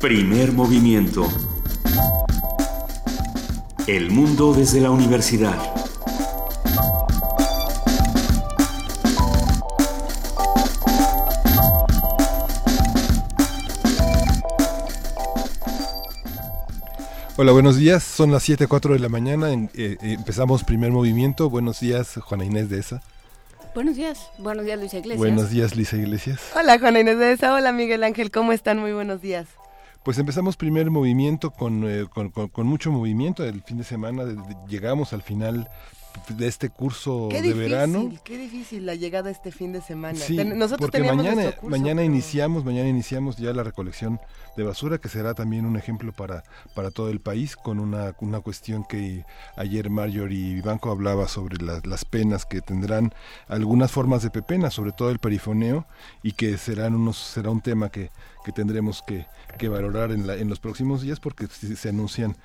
Primer movimiento. El mundo desde la universidad. Hola, buenos días. Son las 7.04 de la mañana. En- eh, eh, empezamos primer movimiento. Buenos días, Juana Inés de esa. Buenos días. Buenos días, Luisa Iglesias. Buenos días, Lisa Iglesias. Hola Juana Inés de esa, hola Miguel Ángel, ¿cómo están? Muy buenos días. Pues empezamos primer movimiento con, eh, con, con- con mucho movimiento. El fin de semana de- de- llegamos al final de este curso Qué de verano. qué difícil la llegada este fin de semana. Sí, Ten- Nosotros porque teníamos mañana, curso, mañana pero- iniciamos, mañana iniciamos ya la recolección de basura, que será también un ejemplo para, para todo el país, con una, una cuestión que ayer Marjorie Vivanco hablaba sobre la- las penas que tendrán algunas formas de pepena, sobre todo el perifoneo, y que serán unos, será un tema que, que tendremos que, que valorar en, la, en los próximos días porque se anuncian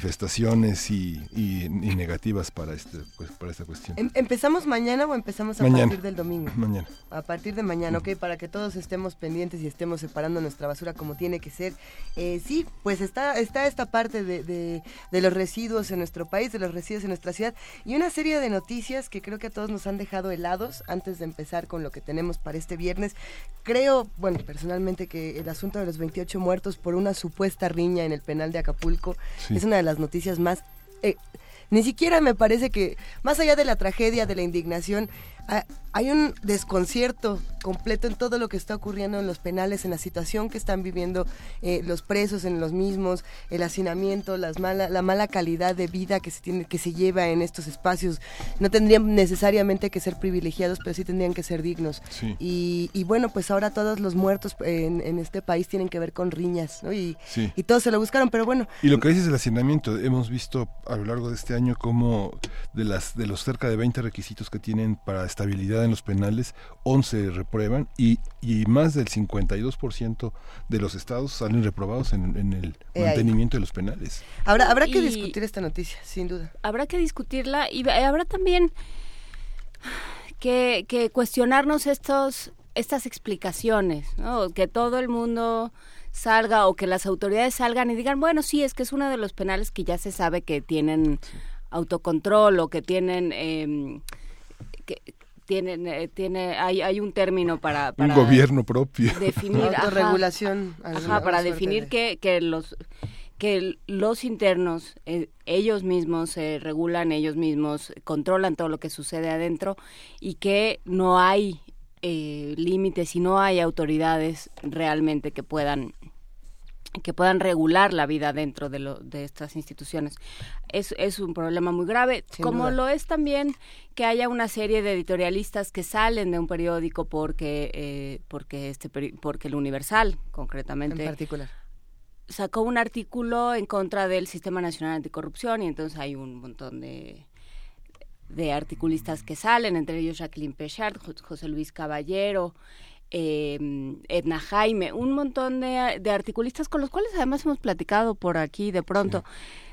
manifestaciones y, y- y negativas para, este, pues, para esta cuestión. Em- ¿Empezamos mañana o empezamos a Mañana. partir del domingo? Mañana. A partir de mañana, ok, para que todos estemos pendientes y estemos separando nuestra basura como tiene que ser. Eh, sí, pues está, está esta parte de, de- de los residuos en nuestro país, de los residuos en nuestra ciudad y una serie de noticias que creo que a todos nos han dejado helados antes de empezar con lo que tenemos para este viernes. Creo, bueno, personalmente que el asunto de los 28 muertos por una supuesta riña en el penal de Acapulco Sí. es una de las noticias más... eh, ni siquiera me parece que, más allá de la tragedia, de la indignación, hay un desconcierto completo en todo lo que está ocurriendo en los penales, en la situación que están viviendo eh, los presos en los mismos, el hacinamiento, las mala, la mala calidad de vida que se tiene, que se lleva en estos espacios. No tendrían necesariamente que ser privilegiados, pero sí tendrían que ser dignos. Sí. Y, y bueno, pues ahora todos los muertos en, en este país tienen que ver con riñas, ¿no? Y, Sí. y todos se lo buscaron, pero bueno, Y lo que dices del hacinamiento, hemos visto a lo largo de este año cómo de las de los cerca de 20 requisitos que tienen para estabilidad en los penales, 11 reprueban y, y más del 52% de los estados salen reprobados en, en el Eh, mantenimiento de los penales. habrá, habrá que Y- discutir esta noticia, sin duda. Habrá que discutirla y habrá también que, que cuestionarnos estos estas explicaciones, ¿no? Que todo el mundo salga o que las autoridades salgan y digan, bueno, sí, es que es uno de los penales que ya se sabe que tienen autocontrol o que tienen... que tienen, eh, tiene, hay, hay un término para, para Un gobierno propio. definir ajá. Autorregulación. Ajá, alguna para definir de- que, que los que los internos eh, ellos mismos se regulan, ellos mismos controlan todo lo que sucede adentro y que no hay eh, límites y no hay autoridades realmente que puedan que puedan regular la vida dentro de, lo, de estas instituciones. Es, es un problema muy grave, Sin como duda. lo es también que haya una serie de editorialistas que salen de un periódico porque, eh, porque, este, peri- porque el Universal, en concretamente, particular. sacó un artículo en contra del Sistema Nacional Anticorrupción y entonces hay un montón de, de articulistas que salen, entre ellos Jacqueline Pechard, Jo- José Luis Caballero, eh, Edna Jaime, un montón de, de articulistas con los cuales además hemos platicado por aquí de pronto.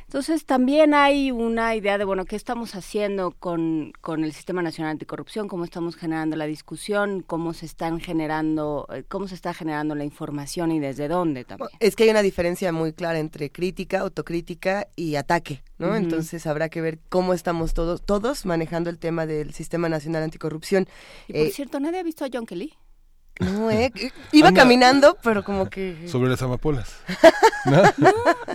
Entonces también hay una idea de, bueno, ¿qué estamos haciendo con, con el Sistema Nacional Anticorrupción? ¿Cómo estamos generando la discusión? ¿Cómo se están generando, eh, cómo se está generando la información y desde dónde también? Es que hay una diferencia muy clara entre crítica, autocrítica y ataque, ¿no? Entonces habrá que ver cómo estamos todos, todos manejando el tema del Sistema Nacional Anticorrupción. Y por Eh, cierto, ¿nadie ha visto a John Kelly? No, eh, iba Anda. caminando, pero como que Sobre las amapolas. ¿No?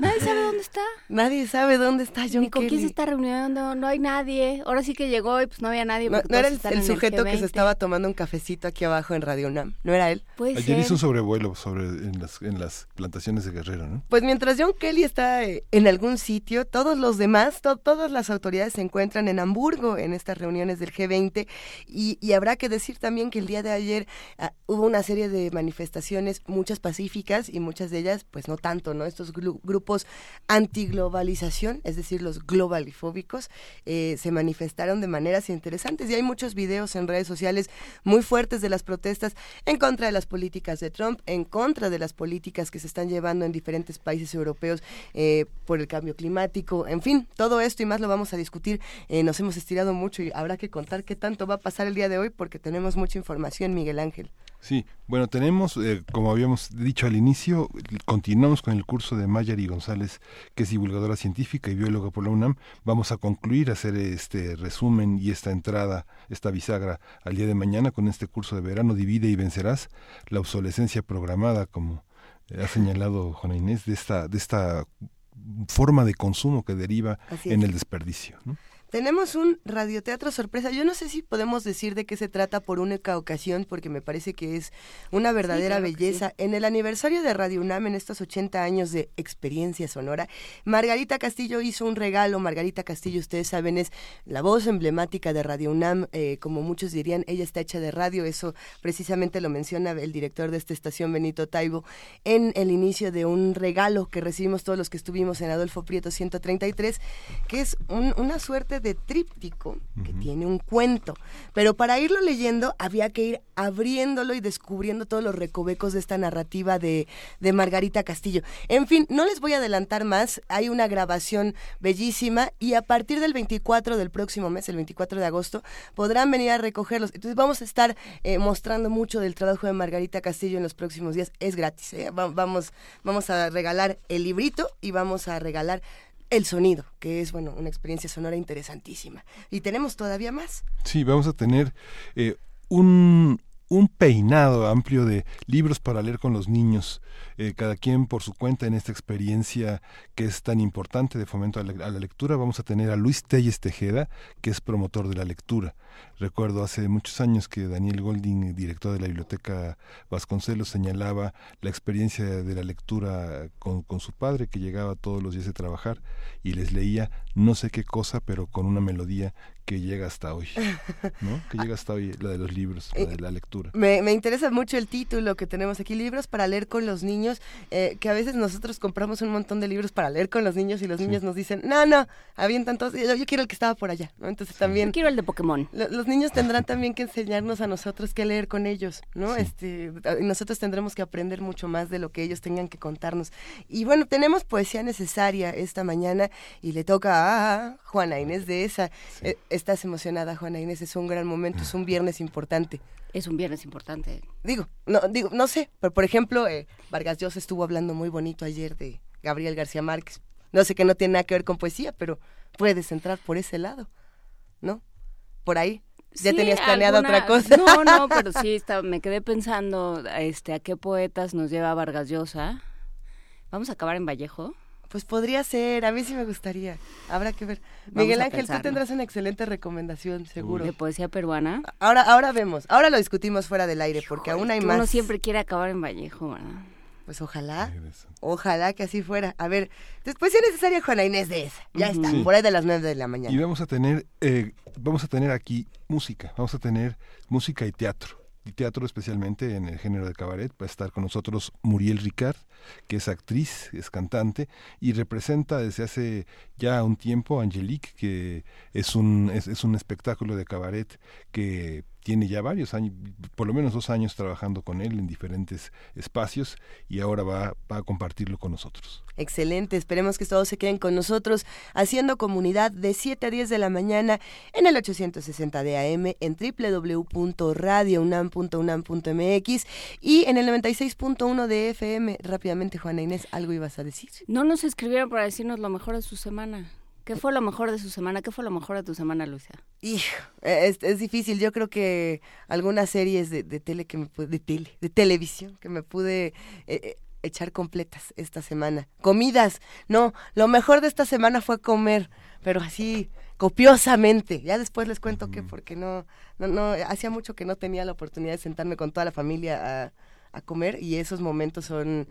Nadie sabe dónde está. nadie sabe dónde está John Ni con quién Kelly. se está reuniendo, no hay nadie. Ahora sí que llegó y pues no había nadie. No, no era el, sujeto que se G20. estaba tomando un cafecito aquí abajo en Radio UNAM, ¿no era él? Puede Ayer ser. hizo un sobrevuelo sobre en las, en las plantaciones de Guerrero, ¿no? Pues mientras John Kelly está eh, en algún sitio, todos los demás, to- todas las autoridades se encuentran en Hamburgo en estas reuniones del G20 y, y habrá que decir también que el día de ayer ah, hubo una serie de manifestaciones, muchas pacíficas y muchas de ellas, pues no tanto, ¿no? Estos grupos antiglobalización, es decir, los globalifóbicos, eh, se manifestaron de maneras interesantes y hay muchos videos en redes sociales muy fuertes de las protestas en contra de las políticas de Trump, en contra de las políticas que se están llevando en diferentes países europeos eh, por el cambio climático, en fin, todo esto y más lo vamos a discutir. Eh, nos hemos estirado mucho y habrá que contar qué tanto va a pasar el día de hoy porque tenemos mucha información, Miguel Ángel. Sí, bueno, tenemos, eh, como habíamos dicho al inicio, continuamos con el curso de Mayari González, que es divulgadora científica y bióloga por la UNAM. Vamos a concluir, hacer este resumen y esta entrada, esta bisagra al día de mañana con este curso de verano, Divide y Vencerás, la obsolescencia programada, como ha señalado Juana Inés, de esta, de esta forma de consumo que deriva en el desperdicio. ¿no? Tenemos un radioteatro sorpresa. Yo no sé si podemos decir de qué se trata por única ocasión, porque me parece que es una verdadera belleza. En el aniversario de Radio UNAM, en estos 80 años de experiencia sonora, Margarita Castillo hizo un regalo. Margarita Castillo, ustedes saben, es la voz emblemática de Radio UNAM. Eh, como muchos dirían, ella está hecha de radio. Eso precisamente lo menciona el director de esta estación, Benito Taibo, en el inicio de un regalo que recibimos todos los que estuvimos en Adolfo Prieto 133, que es una suerte de tríptico que tiene un cuento. Pero para irlo leyendo había que ir abriéndolo y descubriendo todos los recovecos de esta narrativa de, de Margarita Castillo. En fin, no les voy a adelantar más. Hay una grabación bellísima y a partir del 24 del próximo mes, el 24 de agosto, podrán venir a recogerlos. Entonces vamos a estar eh, mostrando mucho del trabajo de Margarita Castillo en los próximos días. Es gratis. ¿eh? vamos, vamos a regalar el librito y vamos a regalar el sonido, que es bueno una experiencia sonora interesantísima. Y tenemos todavía más. Sí, vamos a tener eh, un, un peinado amplio de libros para leer con los niños, eh, cada quien por su cuenta en esta experiencia que es tan importante de fomento a la, lectura. Vamos a tener a Luis Telles Tejeda, que es promotor de la lectura. Recuerdo hace muchos años que Daniel Golding, director de la Biblioteca Vasconcelos, señalaba la experiencia de la lectura con, con su padre, que llegaba todos los días de trabajar y les leía no sé qué cosa, pero con una melodía que llega hasta hoy, ¿no? Que llega hasta hoy, la de los libros, la de la lectura. Me, me interesa mucho el título que tenemos aquí, libros para leer con los niños, eh, que a veces nosotros compramos un montón de libros para leer con los niños y los niños nos dicen, no, no, avientan todos, yo, yo, quiero el que estaba por allá, ¿no? Entonces también... Yo quiero el de Pokémon. los niños tendrán también que enseñarnos a nosotros qué leer con ellos, ¿no? Este, nosotros tendremos que aprender mucho más de lo que ellos tengan que contarnos. Y bueno, tenemos poesía necesaria esta mañana y le toca a Juana Inés de esa. Eh, estás emocionada, Juana Inés, es un gran momento, es un viernes importante. Es un viernes importante. Digo, no, digo, no sé, pero por ejemplo, eh, Vargas Llosa estuvo hablando muy bonito ayer de Gabriel García Márquez. No sé que no tiene nada que ver con poesía, pero puedes entrar por ese lado, ¿no? Por ahí. ¿Ya tenías planeada otra cosa? No, no, pero sí, me quedé pensando este, a qué poetas nos lleva Vargas Llosa. ¿Vamos a acabar en Vallejo? Pues podría ser, a mí sí me gustaría. Habrá que ver. Miguel Ángel, tú tendrás una excelente recomendación, seguro. ¿De poesía peruana? Ahora, ahora vemos, ahora lo discutimos fuera del aire, porque aún hay más. Uno siempre quiere acabar en Vallejo, ¿verdad? Pues ojalá, ojalá que así fuera. A ver, después si es necesaria Juana Inés de esa. Ya está, por ahí de las nueve de la mañana. Y vamos a tener, eh, vamos a tener aquí música, vamos a tener música y teatro teatro especialmente en el género de cabaret. Va a estar con nosotros Muriel Ricard, que es actriz, es cantante y representa desde hace ya un tiempo Angelique, que es un, es, es un espectáculo de cabaret que tiene ya varios años, por lo menos dos años trabajando con él en diferentes espacios y ahora va, va, a compartirlo con nosotros. Excelente, esperemos que todos se queden con nosotros haciendo comunidad de 7 a 10 de la mañana en el 860 de AM, en www.radiounam.unam.mx y en el 96.1 de FM. Rápidamente, Juana Inés, ¿algo ibas a decir? No nos escribieron para decirnos lo mejor de su semana. ¿Qué fue lo mejor de su semana? ¿Qué fue lo mejor de tu semana, Luisa? es, es difícil. Yo creo que algunas series de, de tele que me de tele, de televisión que me pude eh, eh, echar completas esta semana. Comidas, no, lo mejor de esta semana fue comer, pero así copiosamente. Ya después les cuento qué, porque no, no, no, hacía mucho que no tenía la oportunidad de sentarme con toda la familia a a comer y esos momentos son,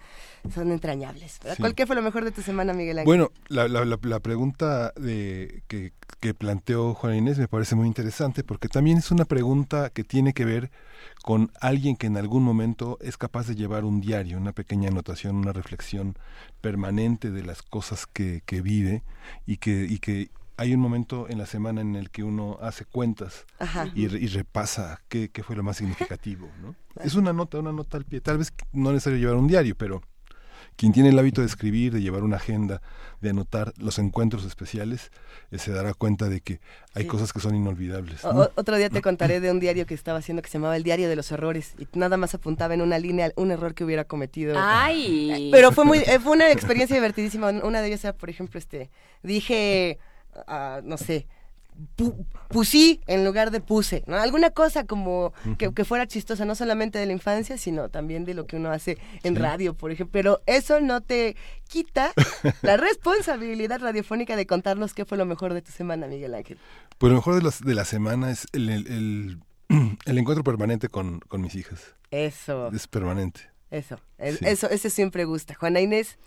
son entrañables. ¿Cuál fue lo mejor de tu semana, Miguel Ángel? Bueno, la, la, la, pregunta de, que, que planteó Juan Inés me parece muy interesante porque también es una pregunta que tiene que ver con alguien que en algún momento es capaz de llevar un diario, una pequeña anotación, una reflexión permanente de las cosas que, que vive y que, y que hay un momento en la semana en el que uno hace cuentas y, y, repasa qué, fue lo más significativo, ¿no? Es una nota, una nota al pie. Tal vez no es necesario llevar un diario, pero quien tiene el hábito de escribir, de llevar una agenda, de anotar los encuentros especiales, eh, se dará cuenta de que hay cosas que son inolvidables. otro día te contaré de un diario que estaba haciendo que se llamaba El Diario de los Errores y nada más apuntaba en una línea un error que hubiera cometido. ¡Ay! Pero fue muy, eh, fue una experiencia divertidísima. Una de ellas era, por ejemplo, este, dije, uh, no sé, pusí en lugar de puse, ¿no? Alguna cosa como que, fuera chistosa, no solamente de la infancia, sino también de lo que uno hace en radio, por ejemplo. Pero eso no te quita la responsabilidad radiofónica de contarnos qué fue lo mejor de tu semana, Miguel Ángel. Pues lo mejor de, los, de la semana es el, el, el encuentro permanente con, con mis hijas. Eso. Es permanente. Eso, eso, ese siempre gusta. Juana Inés.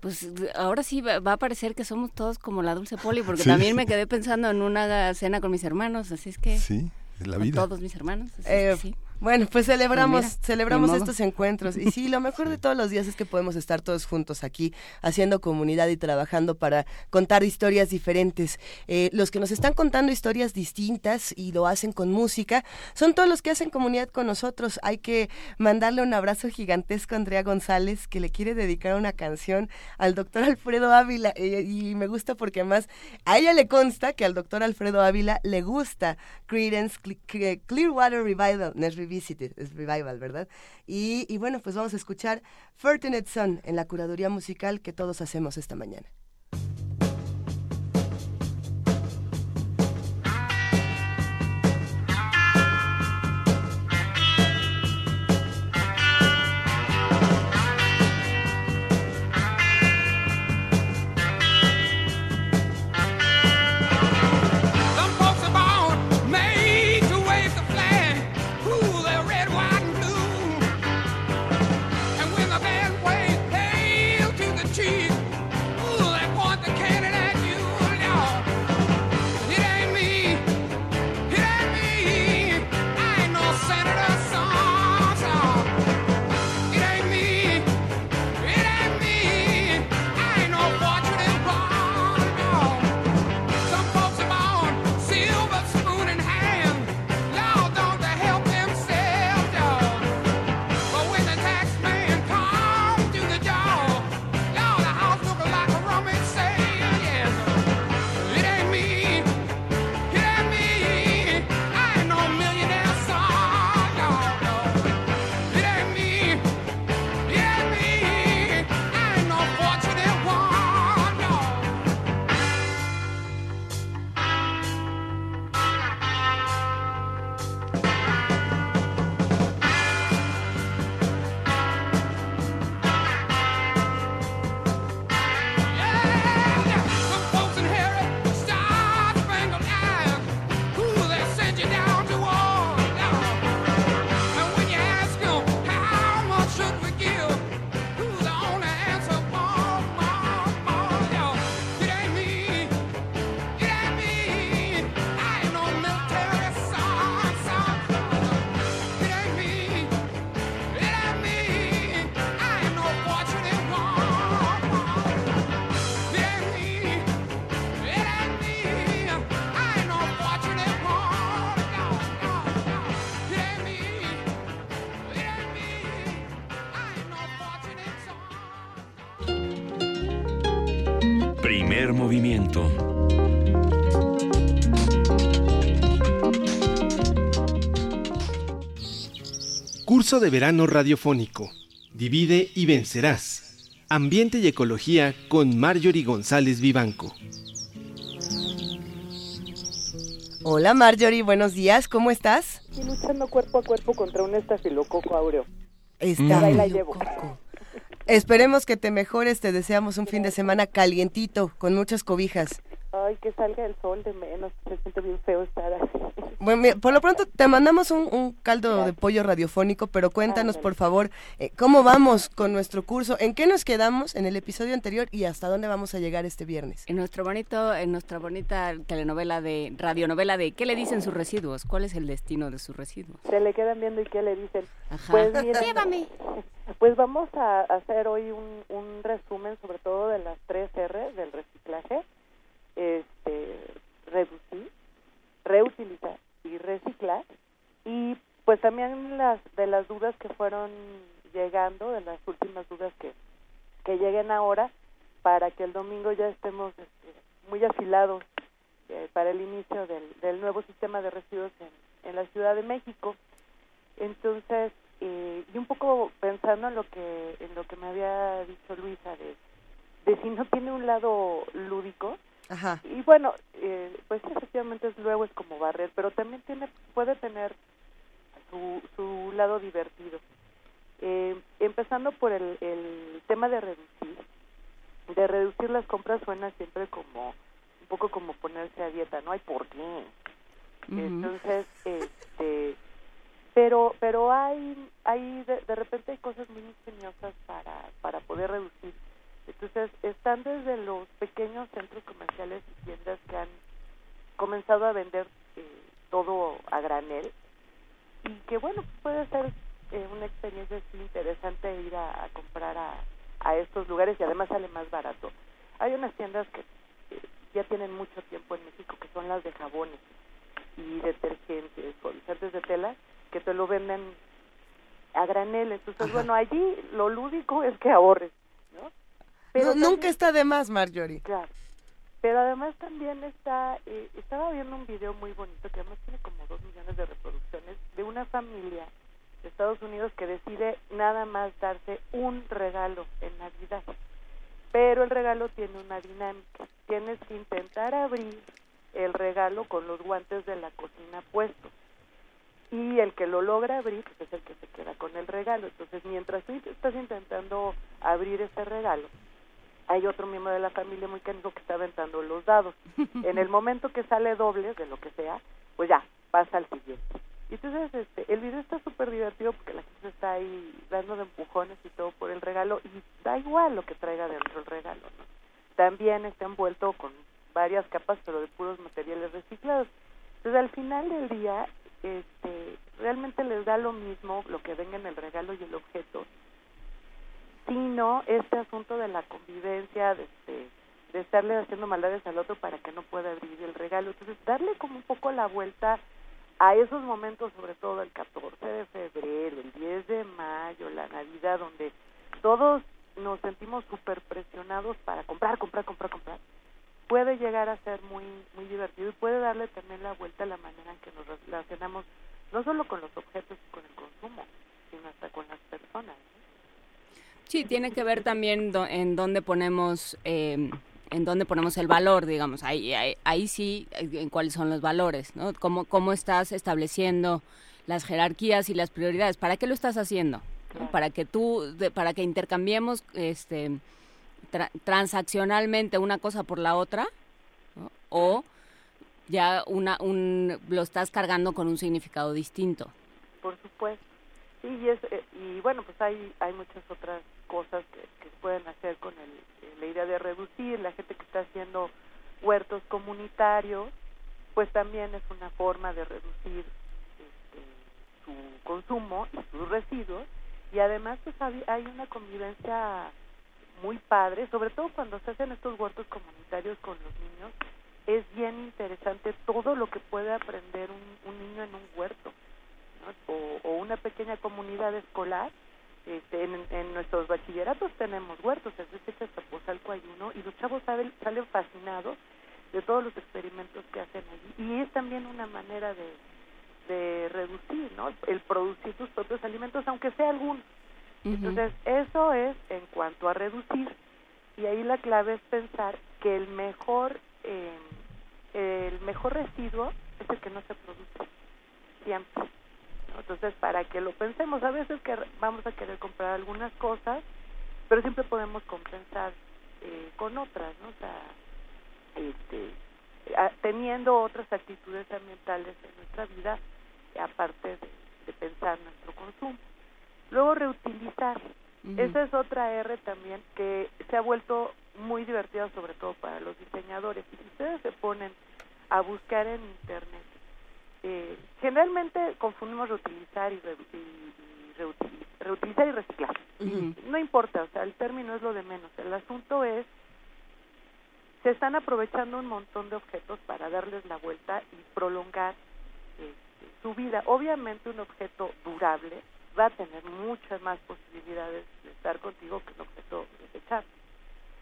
Pues ahora sí va, a parecer que somos todos como la Dulce Poli, porque también me quedé pensando en una cena con mis hermanos, así es que... Sí, la vida. Todos mis hermanos. Eh, sí. Bueno, pues celebramos, pues celebramos estos encuentros. Y sí, lo mejor de todos los días es que podemos estar todos juntos aquí, haciendo comunidad y trabajando para contar historias diferentes. Eh, los que nos están contando historias distintas y lo hacen con música, son todos los que hacen comunidad con nosotros. Hay que mandarle un abrazo gigantesco a Andrea González, que le quiere dedicar una canción al doctor Alfredo Ávila. Eh, y me gusta porque además a ella le consta que al doctor Alfredo Ávila le gusta Creedence Clearwater Revival. Es Revival, ¿verdad? Y, y bueno, pues vamos a escuchar Fortunate Son en la curaduría musical que todos hacemos esta mañana. De verano radiofónico. Divide y vencerás. Ambiente y ecología con Marjorie González Vivanco. Hola Marjorie, buenos días, ¿cómo estás? Estoy luchando cuerpo a cuerpo contra un estafilococo aureo. Está la llevo. Esperemos que te mejores, te deseamos un fin de semana calientito, con muchas cobijas. Ay, que salga el sol de menos, se siente bien feo estar así. Bueno, por lo pronto te mandamos un, caldo de pollo radiofónico, pero cuéntanos por favor eh, cómo vamos con nuestro curso, en qué nos quedamos en el episodio anterior y hasta dónde vamos a llegar este viernes. En nuestro bonito, en nuestra bonita telenovela de radionovela de ¿qué le dicen sus residuos? ¿Cuál es el destino de sus residuos? Se le quedan viendo y qué le dicen. Ajá. Pues Llévame. Pues vamos a hacer hoy un, un resumen sobre todo de las tres R del reciclaje este, reducir, reutilizar reciclar. Y pues también las de las dudas que fueron llegando, de las últimas dudas que, que lleguen ahora para que el domingo ya estemos este, muy afilados eh, para el inicio del, del, nuevo sistema de residuos en, en, la Ciudad de México. Entonces, eh, y un poco pensando en lo que en lo que me había dicho Luisa de, de si no tiene un lado lúdico, Ajá. y bueno, eh, pues efectivamente es, luego es como barrer, pero también tiene puede tener su, su lado divertido. Eh, empezando por el, el tema de reducir, de reducir las compras suena siempre como un poco como ponerse a dieta, no hay por qué. Entonces, este, pero pero hay hay de, de repente hay cosas muy ingeniosas para para poder reducir. Entonces, están desde los pequeños centros comerciales y tiendas que han comenzado a vender eh, todo a granel y que bueno, puede ser eh, una experiencia así interesante ir a, a comprar a, a estos lugares y además sale más barato. Hay unas tiendas que eh, ya tienen mucho tiempo en México que son las de jabones y detergentes, suavizantes de tela que te lo venden a granel. Entonces, Ajá. bueno, allí lo lúdico es que ahorres, ¿no? No, también- nunca está de más, Marjorie. Claro. Pero además también está, eh, estaba viendo un video muy bonito que además tiene como dos millones de reproducciones de una familia de Estados Unidos que decide nada más darse un regalo en Navidad. Pero el regalo tiene una dinámica. Tienes que intentar abrir el regalo con los guantes de la cocina puestos. Y el que lo logra abrir pues, es el que se queda con el regalo. Entonces, mientras tú estás intentando abrir ese regalo, hay otro miembro de la familia muy canijo que está aventando los dados. En el momento que sale dobles de lo que sea, pues ya, pasa al siguiente. Y entonces este, el video está súper divertido porque la gente está ahí dando de empujones y todo por el regalo y da igual lo que traiga dentro el regalo, ¿no? También está envuelto con varias capas pero de puros materiales reciclados. Entonces al final del día este, realmente les da lo mismo lo que venga en el regalo y el objeto sino este asunto de la convivencia, de, este, de estarle haciendo maldades al otro para que no pueda abrir el regalo. Entonces, darle como un poco la vuelta a esos momentos, sobre todo el 14 de febrero, el 10 de mayo, la Navidad, donde todos nos sentimos súper presionados para comprar, comprar, comprar, comprar, puede llegar a ser muy muy divertido y puede darle también la vuelta a la manera en que nos relacionamos, no solo con los objetos y con el consumo, sino hasta con las personas. Sí, tiene que ver también do- en dónde ponemos eh, en dónde ponemos el valor, digamos. Ahí, ahí, ahí sí, eh, en cuáles son los valores, ¿no? Cómo, cómo estás estableciendo las jerarquías y las prioridades. ¿Para qué lo estás haciendo? Para que tú, de- para que intercambiemos este, tra- transaccionalmente una cosa por la otra, ¿no? o ya una, un, lo estás cargando con un significado distinto. por supuesto. Sí, y, es, eh, y bueno, pues hay, hay muchas otras cosas que, pueden hacer con el, eh, la idea de reducir. La gente que está haciendo huertos comunitarios, pues también es una forma de reducir este, su consumo y sus residuos. Y además, pues hay, una convivencia muy padre, sobre todo cuando se hacen estos huertos comunitarios con los niños. Es bien interesante todo lo que puede aprender un, un niño en un huerto. o, o una pequeña comunidad escolar. Este, en, en nuestros bachilleratos tenemos huertos, en hasta Azcapotzalco hay uno, y los chavos salen, salen fascinados de todos los experimentos que hacen allí. Y es también una manera de, de reducir, ¿no? El producir sus propios alimentos, aunque sea alguno. Entonces, eso es en cuanto a reducir. Y ahí la clave es pensar que el mejor, eh, el mejor residuo es el que no se produce, siempre. ¿No? Entonces, para que lo pensemos, a veces que vamos a querer comprar algunas cosas, pero siempre podemos compensar eh, con otras, ¿no? O sea, este, a- teniendo otras actitudes ambientales en nuestra vida, aparte de, de pensar nuestro consumo. Luego, reutilizar. Esa es otra R también que se ha vuelto muy divertida, sobre todo para los diseñadores. Y si ustedes se ponen a buscar en Internet, eh, generalmente confundimos reutilizar y, re- y- y reutili- reutilizar y reciclar. No importa, o sea, el término es lo de menos. El asunto es, se están aprovechando un montón de objetos para darles la vuelta y prolongar este, su vida. Obviamente un objeto durable va a tener muchas más posibilidades de estar contigo que un objeto desechable.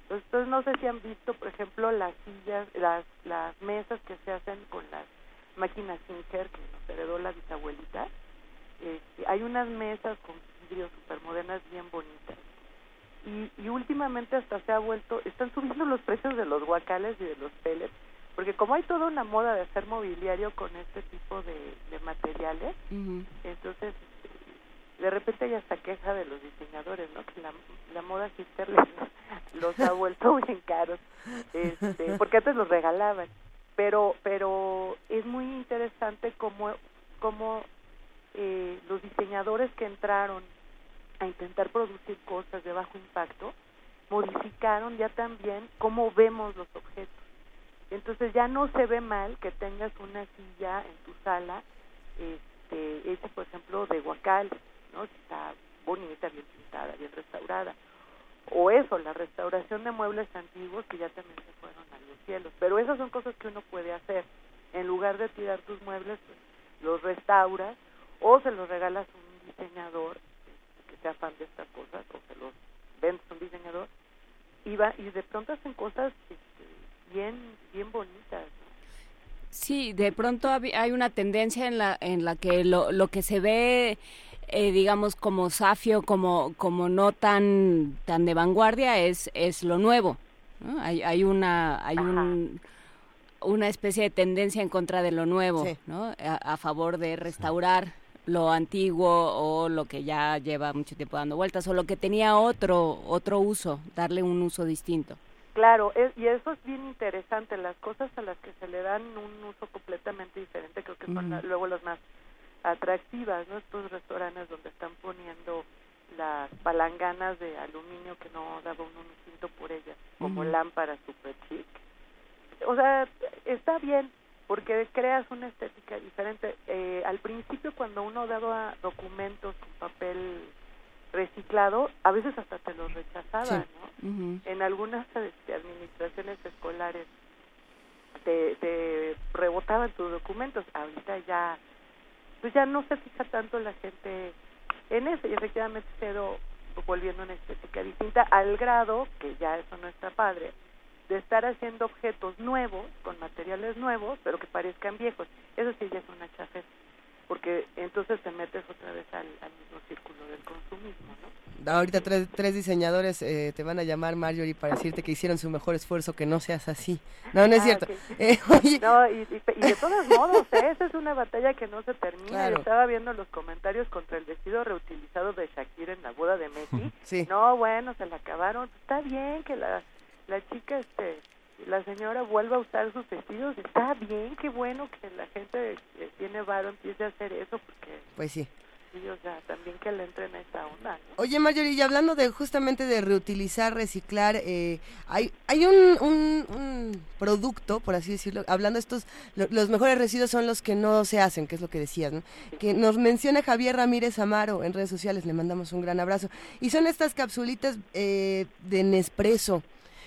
Entonces, entonces, no sé si han visto, por ejemplo, las sillas, las, las mesas que se hacen con las máquinas Singer que nos heredó la bisabuelita. Este, hay unas mesas con vidrio super modernas bien bonitas. Y, y últimamente hasta se ha vuelto, están subiendo los precios de los guacales y de los pellets, porque como hay toda una moda de hacer mobiliario con este tipo de, de materiales, entonces de repente hay hasta queja de los diseñadores, ¿no? Que la, la moda hipster les, los ha vuelto bien caros, este, porque antes los regalaban. Pero, pero es muy interesante cómo, cómo eh, los diseñadores que entraron a intentar producir cosas de bajo impacto modificaron ya también cómo vemos los objetos. Entonces ya no se ve mal que tengas una silla en tu sala este, hecha, por ejemplo, de guacal, ¿no? Está bonita, bien pintada, bien restaurada. O eso, la restauración de muebles antiguos que ya también se fueron a los cielos. Pero esas son cosas que uno puede hacer. En lugar de tirar tus muebles, pues, los restauras o se los regalas a un diseñador que sea fan de estas cosas o se los vendes a un diseñador y, va, y de pronto hacen cosas este, bien, bien bonitas. Sí, de pronto hay una tendencia en la, en la que lo, lo que se ve eh, digamos, como safio, como, como no tan, tan de vanguardia, es, es lo nuevo. Hay, hay una, hay un, una especie de tendencia en contra de lo nuevo, ¿no? A, favor de restaurar lo antiguo o lo que ya lleva mucho tiempo dando vueltas o lo que tenía otro otro uso, darle un uso distinto. Claro, y eso es bien interesante, las cosas a las que se le dan un uso completamente diferente, creo que son luego los más atractivas, ¿no? Estos restaurantes donde están poniendo las palanganas de aluminio que no daba un instinto por ellas, como lámparas super chic. O sea, está bien, porque creas una estética diferente. Eh, al principio, cuando uno daba documentos con papel reciclado, a veces hasta te los rechazaban, ¿no? En algunas este, administraciones escolares te, te rebotaban tus documentos, ahorita ya pues ya no se fija tanto la gente en eso y efectivamente se ido volviendo una estética distinta al grado, que ya eso no está padre, de estar haciendo objetos nuevos, con materiales nuevos, pero que parezcan viejos. Eso sí ya es una chafeta porque entonces te metes otra vez al, mismo círculo del consumismo, ¿no? Ahorita tres, tres diseñadores eh, te van a llamar Marjorie para decirte que hicieron su mejor esfuerzo, que no seas así. No, no es ah, cierto. Eh, no, y, de todos modos, ¿eh? esa es una batalla que no se termina. estaba viendo los comentarios contra el vestido reutilizado de Shakira en la boda de Messi. Sí. No, bueno, se la acabaron. Está bien que la, la chica este la señora vuelva a usar sus vestidos, está bien, qué bueno que la gente que tiene varo empiece a hacer eso, porque... Pues sí. Sí, o sea, también que le entren a esa onda. Oye, Marjorie, y hablando de justamente de reutilizar, reciclar, eh, hay, hay un, un, producto, por así decirlo, hablando de estos, los mejores residuos son los que no se hacen, que es lo que decías, ¿no? Que nos menciona Javier Ramírez Amaro en redes sociales, le mandamos un gran abrazo. Y son estas capsulitas eh, de Nespresso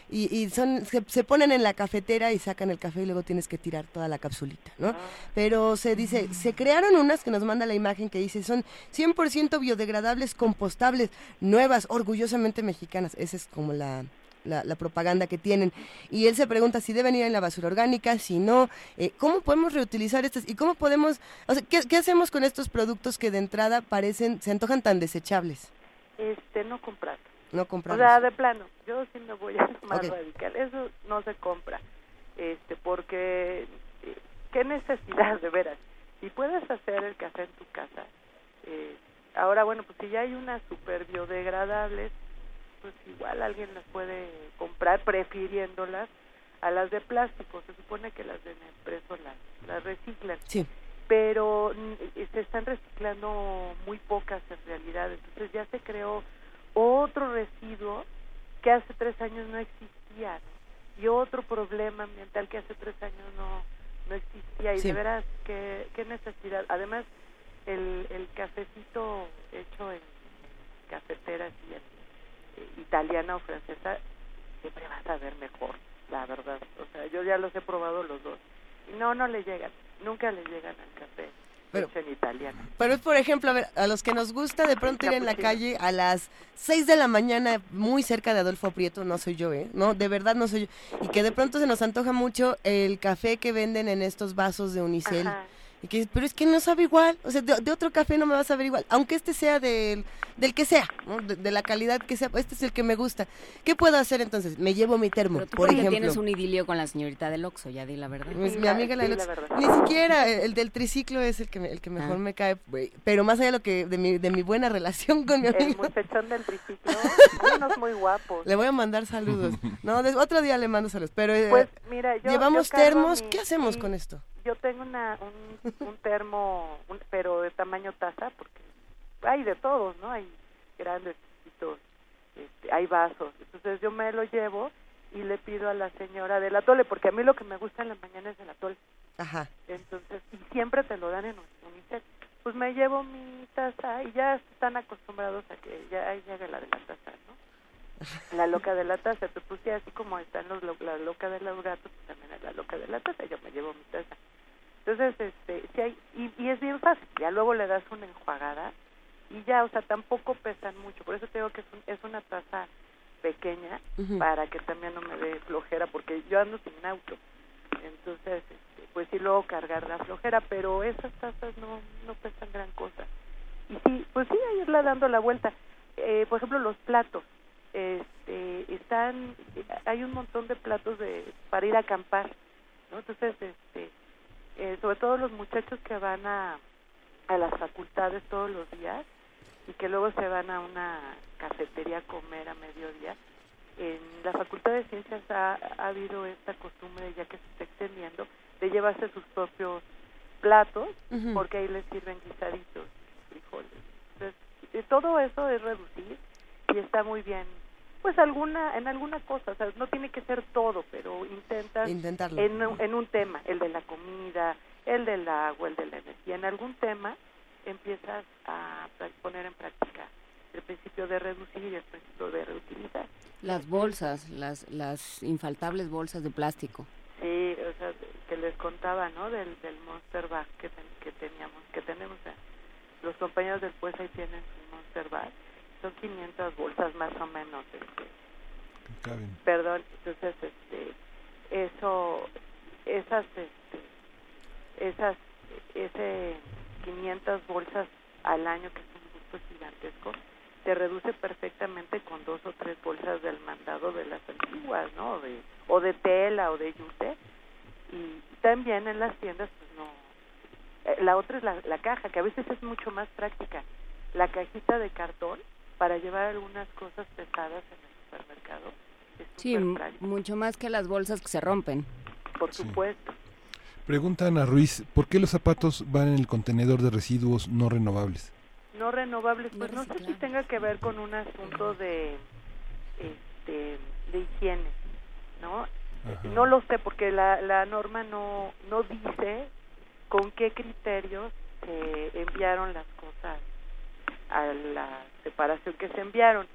y, son se, ponen en la cafetera y sacan el café y luego tienes que tirar toda la capsulita, ¿no? Ah. Pero se dice, se crearon unas que nos manda la imagen que dice, son 100% biodegradables, compostables, nuevas, orgullosamente mexicanas. Esa es como la, la, propaganda que tienen. Y él se pregunta si deben ir en la basura orgánica, si no, eh, ¿cómo podemos reutilizar estas? ¿Y cómo podemos, o sea, ¿qué, ¿qué, hacemos con estos productos que de entrada parecen, se antojan tan desechables? Este, no comprar. No. O sea, de plano, yo sí me voy a más radical. Eso no se compra. Este, porque eh, qué necesidad de veras. Si puedes hacer el café en tu casa, eh, ahora bueno, pues si ya hay unas super biodegradables, pues igual alguien las puede comprar prefiriéndolas a las de plástico. Se supone que las de Nespresso las, las reciclan. Sí. Pero mm, se están reciclando muy pocas en realidad. Entonces ya se creó otro residuo que hace tres años no existía y otro problema ambiental que hace tres años no no existía. Y de veras qué, qué necesidad. Además el, el cafecito hecho en cafetera eh, italiana o francesa siempre va a saber mejor la verdad. O sea yo ya los he probado los dos. Y no no le llegan nunca le llegan al café pero, en italiano. Pero es, por ejemplo, a ver, a los que nos gusta de pronto ir en la calle a las 6 de la mañana, muy cerca de Adolfo Prieto, no soy yo, ¿eh? No, de verdad no soy yo. Y que de pronto se nos antoja mucho el café que venden en estos vasos de unicel pero es que no sabe igual, o sea, de, otro café no me va a saber igual, aunque este sea del, del que sea, de, la calidad que sea, este es el que me gusta. ¿Qué puedo hacer entonces? Me llevo mi termo, pero tú por ejemplo. tienes un idilio con la señorita del Oxxo, ya di la verdad. Pues mi amiga la del Ni siquiera, el del triciclo es el que, el que mejor ah. me cae, pero más allá de lo que de mi, de mi buena relación con mi amigo. El muchachón del triciclo, unos muy guapos. Le voy a mandar saludos. No, otro día le mando saludos, pero eh, pues, mira, yo, llevamos termos, ¿qué hacemos con esto? Yo tengo una, un, termo, pero de tamaño taza, porque hay de todos, ¿no? Hay grandes, este, hay vasos. Entonces yo me lo llevo y le pido a la señora del atole, porque a mí lo que me gusta en la mañana es el atole. Ajá. Entonces, y siempre te lo dan en un unicel. Pues me llevo mi taza y ya están acostumbrados a que ya llegue la de la taza, ¿no? La loca de la taza, te puse así como están los, la loca de los gatos, pues también es la loca de la taza, yo me llevo mi taza. Entonces, este, si hay, y, es bien fácil, ya luego le das una enjuagada y ya, o sea, tampoco pesan mucho, por eso te digo que es, es una taza pequeña para que también no me dé flojera, porque yo ando sin auto, entonces, este, pues sí luego cargar la flojera, pero esas tazas no, no pesan gran cosa. Y sí, pues sí, a irla dando la vuelta. Eh, por ejemplo, los platos, este, están, hay un montón de platos de para ir a acampar, ¿no? Entonces, este, eh, sobre todo los muchachos que van a, a las facultades todos los días y que luego se van a una cafetería a comer a mediodía. En la Facultad de Ciencias ha, habido esta costumbre, ya que se está extendiendo, de llevarse sus propios platos, porque ahí les sirven guisaditos, frijoles. Entonces, eh, todo eso es reducir y está muy bien pues alguna en alguna cosa, o sea, no tiene que ser todo, pero intentas en, en un tema, el de la comida, el del agua, el de la energía, en algún tema empiezas a poner en práctica el principio de reducir y el principio de reutilizar. Las bolsas, las las infaltables bolsas de plástico. Sí, o sea, que les contaba, ¿no? Del, del Monster Bag que, que teníamos, que tenemos, los compañeros del pues ahí tienen su Monster Bag son 500 bolsas más o menos. Este, perdón, entonces este, eso, esas, este, esas, ese 500 bolsas al año que es un gusto gigantesco, se reduce perfectamente con dos o tres bolsas del mandado de las antiguas, ¿no? De, o de tela o de yute. Y también en las tiendas, pues no. Eh, la otra es la, la caja, que a veces es mucho más práctica. La cajita de cartón para llevar algunas cosas pesadas en el supermercado. sí, mucho más que las bolsas que se rompen. Por supuesto. Pregunta Ana Ruiz, ¿por qué los zapatos van en el contenedor de residuos no renovables? No renovables, pues no, sé si tenga que ver con un asunto de, este, de higiene, ¿no? No lo sé porque la, la norma no, no dice con qué criterios se enviaron las cosas a la separación que se enviaron.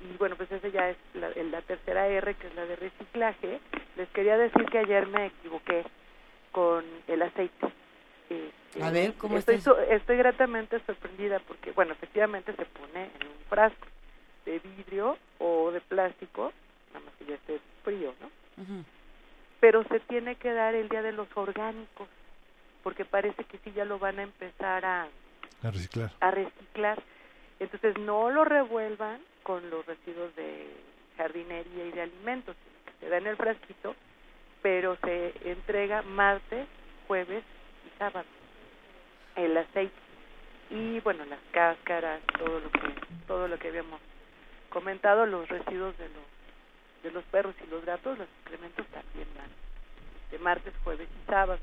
Y bueno, pues esa ya es la, la tercera R, que es la de reciclaje. Les quería decir que ayer me equivoqué con el aceite. Este, a ver, ¿cómo estoy, estoy gratamente sorprendida porque, bueno, efectivamente se pone en un frasco de vidrio o de plástico, nada más que ya esté frío, ¿no? Pero se tiene que dar el día de los orgánicos, porque parece que sí ya lo van a empezar a, a reciclar. A reciclar. Entonces no lo revuelvan con los residuos de jardinería y de alimentos, se da en el frasquito, pero se entrega martes, jueves y sábado el aceite y bueno las cáscaras, todo lo que todo lo que habíamos comentado, los residuos de los de los perros y los gatos, los excrementos también van de martes, jueves y sábado.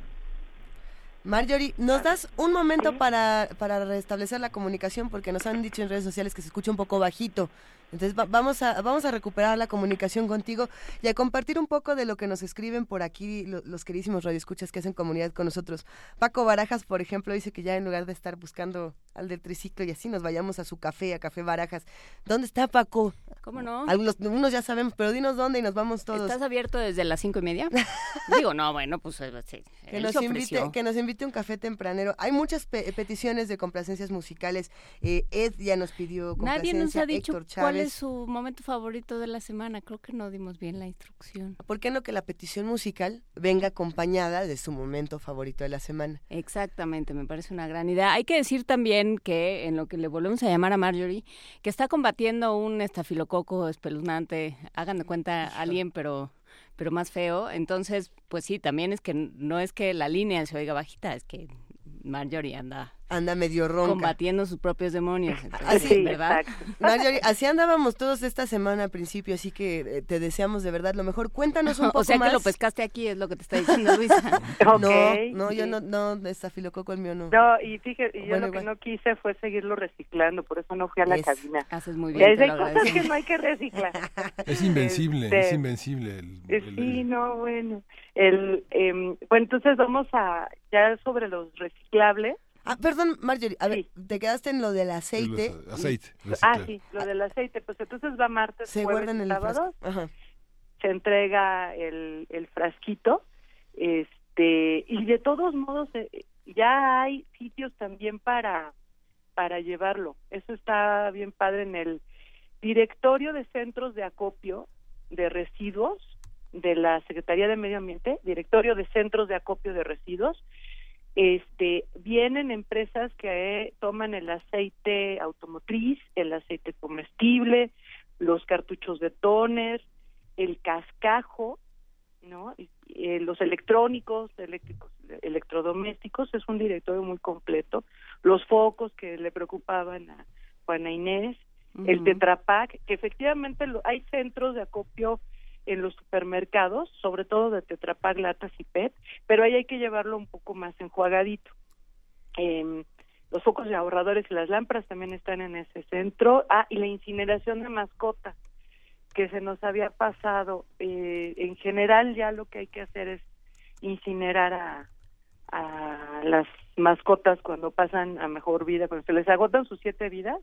Marjorie, ¿nos das un momento para, para restablecer la comunicación? Porque nos han dicho en redes sociales que se escucha un poco bajito. Entonces vamos, a, vamos a recuperar la comunicación contigo y a compartir un poco de lo que nos escriben por aquí los queridísimos radioescuchas que hacen comunidad con nosotros. Paco Barajas, por ejemplo, dice que ya en lugar de estar buscando al del triciclo y así nos vayamos a su café, a Café Barajas. ¿Dónde está Paco? ¿Cómo no? Algunos, unos ya sabemos, pero dinos dónde y nos vamos todos. ¿Estás abierto desde las cinco y media? Digo, no, bueno, pues eh, sí, que, nos invite, que nos invite un café tempranero. Hay muchas peticiones de complacencias musicales. Eh, Ed ya nos pidió complacencia. Nadie nos ha dicho cuál es su momento favorito de la semana. Creo que no dimos bien la instrucción. ¿Por qué no que la petición musical venga acompañada de su momento favorito de la semana? Exactamente, me parece una gran idea. Hay que decir también que en lo que le volvemos a llamar a Marjorie, que está combatiendo un estafilococo espeluznante. Hagan de cuenta alguien, pero pero más feo. Entonces, pues sí, también es que no es que la línea se oiga bajita, es que Marjorie anda anda medio ronca. Combatiendo sus propios demonios. así, ¿verdad? Marjorie, así andábamos todos esta semana al principio, así que eh, te deseamos de verdad lo mejor. Cuéntanos un poco más. O sea que lo pescaste aquí, es lo que te está diciendo Luisa. No, no, yo no, no, estafilococo el mío no. No, y fíjate, yo lo que no quise fue seguirlo reciclando, por eso no fui a la cabina. Haces muy bien. Es cosas que no hay que reciclar. Es invencible, es este, invencible. El, sí, no, bueno. El, eh, pues entonces vamos a, ya sobre los reciclables, Ah, perdón, Marjorie, a ver, te quedaste en lo del aceite. aceite. Ah, sí, lo del aceite. Pues entonces va martes, se jueves, en el sábado. Se entrega el, el frasquito. Este, y de todos modos, eh, ya hay sitios también para, para llevarlo. Eso está bien padre en el directorio de centros de acopio de residuos de la Secretaría de Medio Ambiente, directorio de centros de acopio de residuos este vienen empresas que toman el aceite automotriz, el aceite comestible, los cartuchos de toner, el cascajo, ¿no? Eh, los electrónicos, eléctricos, electrodomésticos, es un directorio muy completo. Los focos que le preocupaban a Juana Inés, el Tetrapac, que efectivamente hay centros de acopio en los supermercados, sobre todo de Tetrapac, latas y PET, pero ahí hay que llevarlo un poco más enjuagadito. Eh, los focos de ahorradores y las lámparas también están en ese centro. Ah, y la incineración de mascotas, que se nos había pasado. Eh, en general ya lo que hay que hacer es incinerar a, a las mascotas cuando pasan a mejor vida, cuando se les agotan sus siete vidas,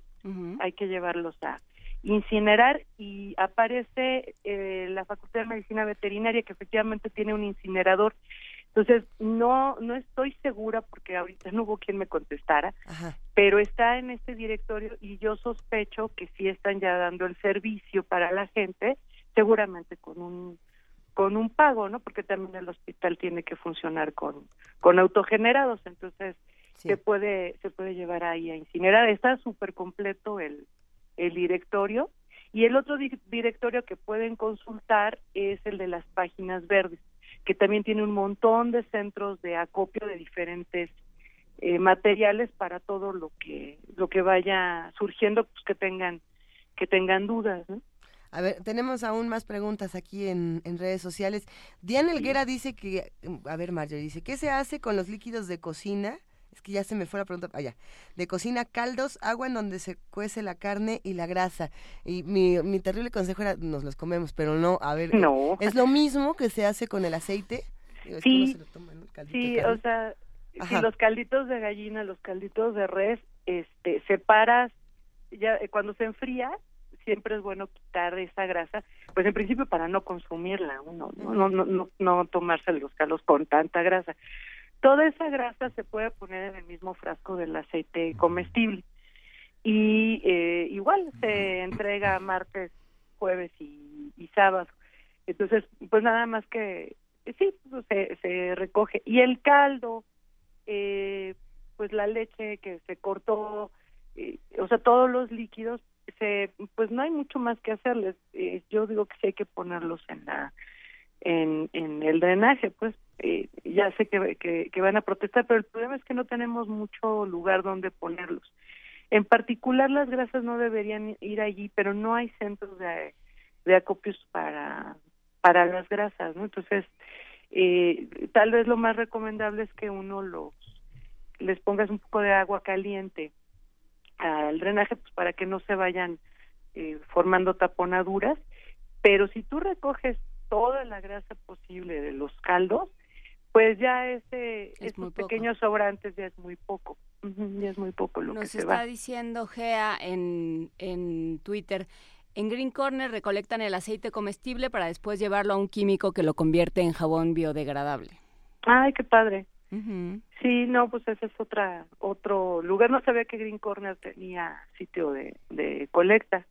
hay que llevarlos a incinerar y aparece eh, la Facultad de Medicina Veterinaria que efectivamente tiene un incinerador. Entonces, no no estoy segura porque ahorita no hubo quien me contestara, pero está en este directorio y yo sospecho que sí están ya dando el servicio para la gente, seguramente con un con un pago, ¿no? Porque también el hospital tiene que funcionar con con autogenerados, entonces se puede se puede llevar ahí a incinerar. Está súper completo el el directorio y el otro directorio que pueden consultar es el de las páginas verdes, que también tiene un montón de centros de acopio de diferentes eh, materiales para todo lo que lo que vaya surgiendo, pues que tengan que tengan dudas. A ver, tenemos aún más preguntas aquí en, en redes sociales. Diana Elguera dice que, a ver, Mario dice, ¿qué se hace con los líquidos de cocina? Es que ya se me fue la pregunta, allá, de cocina caldos, agua en donde se cuece la carne y la grasa. Y mi, mi terrible consejo era, nos los comemos, pero no, a ver, no. ¿es lo mismo que se hace con el aceite? sí, sí o sea, si los calditos de gallina, los calditos de res, este, separas, ya eh, cuando se enfría, siempre es bueno quitar esa grasa, pues en principio para no consumirla uno, no, no, no, no, no tomarse los caldos con tanta grasa. Toda esa grasa se puede poner en el mismo frasco del aceite comestible. Y eh, igual se entrega martes, jueves y, sábado. Entonces, pues nada más que, sí, pues se, se recoge. Y el caldo, eh, pues la leche que se cortó, eh, o sea, todos los líquidos, se, pues no hay mucho más que hacerles. yo digo que sí hay que ponerlos en la en, en el drenaje, pues eh, ya sé que, que, van a protestar, pero el problema es que no tenemos mucho lugar donde ponerlos. En particular las grasas no deberían ir allí, pero no hay centros de, de acopios para, para las grasas, ¿no? Entonces, eh, tal vez lo más recomendable es que uno los les pongas un poco de agua caliente al drenaje pues para que no se vayan eh, formando taponaduras, pero si tú recoges toda la grasa posible de los caldos, pues ya ese, esos pequeños sobrantes ya es muy poco, ya es muy poco lo Nos que se está diciendo Gea en, en Twitter, en Green Corner recolectan el aceite comestible para después llevarlo a un químico que lo convierte en jabón biodegradable. Ay, qué padre. Sí, no, pues ese es otra, otro lugar. No sabía que Green Corner tenía sitio de, de colecta.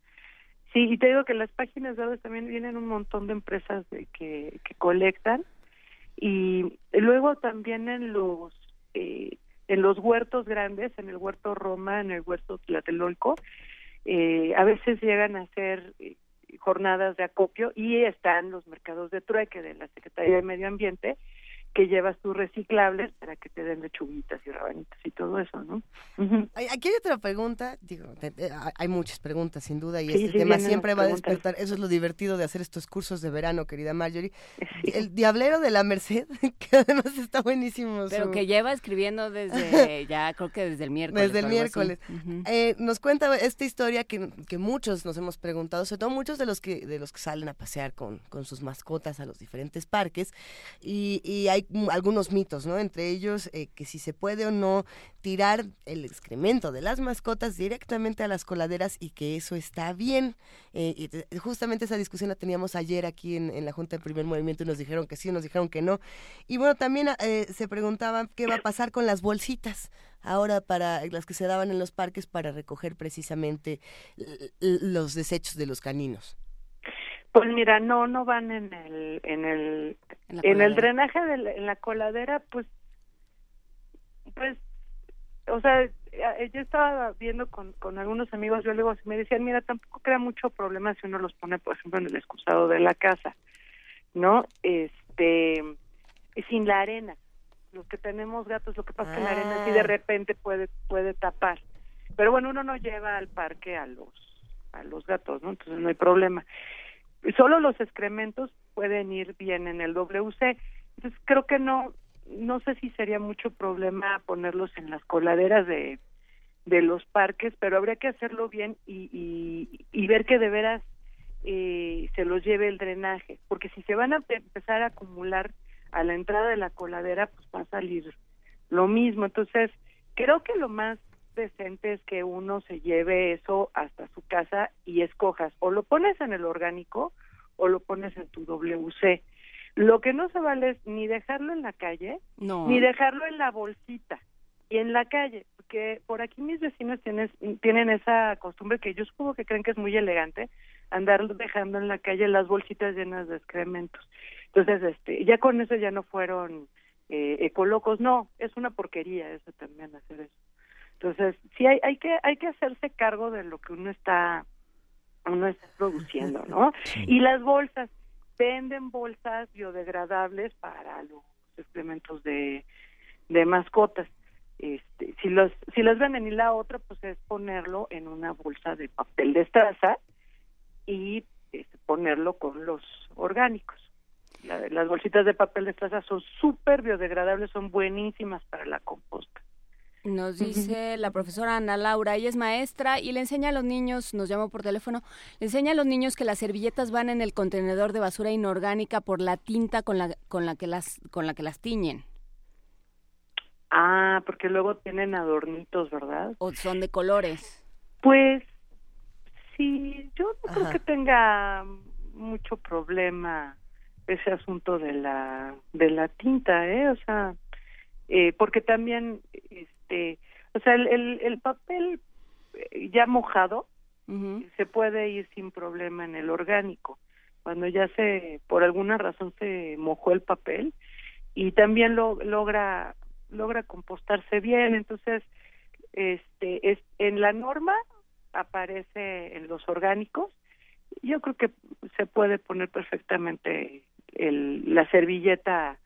Sí, y te digo que las páginas web también vienen un montón de empresas de que, que colectan. Y luego también en los eh, en los huertos grandes, en el huerto Roma, en el huerto Tlatelolco, eh, a veces llegan a hacer eh, jornadas de acopio y están los mercados de trueque de la Secretaría de Medio Ambiente que llevas tus reciclables para que te den lechuguitas y rabanitas y todo eso, ¿no? Aquí hay otra pregunta, digo, hay muchas preguntas sin duda y este tema siempre va a despertar, eso es lo divertido de hacer estos cursos de verano, querida Marjorie. El Diablero de la Merced, que además está buenísimo. Pero que lleva escribiendo desde, ya creo que desde el miércoles. Desde el miércoles. Eh, nos cuenta esta historia que, que, muchos nos hemos preguntado, sobre todo muchos de los que, de los que salen a pasear con, con sus mascotas a los diferentes parques y, y hay algunos mitos, ¿no? Entre ellos eh, que si se puede o no tirar el excremento de las mascotas directamente a las coladeras y que eso está bien. Eh, y justamente esa discusión la teníamos ayer aquí en, la Junta de Primer Movimiento y nos dijeron que sí, nos dijeron que no. Y bueno, también eh, se preguntaban qué va a pasar con las bolsitas ahora para las que se daban en los parques para recoger precisamente los desechos de los caninos. Pues mira, no, no van en el, en el, en, el drenaje de en la coladera, pues, pues, o sea, eh, yo estaba viendo con, con algunos amigos biólogos y me decían, mira, tampoco crea mucho problema si uno los pone, por ejemplo, en el excusado de la casa, ¿no? Este, sin la arena. Los que tenemos gatos, lo que pasa es que la arena sí de ah. repente puede, puede tapar. Pero bueno, uno no lleva al parque a los, a los gatos, ¿no? Entonces no hay problema solo los excrementos pueden ir bien en el WC. Entonces creo que no, no sé si sería mucho problema ponerlos en las coladeras de, de los parques, pero habría que hacerlo bien y, y, y ver que de veras eh, se los lleve el drenaje, porque si se van a empezar a acumular a la entrada de la coladera, pues va a salir lo mismo. Entonces, creo que lo más decente es que uno se lleve eso hasta su casa y escojas o lo pones en el orgánico o lo pones en tu WC. Lo que no se vale es ni dejarlo en la calle, ni dejarlo en la bolsita y en la calle, porque por aquí mis vecinos tienen, tienen esa costumbre que yo supongo que creen que es muy elegante, andar dejando en la calle las bolsitas llenas de excrementos. Entonces, este, ya con eso ya no fueron eh, ecolocos, no, es una porquería eso también hacer eso. Entonces, sí hay, hay que hay que hacerse cargo de lo que uno está uno está produciendo, ¿no? Y las bolsas venden bolsas biodegradables para los experimentos de de mascotas. Este, si los si las venden y la otra pues es ponerlo en una bolsa de papel de estraza y este, ponerlo con los orgánicos. las bolsitas de papel de estraza son súper biodegradables, son buenísimas para la composta. Nos dice la profesora Ana Laura, ella es maestra y le enseña a los niños, nos llamó por teléfono, le enseña a los niños que las servilletas van en el contenedor de basura inorgánica por la tinta con la, con la que las, con la que las tiñen. Ah, porque luego tienen adornitos, ¿verdad? O son de colores. Pues sí, yo no creo que tenga mucho problema ese asunto de la de la tinta, ¿eh? O sea, eh, porque también este, o sea, el, el, papel eh, ya mojado se puede ir sin problema en el orgánico. Cuando ya se, por alguna razón se mojó el papel y también lo logra logra compostarse bien, entonces este es en la norma aparece en los orgánicos. Yo creo que se puede poner perfectamente el, la servilleta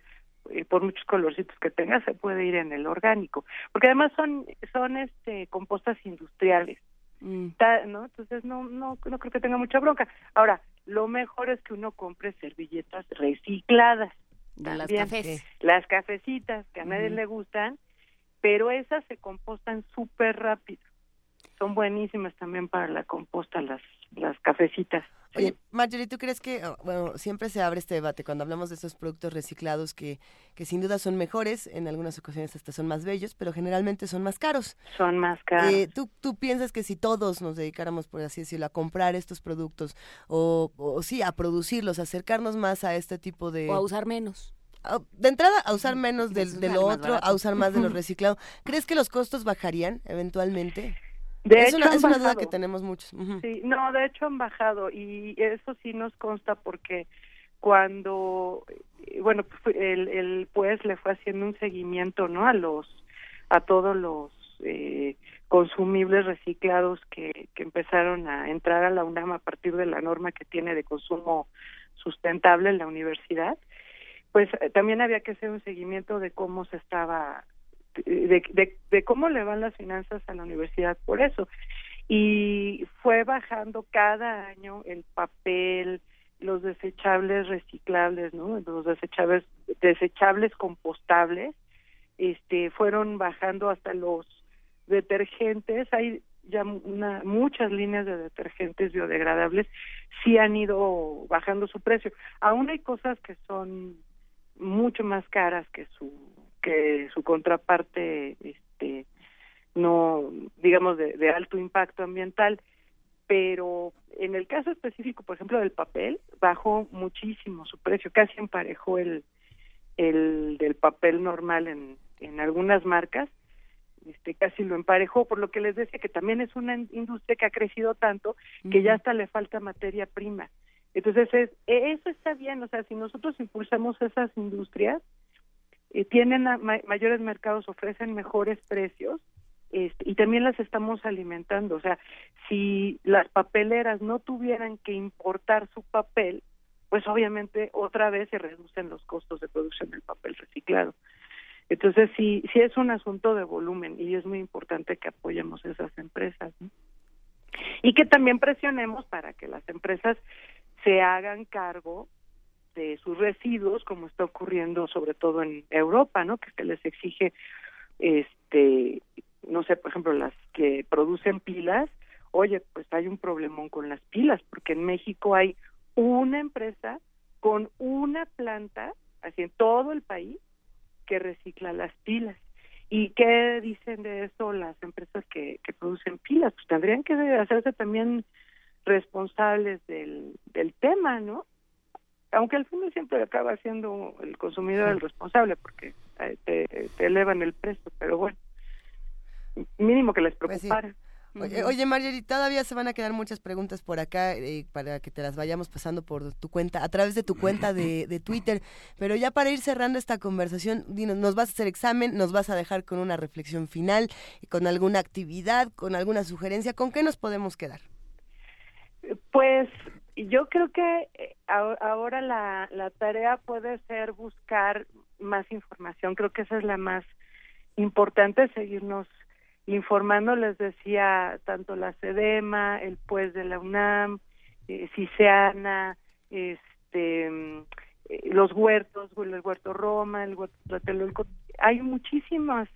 eh, por muchos colorcitos que tenga se puede ir en el orgánico. Porque además son son este compostas industriales. Mm. no entonces no no no creo que tenga mucha bronca. Ahora lo mejor es que uno compre servilletas recicladas. Las cafés. las cafecitas que a nadie le gustan pero esas se compostan súper rápido. Son buenísimas también para la composta las las cafecitas. Oye, Marjorie, ¿tú crees que, oh, bueno, siempre se abre este debate cuando hablamos de esos productos reciclados que, que sin duda son mejores, en algunas ocasiones hasta son más bellos, pero generalmente son más caros? Son más caros. Eh, ¿tú, ¿Tú piensas que si todos nos dedicáramos, por así decirlo, a comprar estos productos o, o sí, a producirlos, a acercarnos más a este tipo de... O a usar menos de entrada a usar menos de, de lo otro, a usar más de lo reciclado. ¿Crees que los costos bajarían eventualmente? De es hecho, una, duda que tenemos muchos. Sí, no, de hecho han bajado y eso sí nos consta porque cuando, eh, bueno, pues, el, el pues le fue haciendo un seguimiento, ¿no? A los, a todos los eh, consumibles reciclados que, que empezaron a entrar a la UNAM a partir de la norma que tiene de consumo sustentable en la universidad, pues eh, también había que hacer un seguimiento de cómo se estaba de, de, cómo le van las finanzas a la universidad por eso. Y fue bajando cada año el papel, los desechables reciclables, ¿no? Los desechables, desechables compostables, este, fueron bajando hasta los detergentes. Hay ya una, muchas líneas de detergentes biodegradables sí han ido bajando su precio. Aún hay cosas que son mucho más caras que su que su contraparte este no digamos de, alto impacto ambiental pero en el caso específico por ejemplo del papel bajó muchísimo su precio casi emparejó el el del papel normal en en algunas marcas este casi lo emparejó por lo que les decía que también es una industria que ha crecido tanto que ya hasta le falta materia prima. Entonces es, eso está bien o sea si nosotros impulsamos esas industrias eh, tienen mayores mercados, ofrecen mejores precios este, y también las estamos alimentando. O sea, si las papeleras no tuvieran que importar su papel, pues obviamente otra vez se reducen los costos de producción del papel reciclado. Entonces sí, sí es un asunto de volumen y es muy importante que apoyemos esas empresas. Y que también presionemos para que las empresas se hagan cargo de sus residuos, como está ocurriendo sobre todo en Europa, ¿no? Que se les exige, este, no sé, por ejemplo, las que producen pilas, oye, pues hay un problemón con las pilas, porque en México hay una empresa con una planta, así en todo el país, que recicla las pilas. ¿Y qué dicen de eso las empresas que, que producen pilas? Pues tendrían que hacerse también responsables del, del tema, ¿no? Aunque al final siempre acaba siendo el consumidor el responsable porque eh, te, elevan el precio, pero bueno, mínimo que les pues preocupara. Oye, oye Marjorie, todavía se van a quedar muchas preguntas por acá eh, para que te las vayamos pasando por tu cuenta, a través de tu cuenta de, de Twitter. Pero ya para ir cerrando esta conversación, dinos, nos vas a hacer examen, nos vas a dejar con una reflexión final, con alguna actividad, con alguna sugerencia. ¿Con qué nos podemos quedar? Pues yo creo que eh, ahora la, la tarea puede ser buscar más información. Creo que esa es la más importante, seguirnos informando. Les decía tanto la SEDEMA, el PUES de la UNAM, eh, este, eh, los huertos, el huerto Roma, el huerto Tlatelolco. Hay muchísimos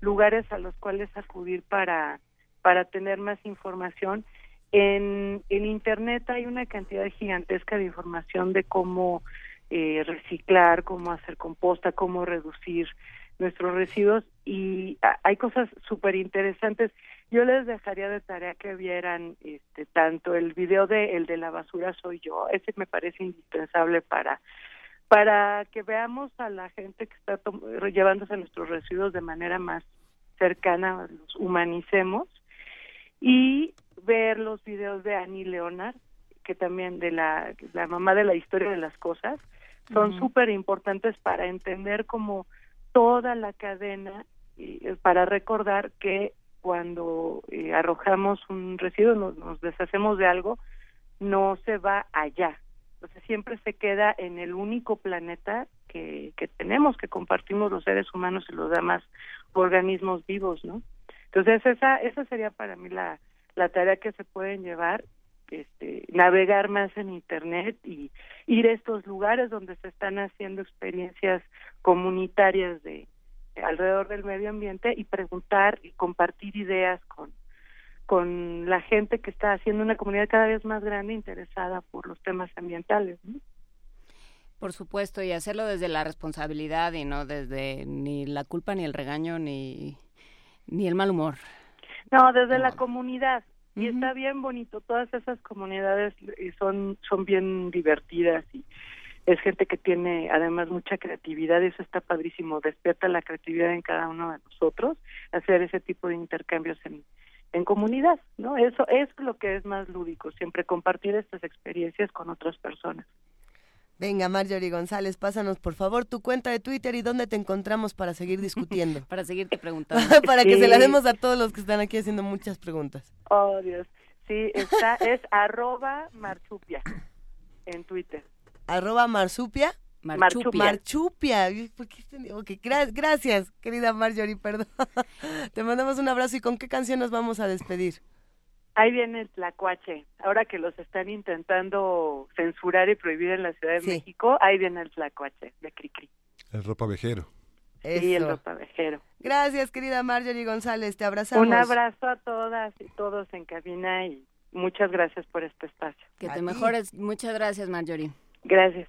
lugares a los cuales acudir para para tener más información en, en Internet hay una cantidad gigantesca de información de cómo eh, reciclar, cómo hacer composta, cómo reducir nuestros residuos y hay cosas súper interesantes. Yo les dejaría de tarea que vieran este, tanto el video de el de la basura soy yo, ese me parece indispensable para para que veamos a la gente que está llevándose nuestros residuos de manera más cercana, los humanicemos y ver los videos de Annie Leonard, que también de la, la mamá de la historia de las cosas, son súper importantes para entender como toda la cadena, y, eh, para recordar que cuando eh, arrojamos un residuo, nos, nos, deshacemos de algo, no se va allá. Entonces siempre se queda en el único planeta que, que tenemos, que compartimos los seres humanos y los demás organismos vivos, ¿no? Entonces esa, esa sería para mí la, la tarea que se pueden llevar este, navegar más en internet y ir a estos lugares donde se están haciendo experiencias comunitarias de alrededor del medio ambiente y preguntar y compartir ideas con con la gente que está haciendo una comunidad cada vez más grande interesada por los temas ambientales. Por supuesto, y hacerlo desde la responsabilidad y no desde ni la culpa, ni el regaño, ni, ni el mal humor. No, desde la comunidad. Y está bien bonito. Todas esas comunidades son, son bien divertidas y es gente que tiene además mucha creatividad. Eso está padrísimo. Despierta la creatividad en cada uno de nosotros. Hacer ese tipo de intercambios en, en comunidad, ¿no? Eso es lo que es más lúdico. Siempre compartir estas experiencias con otras personas. Venga, Marjorie González, pásanos por favor tu cuenta de Twitter y dónde te encontramos para seguir discutiendo. para seguirte preguntando. para que se la demos a todos los que están aquí haciendo muchas preguntas. Oh, Dios. Sí, está, es arroba marsupia en Twitter. ¿Arroba marsupia? Marchupia. Marchupia. Okay, gracias, querida Marjorie, perdón. Te mandamos un abrazo y con qué canción nos vamos a despedir. Ahí viene el tlacuache. Ahora que los están intentando censurar y prohibir en la Ciudad de México, ahí viene el tlacuache de Cricri. El ropa vejero. Sí, el ropa vejero. Gracias, querida Marjorie González. Te abrazamos. Un abrazo a todas y todos en cabina y muchas gracias por este espacio. Que te mejores. Muchas gracias, Marjorie. Gracias.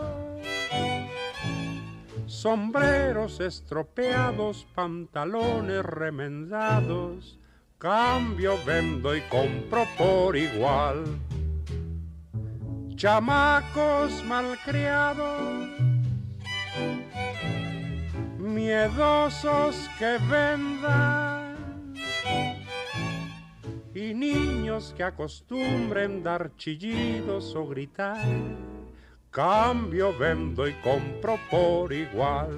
sombreros estropeados, pantalones remendados, cambio, vendo y compro por igual. Chamacos malcriados, miedosos que vendan, y niños que acostumbren dar chillidos o gritar Cambio, vendo y compro por igual.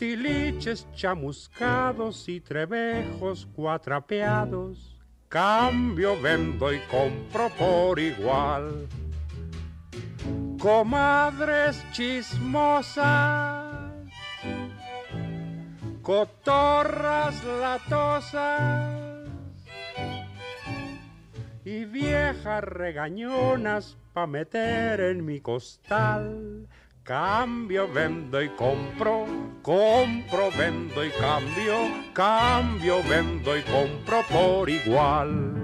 tiliches chamuscados y trebejos cuatrapeados, cambio, vendo y compro por igual. Comadres chismosas, cotorras latosas, y viejas regañonas pa' meter en mi costal. Cambio, vendo y compro, compro, vendo y cambio, cambio, vendo y compro por igual.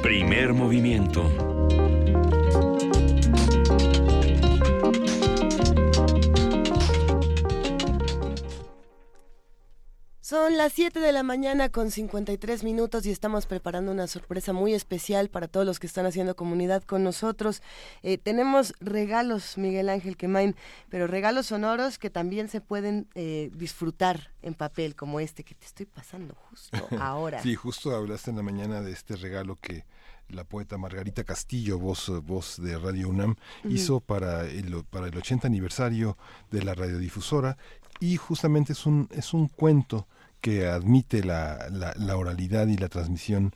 Primer movimiento. Son las 7 de la mañana con 53 minutos y estamos preparando una sorpresa muy especial para todos los que están haciendo comunidad con nosotros. Eh, tenemos regalos, Miguel Ángel Quemain, pero regalos sonoros que también se pueden eh, disfrutar en papel, como este que te estoy pasando justo ahora. sí, justo hablaste en la mañana de este regalo que la poeta Margarita Castillo, voz, voz de Radio UNAM, hizo para el, para el 80 aniversario de la radiodifusora y justamente es un, es un cuento que admite la, la, oralidad y la transmisión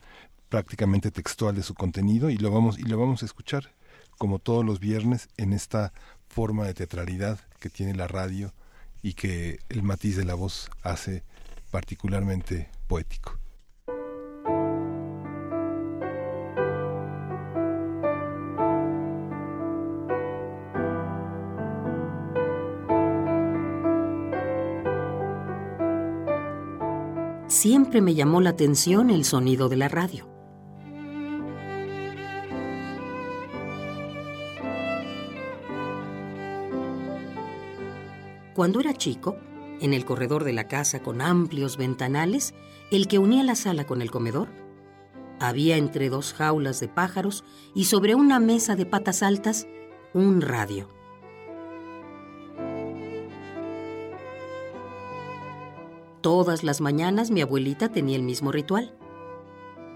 prácticamente textual de su contenido y lo vamos y lo vamos a escuchar como todos los viernes en esta forma de teatralidad que tiene la radio y que el matiz de la voz hace particularmente poético. Siempre me llamó la atención el sonido de la radio. Cuando era chico, en el corredor de la casa con amplios ventanales, el que unía la sala con el comedor, había entre dos jaulas de pájaros y sobre una mesa de patas altas un radio. Todas las mañanas mi abuelita tenía el mismo ritual.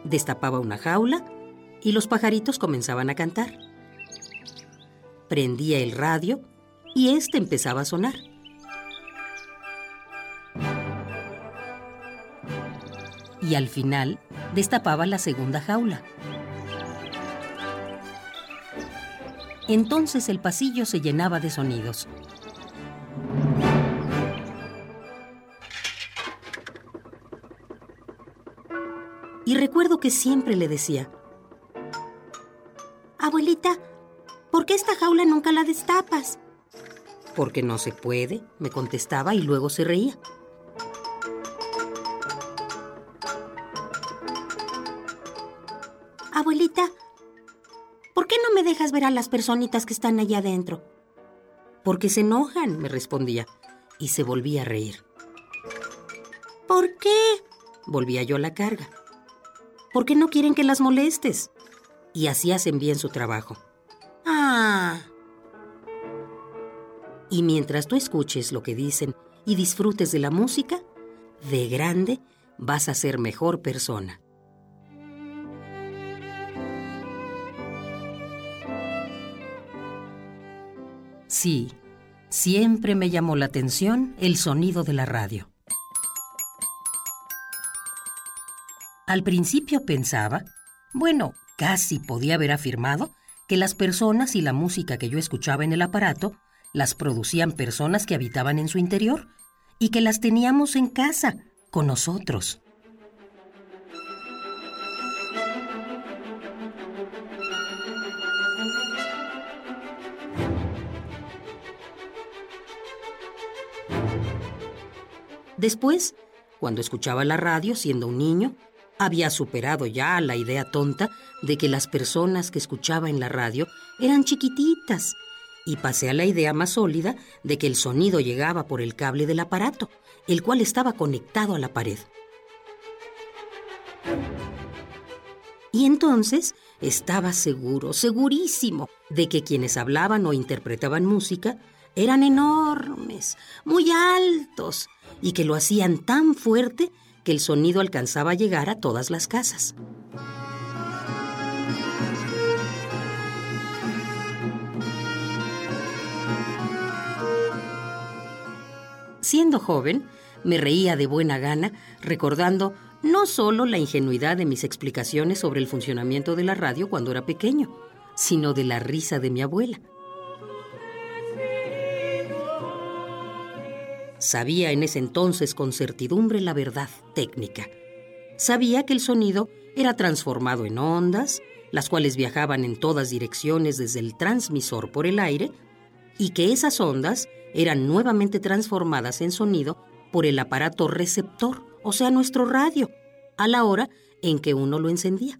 Destapaba una jaula y los pajaritos comenzaban a cantar. Prendía el radio y éste empezaba a sonar. Y al final destapaba la segunda jaula. Entonces el pasillo se llenaba de sonidos. Recuerdo que siempre le decía, Abuelita, ¿por qué esta jaula nunca la destapas? Porque no se puede, me contestaba y luego se reía. Abuelita, ¿por qué no me dejas ver a las personitas que están allá adentro? Porque se enojan, me respondía, y se volvía a reír. ¿Por qué? Volvía yo a la carga porque no quieren que las molestes. Y así hacen bien su trabajo. Ah. Y mientras tú escuches lo que dicen y disfrutes de la música, de grande vas a ser mejor persona. Sí, siempre me llamó la atención el sonido de la radio. Al principio pensaba, bueno, casi podía haber afirmado, que las personas y la música que yo escuchaba en el aparato las producían personas que habitaban en su interior y que las teníamos en casa, con nosotros. Después, cuando escuchaba la radio siendo un niño, había superado ya la idea tonta de que las personas que escuchaba en la radio eran chiquititas y pasé a la idea más sólida de que el sonido llegaba por el cable del aparato, el cual estaba conectado a la pared. Y entonces estaba seguro, segurísimo, de que quienes hablaban o interpretaban música eran enormes, muy altos, y que lo hacían tan fuerte que el sonido alcanzaba a llegar a todas las casas. Siendo joven, me reía de buena gana recordando no solo la ingenuidad de mis explicaciones sobre el funcionamiento de la radio cuando era pequeño, sino de la risa de mi abuela. Sabía en ese entonces con certidumbre la verdad técnica. Sabía que el sonido era transformado en ondas, las cuales viajaban en todas direcciones desde el transmisor por el aire, y que esas ondas eran nuevamente transformadas en sonido por el aparato receptor, o sea, nuestro radio, a la hora en que uno lo encendía.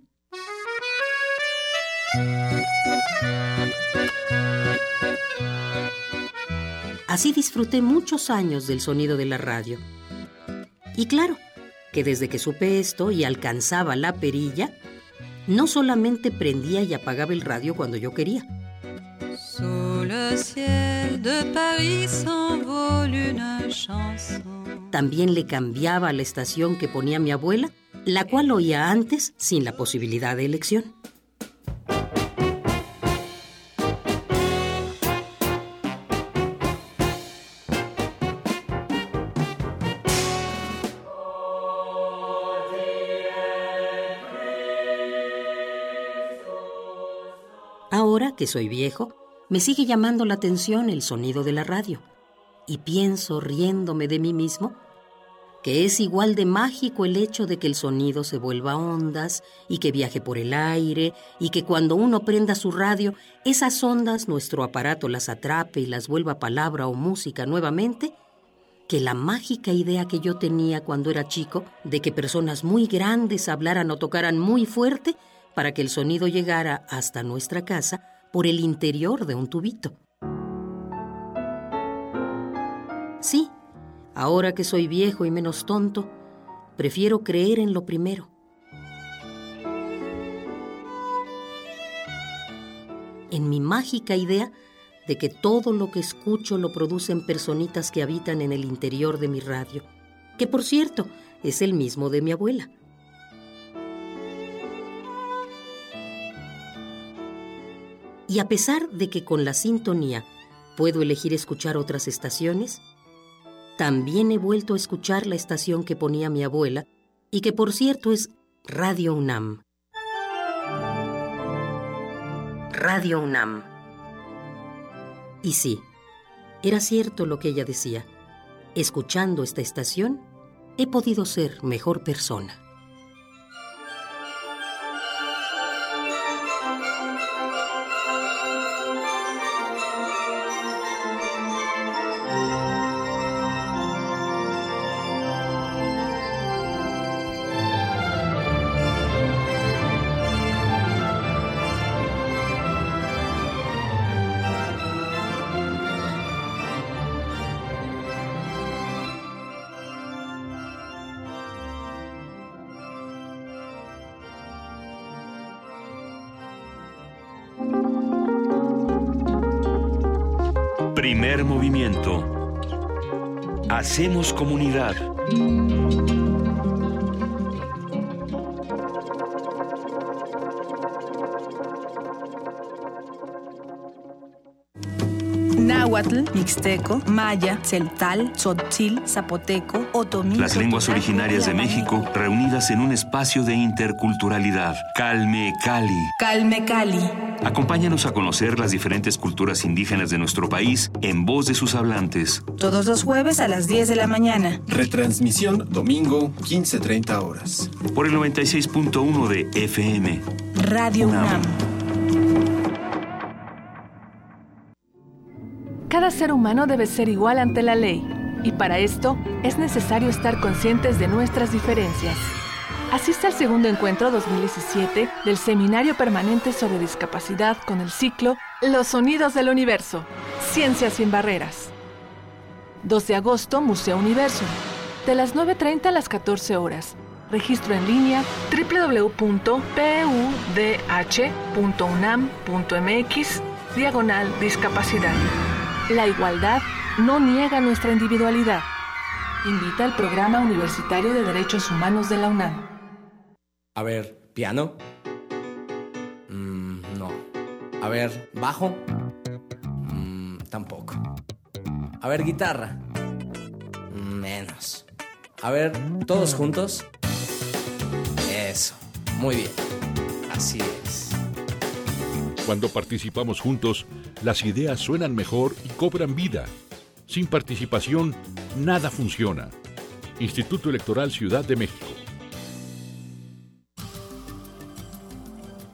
Así disfruté muchos años del sonido de la radio. Y claro, que desde que supe esto y alcanzaba la perilla, no solamente prendía y apagaba el radio cuando yo quería. También le cambiaba la estación que ponía mi abuela, la cual oía antes sin la posibilidad de elección. Que soy viejo, me sigue llamando la atención el sonido de la radio. Y pienso, riéndome de mí mismo, que es igual de mágico el hecho de que el sonido se vuelva ondas y que viaje por el aire y que cuando uno prenda su radio, esas ondas nuestro aparato las atrape y las vuelva palabra o música nuevamente, que la mágica idea que yo tenía cuando era chico de que personas muy grandes hablaran o tocaran muy fuerte para que el sonido llegara hasta nuestra casa por el interior de un tubito. Sí, ahora que soy viejo y menos tonto, prefiero creer en lo primero. En mi mágica idea de que todo lo que escucho lo producen personitas que habitan en el interior de mi radio, que por cierto es el mismo de mi abuela. Y a pesar de que con la sintonía puedo elegir escuchar otras estaciones, también he vuelto a escuchar la estación que ponía mi abuela y que por cierto es Radio UNAM. Radio UNAM. Y sí, era cierto lo que ella decía. Escuchando esta estación, he podido ser mejor persona. Hacemos comunidad. Náhuatl, Mixteco, Maya, Celtal, Tzotzil, Zapoteco, Otomí. Las lenguas originarias de México reunidas en un espacio de interculturalidad. Calme Cali. Calme Cali. Acompáñanos a conocer las diferentes culturas indígenas de nuestro país en voz de sus hablantes. Todos los jueves a las 10 de la mañana. Retransmisión domingo 15.30 horas. Por el 96.1 de FM. Radio UNAM. Cada ser humano debe ser igual ante la ley, y para esto es necesario estar conscientes de nuestras diferencias. Asiste al segundo encuentro 2017 del Seminario Permanente sobre Discapacidad con el ciclo Los Sonidos del Universo, Ciencias sin Barreras. 2 de agosto, Museo Universo, de las 9.30 a las 14 horas. Registro en línea www.pudh.unam.mx, diagonal discapacidad. La igualdad no niega nuestra individualidad. Invita al Programa Universitario de Derechos Humanos de la UNAM. A ver, piano. Mm, no. A ver, bajo. Mm, tampoco. A ver, guitarra. Menos. A ver, todos juntos. Eso. Muy bien. Así es. Cuando participamos juntos, las ideas suenan mejor y cobran vida. Sin participación, nada funciona. Instituto Electoral Ciudad de México.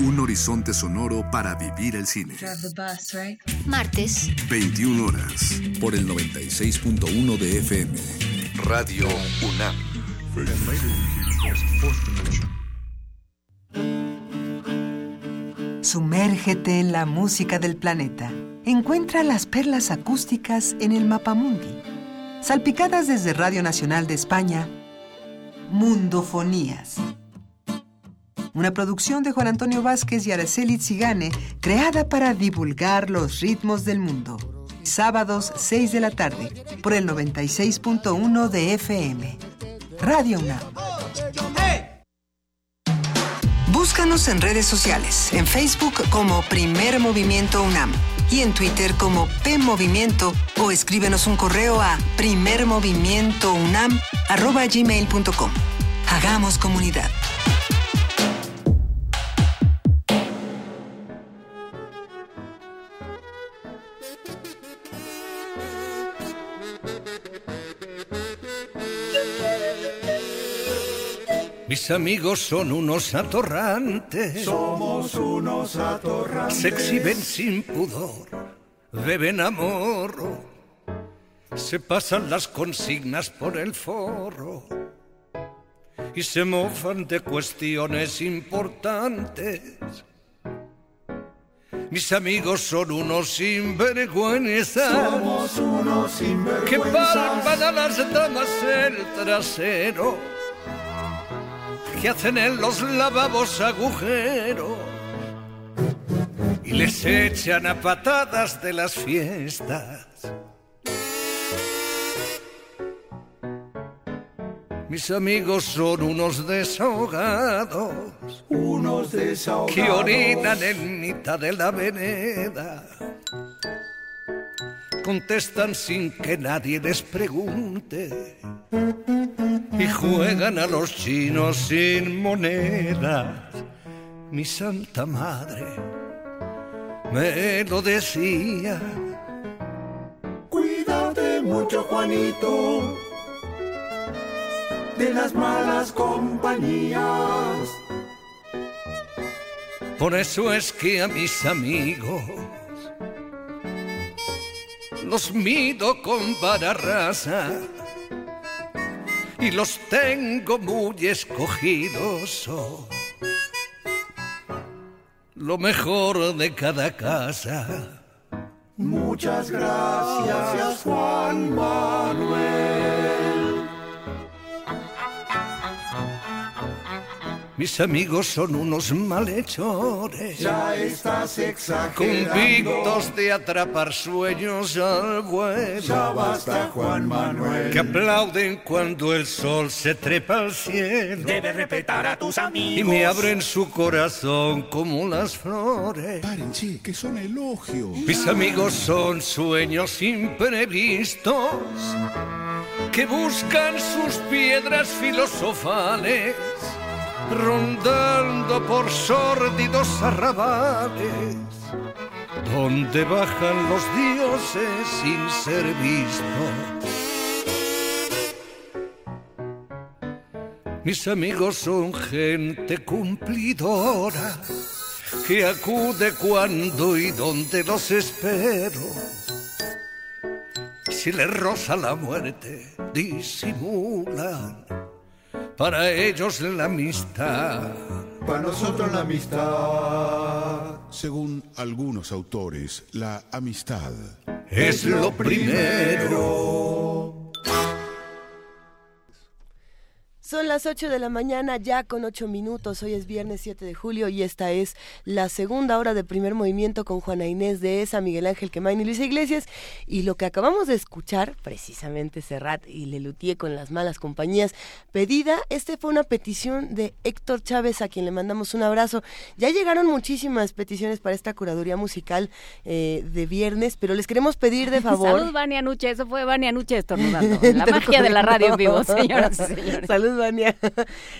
Un horizonte sonoro para vivir el cine. Martes, 21 horas. Por el 96.1 de FM. Radio UNAM. Sumérgete en la música del planeta. Encuentra las perlas acústicas en el Mapamundi. Salpicadas desde Radio Nacional de España, Mundofonías. Una producción de Juan Antonio Vázquez y Araceli Zigane, creada para divulgar los ritmos del mundo. Sábados, 6 de la tarde, por el 96.1 de FM. Radio UNAM. Búscanos en redes sociales, en Facebook como Primer Movimiento UNAM y en Twitter como P Movimiento o escríbenos un correo a primermovimientounam@gmail.com. Hagamos comunidad. Mis amigos son unos atorrantes. Somos unos atorrantes. Se exhiben sin pudor, beben amor. Se pasan las consignas por el forro. Y se mofan de cuestiones importantes. Mis amigos son unos sinvergüenzas. Somos unos Que sinvergüenzas. palpan a las damas el trasero que hacen en los lavabos agujeros y les echan a patadas de las fiestas. Mis amigos son unos desahogados, Unos desahogados. que orinan en mitad de la vereda. Contestan sin que nadie les pregunte y juegan a los chinos sin monedas. Mi santa madre me lo decía. Cuídate mucho, Juanito, de las malas compañías. Por eso es que a mis amigos los mido con vara rasa y los tengo muy escogidos. lo mejor de cada casa. Muchas gracias, Juan Manuel. Mis amigos son unos malhechores. Ya estás exagerando. Convictos de atrapar sueños al vuelo. Ya basta, Juan Manuel. Que aplauden cuando el sol se trepa al cielo. Debes respetar a tus amigos. Y me abren su corazón como las flores. Párense, que son elogios. Mis amigos son sueños imprevistos que buscan sus piedras filosofales, rondando por sórdidos arrabales, donde bajan los dioses sin ser vistos. Mis amigos son gente cumplidora que acude cuando y donde los espero. Si les roza la muerte, disimulan. Para ellos la amistad. Para nosotros la amistad. Según algunos autores, la amistad es lo primero. Son las 8 de la mañana, ya con 8 minutos. Hoy es viernes 7 de julio y esta es la segunda hora de primer movimiento con Juana Inés de ESA, Miguel Ángel Quemain y Luisa Iglesias. Y lo que acabamos de escuchar, precisamente Serrat y Lelutier con las malas compañías, pedida, este fue una petición de Héctor Chávez, a quien le mandamos un abrazo. Ya llegaron muchísimas peticiones para esta curaduría musical eh, de viernes, pero les queremos pedir de favor. Salud, Vania Nuche, eso fue Vania Nuche estornudando. La magia de la radio en vivo, señoras y señores. Salud, Vania.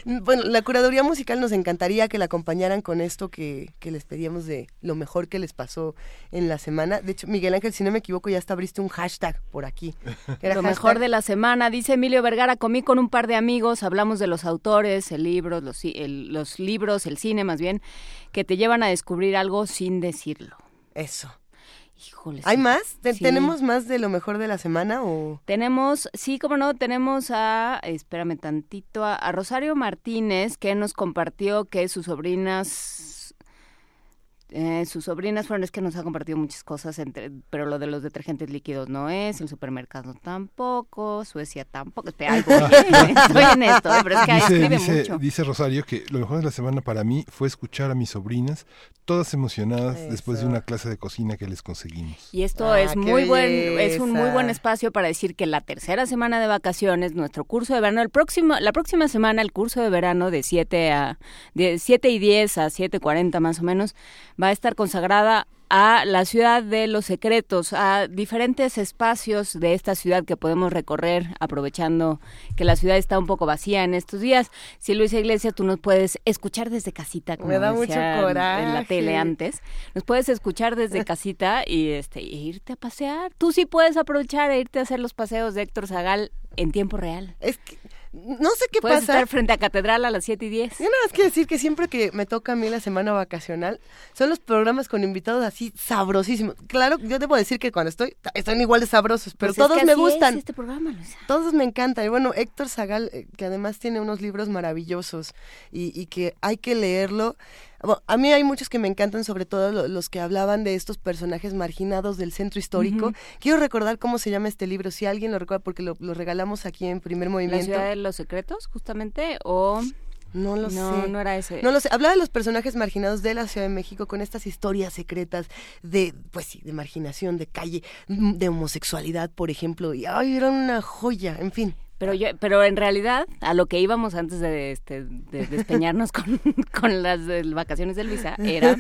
Bueno, la curaduría musical nos encantaría que la acompañaran con esto que, que les pedíamos de lo mejor que les pasó en la semana. De hecho, Miguel Ángel, si no me equivoco, ya hasta abriste un hashtag por aquí. Era lo hashtag... mejor de la semana, dice Emilio Vergara, comí con un par de amigos, hablamos de los autores, el libro, los, el, los libros, el cine más bien, que te llevan a descubrir algo sin decirlo. Eso. Híjole, ¿Hay sí. más? ¿Te- Sí. ¿Tenemos más de lo mejor de la semana o...? Tenemos, sí, como no, tenemos a, espérame tantito, a, a Rosario Martínez, que nos compartió que sus sobrinas, eh, sus sobrinas fueron, es que nos ha compartido muchas cosas, entre, pero lo de los detergentes líquidos no es, el supermercado tampoco, Suecia tampoco, espera, voy, estoy en esto, eh, pero es que ahí dice, escribe dice- mucho. dice Rosario que lo mejor de la semana para mí fue escuchar a mis sobrinas, todas emocionadas después de una clase de cocina que les conseguimos. Y esto Ah, es muy buen, es un muy belleza. buen espacio para decir que la tercera semana de vacaciones, nuestro curso de verano, el próximo, la próxima semana el curso de verano de 7 a de 7 y 10 a 7:40 más o menos va a estar consagrada a la ciudad de los secretos, a diferentes espacios de esta ciudad que podemos recorrer aprovechando que la ciudad está un poco vacía en estos días. Si Luisa Iglesia, tú nos puedes escuchar desde casita, como Me da mucho decía en la coraje. tele antes. Nos puedes escuchar desde casita y este e irte a pasear. Tú sí puedes aprovechar e irte a hacer los paseos de Héctor Zagal en tiempo real. Es que no sé qué Puedes pasa. estar frente a Catedral a las 7 y 10. Yo nada más quiero decir que siempre que me toca a mí la semana vacacional, son los programas con invitados así sabrosísimos. Claro, yo debo decir que cuando estoy, están igual de sabrosos, pero Pues es todos me así es gustan. este programa, Luisa. Todos me encantan. Y bueno, Héctor Zagal, eh, que además tiene unos libros maravillosos y, y que hay que leerlo. Bueno, a mí hay muchos que me encantan, sobre todo lo- los que hablaban de estos personajes marginados del centro histórico. Quiero recordar cómo se llama este libro, si alguien lo recuerda, porque lo, lo regalamos aquí en Primer ¿La Movimiento. ciudad de los secretos, justamente? ¿O No lo no, sé. no era ese? No lo sé. Hablaba de los personajes marginados de la Ciudad de México con estas historias secretas de, pues sí, de marginación, de calle, de homosexualidad, por ejemplo. Y ay, era una joya, en fin. Pero yo, pero en realidad, a lo que íbamos antes de, este, de despeñarnos con, con las eh, vacaciones de Luisa, era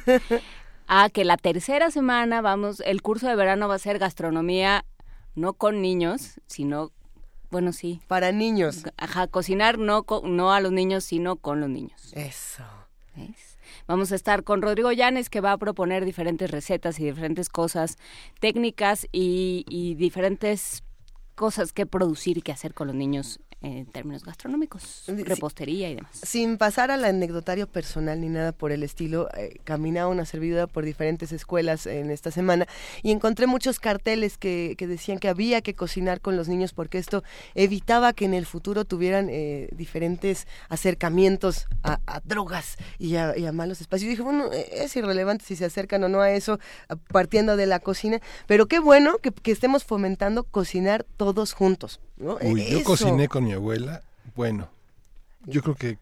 a que la tercera semana vamos, el curso de verano va a ser gastronomía no con niños, sino, bueno, sí. Para niños. Ajá, cocinar no, no a los niños, sino con los niños. Eso. ¿Ves? Vamos a estar con Rodrigo Llanes, que va a proponer diferentes recetas y diferentes cosas técnicas y, y diferentes cosas que producir y que hacer con los niños en términos gastronómicos, repostería y demás. Sin pasar al anecdotario personal ni nada por el estilo, eh, caminaba una servidora por diferentes escuelas en esta semana y encontré muchos carteles que, que decían que había que cocinar con los niños porque esto evitaba que en el futuro tuvieran eh, diferentes acercamientos a, a drogas y a, y a malos espacios. Y dije, bueno, eh, es irrelevante si se acercan o no a eso partiendo de la cocina, pero qué bueno que, que estemos fomentando cocinar todos juntos. ¿no? Uy, yo cociné con mi abuela, bueno, yo creo que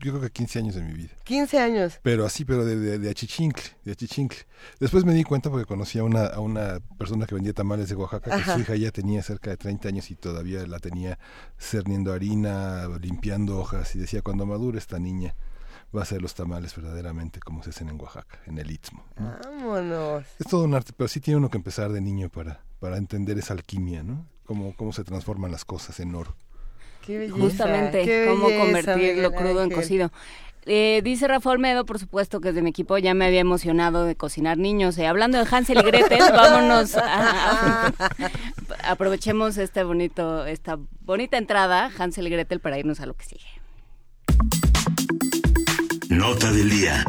yo creo que 15 años de mi vida. 15 años. Pero así, pero de, de, de achichincle, de achichincle. Después me di cuenta porque conocí a una, a una persona que vendía tamales de Oaxaca, que su hija ya tenía cerca de 30 años y todavía la tenía cerniendo harina, limpiando hojas, y decía, cuando madure esta niña, va a hacer los tamales verdaderamente como se hacen en Oaxaca, en el Istmo. ¿no? Vámonos. Es todo un arte, pero sí tiene uno que empezar de niño para, para entender esa alquimia, ¿no? Cómo, cómo se transforman las cosas en oro. Qué belleza, Justamente, qué cómo belleza, convertir lo crudo en cocido. Eh, dice Rafa Olmedo, por supuesto que es de mi equipo, ya me había emocionado de cocinar niños. Eh, hablando de Hansel y Gretel, vámonos a, a- aprovechemos este bonito, esta bonita entrada, Hansel y Gretel, para irnos a lo que sigue. Nota del día.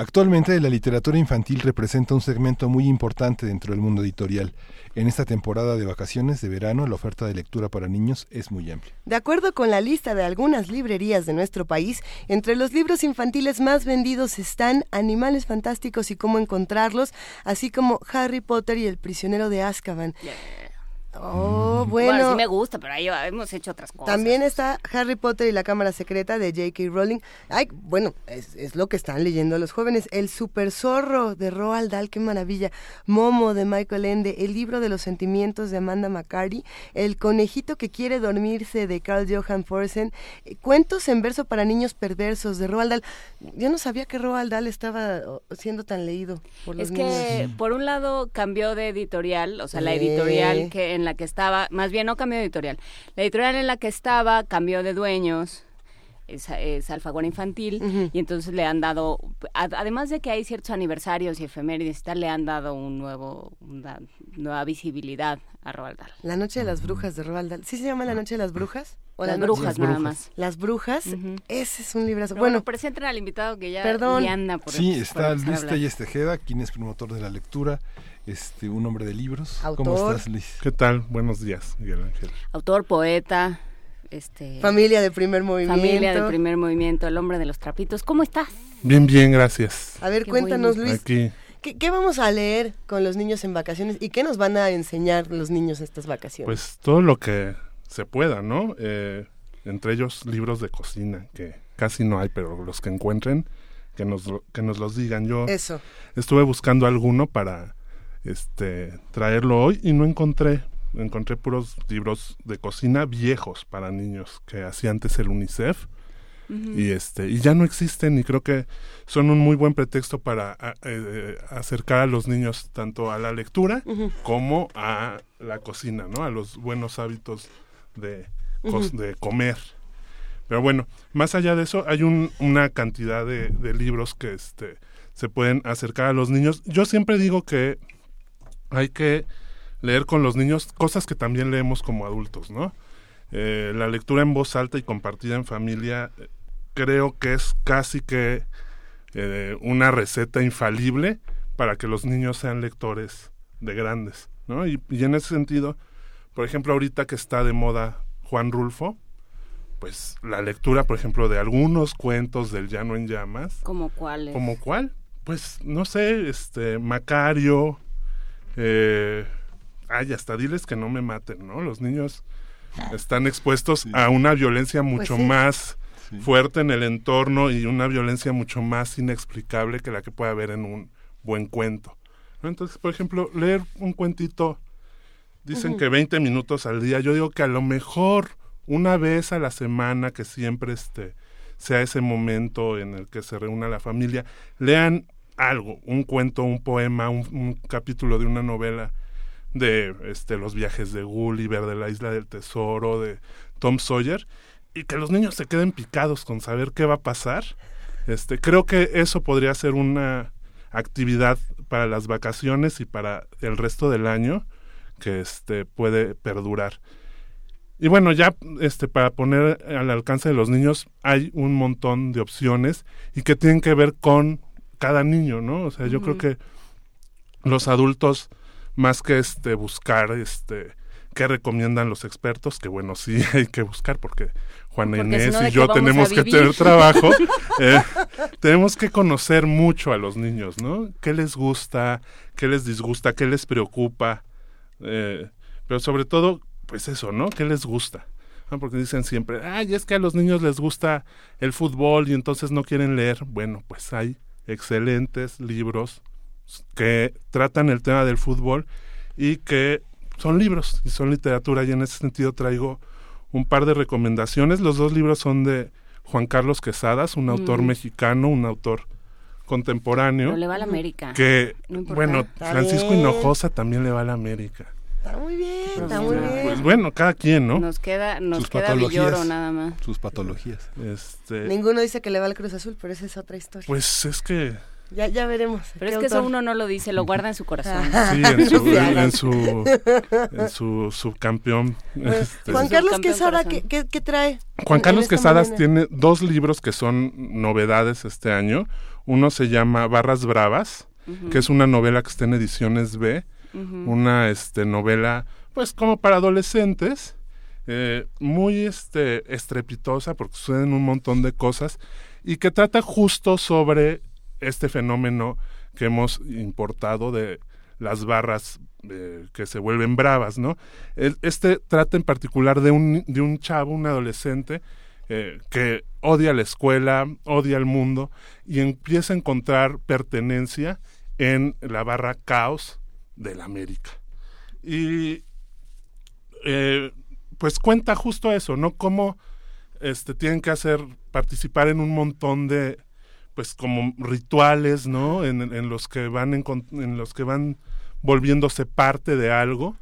Actualmente la literatura infantil representa un segmento muy importante dentro del mundo editorial. En esta temporada de vacaciones de verano, la oferta de lectura para niños es muy amplia. De acuerdo con la lista de algunas librerías de nuestro país, entre los libros infantiles más vendidos están Animales Fantásticos y cómo encontrarlos, así como Harry Potter y el prisionero de Azkaban. Oh, bueno. sí me gusta, pero ahí hemos hecho otras cosas. También está Harry Potter y la Cámara Secreta de J.K. Rowling. Ay, bueno, es, es lo que están leyendo los jóvenes. El Super Zorro de Roald Dahl, qué maravilla. Momo de Michael Ende. El libro de los sentimientos de Amanda McCarty. El conejito que quiere dormirse de Carl Johan Forsen. eh, Cuentos en verso para niños perversos de Roald Dahl. Yo no sabía que Roald Dahl estaba siendo tan leído por los Es que, niños. por un lado, cambió de editorial, o sea, la editorial que en la que estaba, más bien no cambió de editorial, la editorial en la que estaba cambió de dueños, es, es Alfaguara Infantil, y entonces le han dado, a- además de que hay ciertos aniversarios y efemérides y tal, le han dado un nuevo, una nueva visibilidad a Roald Dahl. La Noche de las Brujas de Roald Dahl. ¿Sí se llama La Noche de las Brujas? ¿O Las La Brujas, nada más. Las Brujas. Ese es un librazo. Pero bueno, Bueno, presenten al invitado que ya Perdón. le anda por Sí, por está Luis. Telles Tejeda, quien es promotor de la lectura, este, un hombre de libros. ¿Cómo Autor. estás, Luis? ¿Qué tal? Buenos días, Miguel Ángel. Autor, poeta, este... familia de primer movimiento. Familia del primer movimiento, el hombre de los trapitos. ¿Cómo estás? Bien, bien, gracias. A ver, Qué cuéntanos, bueno. Luis. Aquí, ¿qué, qué vamos a leer con los niños en vacaciones y qué nos van a enseñar los niños estas vacaciones? pues todo lo que se pueda, ¿no? Eh, entre ellos libros de cocina, que casi no hay, pero los que encuentren, que nos, que nos los digan. Yo Eso. estuve buscando alguno para este traerlo hoy y no encontré. Encontré puros libros de cocina viejos para niños que hacía antes el UNICEF. y este y ya no existen y creo que son un muy buen pretexto para eh, acercar a los niños tanto a la lectura como a la cocina no a los buenos hábitos de, de comer. Pero bueno más allá de eso hay un- una cantidad de, de libros que este se pueden acercar a los niños. Yo siempre digo que hay que leer con los niños cosas que también leemos como adultos no eh, la lectura en voz alta y compartida en familia eh, creo que es casi que eh, una receta infalible para que los niños sean lectores de grandes, ¿no? Y, y en ese sentido, por ejemplo, ahorita que está de moda Juan Rulfo, pues la lectura, por ejemplo, de algunos cuentos del Llano en Llamas, ¿Como cuáles? ¿como cuál? Pues no sé, este Macario, eh, ay, hasta diles que no me maten, ¿no? Los niños están expuestos a una violencia mucho sí. más fuerte en el entorno y una violencia mucho más inexplicable que la que puede haber en un buen cuento. ¿no? Entonces, por ejemplo, leer un cuentito, dicen que 20 minutos al día, yo digo que a lo mejor una vez a la semana, que siempre este, sea ese momento en el que se reúna la familia, lean algo, un cuento, un poema, un, capítulo de una novela de este, los viajes de Gulliver, de la isla del tesoro, de Tom Sawyer, y que los niños se queden picados con saber qué va a pasar. Este, creo que eso podría ser una actividad para las vacaciones y para el resto del año que este puede perdurar. Y bueno, ya este para poner al alcance de los niños hay un montón de opciones y que tienen que ver con cada niño, ¿no? O sea, yo creo que los adultos más que este buscar este qué recomiendan los expertos, que bueno, sí hay que buscar porque Juana Porque si Inés no, ¿de y yo tenemos que tener trabajo, eh, tenemos que conocer mucho a los niños, ¿no? ¿Qué les gusta? ¿Qué les disgusta? ¿Qué les preocupa? Eh, pero sobre todo, pues eso, ¿no? ¿Qué les gusta? ¿No? Porque dicen siempre, ay, es que a los niños les gusta el fútbol y entonces no quieren leer. Bueno, pues hay excelentes libros que tratan el tema del fútbol y que son libros y son literatura y en ese sentido traigo un par de recomendaciones. Los dos libros son de Juan Carlos Quesadas, un autor Mm. mexicano, un autor contemporáneo. Pero le va a la América. Que, No bueno, Francisco. Hinojosa también le va a la América. Está muy bien, Pues está muy bien. Pues bueno, cada quien, ¿no? Nos queda, nos Sus queda patologías. Villoro nada más. Sus patologías. Este, Ninguno dice que le va al Cruz Azul, pero esa es otra historia. Pues es que Ya, ya veremos. Pero ¿Qué es que eso uno no lo dice, lo guarda en su corazón. Sí, en su, en, en su, en su subcampeón. Bueno, este, Juan Carlos Quesada. ¿qué, qué, qué trae? Juan Carlos Quesadas mañana? tiene dos libros que son novedades este año. Uno se llama Barras Bravas, que es una novela que está en ediciones B, Una este novela pues como para adolescentes, eh, muy este estrepitosa porque suceden un montón de cosas y que trata justo sobre este fenómeno que hemos importado de las barras eh, que se vuelven bravas, ¿no? Este trata en particular de un, de un chavo, un adolescente, eh, que odia la escuela, odia el mundo y empieza a encontrar pertenencia en la barra caos de la América. Y eh, pues cuenta justo eso, ¿no? Cómo este, tienen que hacer, participar en un montón de, pues como rituales, ¿no? En, los que van en los que van volviéndose parte de algo.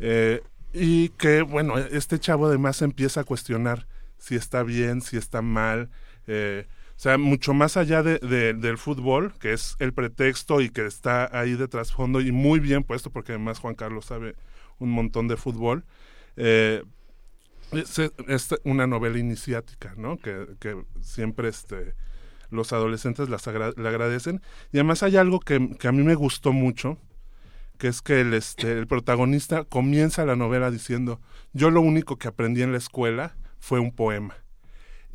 eh, y que, bueno, este chavo además empieza a cuestionar si está bien, si está mal. eh, o sea, mucho más allá de, de- del fútbol, que es el pretexto y que está ahí de trasfondo y muy bien puesto, porque además Juan Carlos sabe un montón de fútbol. eh, es, es una novela iniciática, ¿no? Que, que siempre este, los adolescentes las agra- le agradecen. Y además hay algo que, que a mí me gustó mucho, que es que el, este, el protagonista comienza la novela diciendo, yo lo único que aprendí en la escuela fue un poema.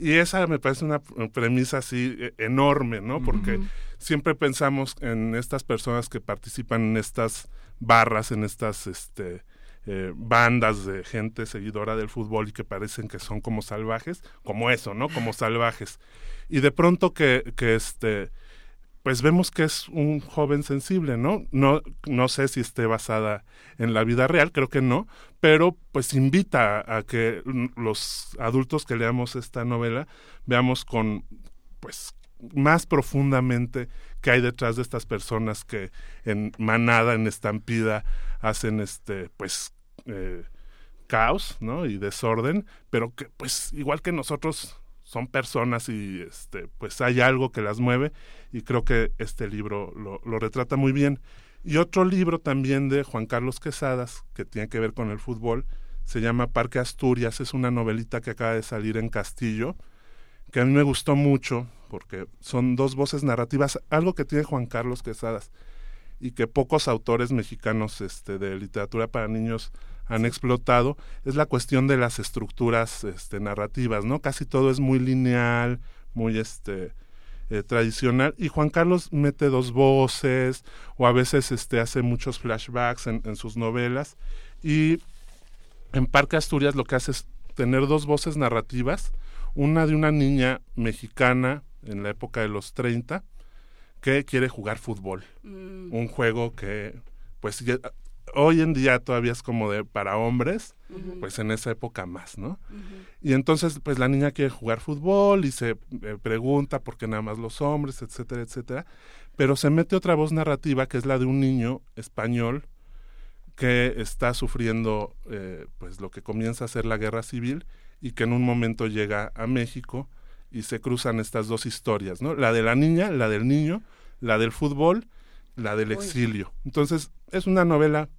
Y esa me parece una premisa así eh, enorme, ¿no? Porque siempre pensamos en estas personas que participan en estas barras, en estas este, eh, bandas de gente seguidora del fútbol y que parecen que son como salvajes, como eso, ¿no? Como salvajes. Y de pronto que, que este, pues vemos que es un joven sensible, ¿no? No, no sé si esté basada en la vida real, creo que no, pero pues invita a, que los adultos que leamos esta novela veamos con, pues, más profundamente qué hay detrás de estas personas que en manada, en estampida, hacen este, pues, eh, caos, ¿no? Y desorden, pero que, pues, igual que nosotros son personas y este pues hay algo que las mueve y creo que este libro lo, lo retrata muy bien. Y otro libro también de Juan Carlos Quesadas que tiene que ver con el fútbol se llama Parque Asturias. Es una novelita que acaba de salir en Castillo que a mí me gustó mucho porque son dos voces narrativas algo que tiene Juan Carlos Quesadas y que pocos autores mexicanos este, de literatura para niños han explotado es la cuestión de las estructuras este, narrativas, ¿no? Casi todo es muy lineal, muy este eh, tradicional y Juan Carlos mete dos voces o a veces este hace muchos flashbacks en, en sus novelas y en Parque Asturias lo que hace es tener dos voces narrativas, una de una niña mexicana en la época de los 30 que quiere jugar fútbol, Mm. un juego que pues hoy en día todavía es como de para hombres, pues en esa época más, ¿no? Y entonces pues la niña quiere jugar fútbol y se eh, pregunta por qué nada más los hombres, etcétera, etcétera, pero se mete otra voz narrativa que es la de un niño español que está sufriendo eh, pues lo que comienza a ser la guerra civil y que en un momento llega a México y se cruzan estas dos historias, ¿no? La de la niña, la del niño, la del fútbol, la del exilio. Entonces, es una novela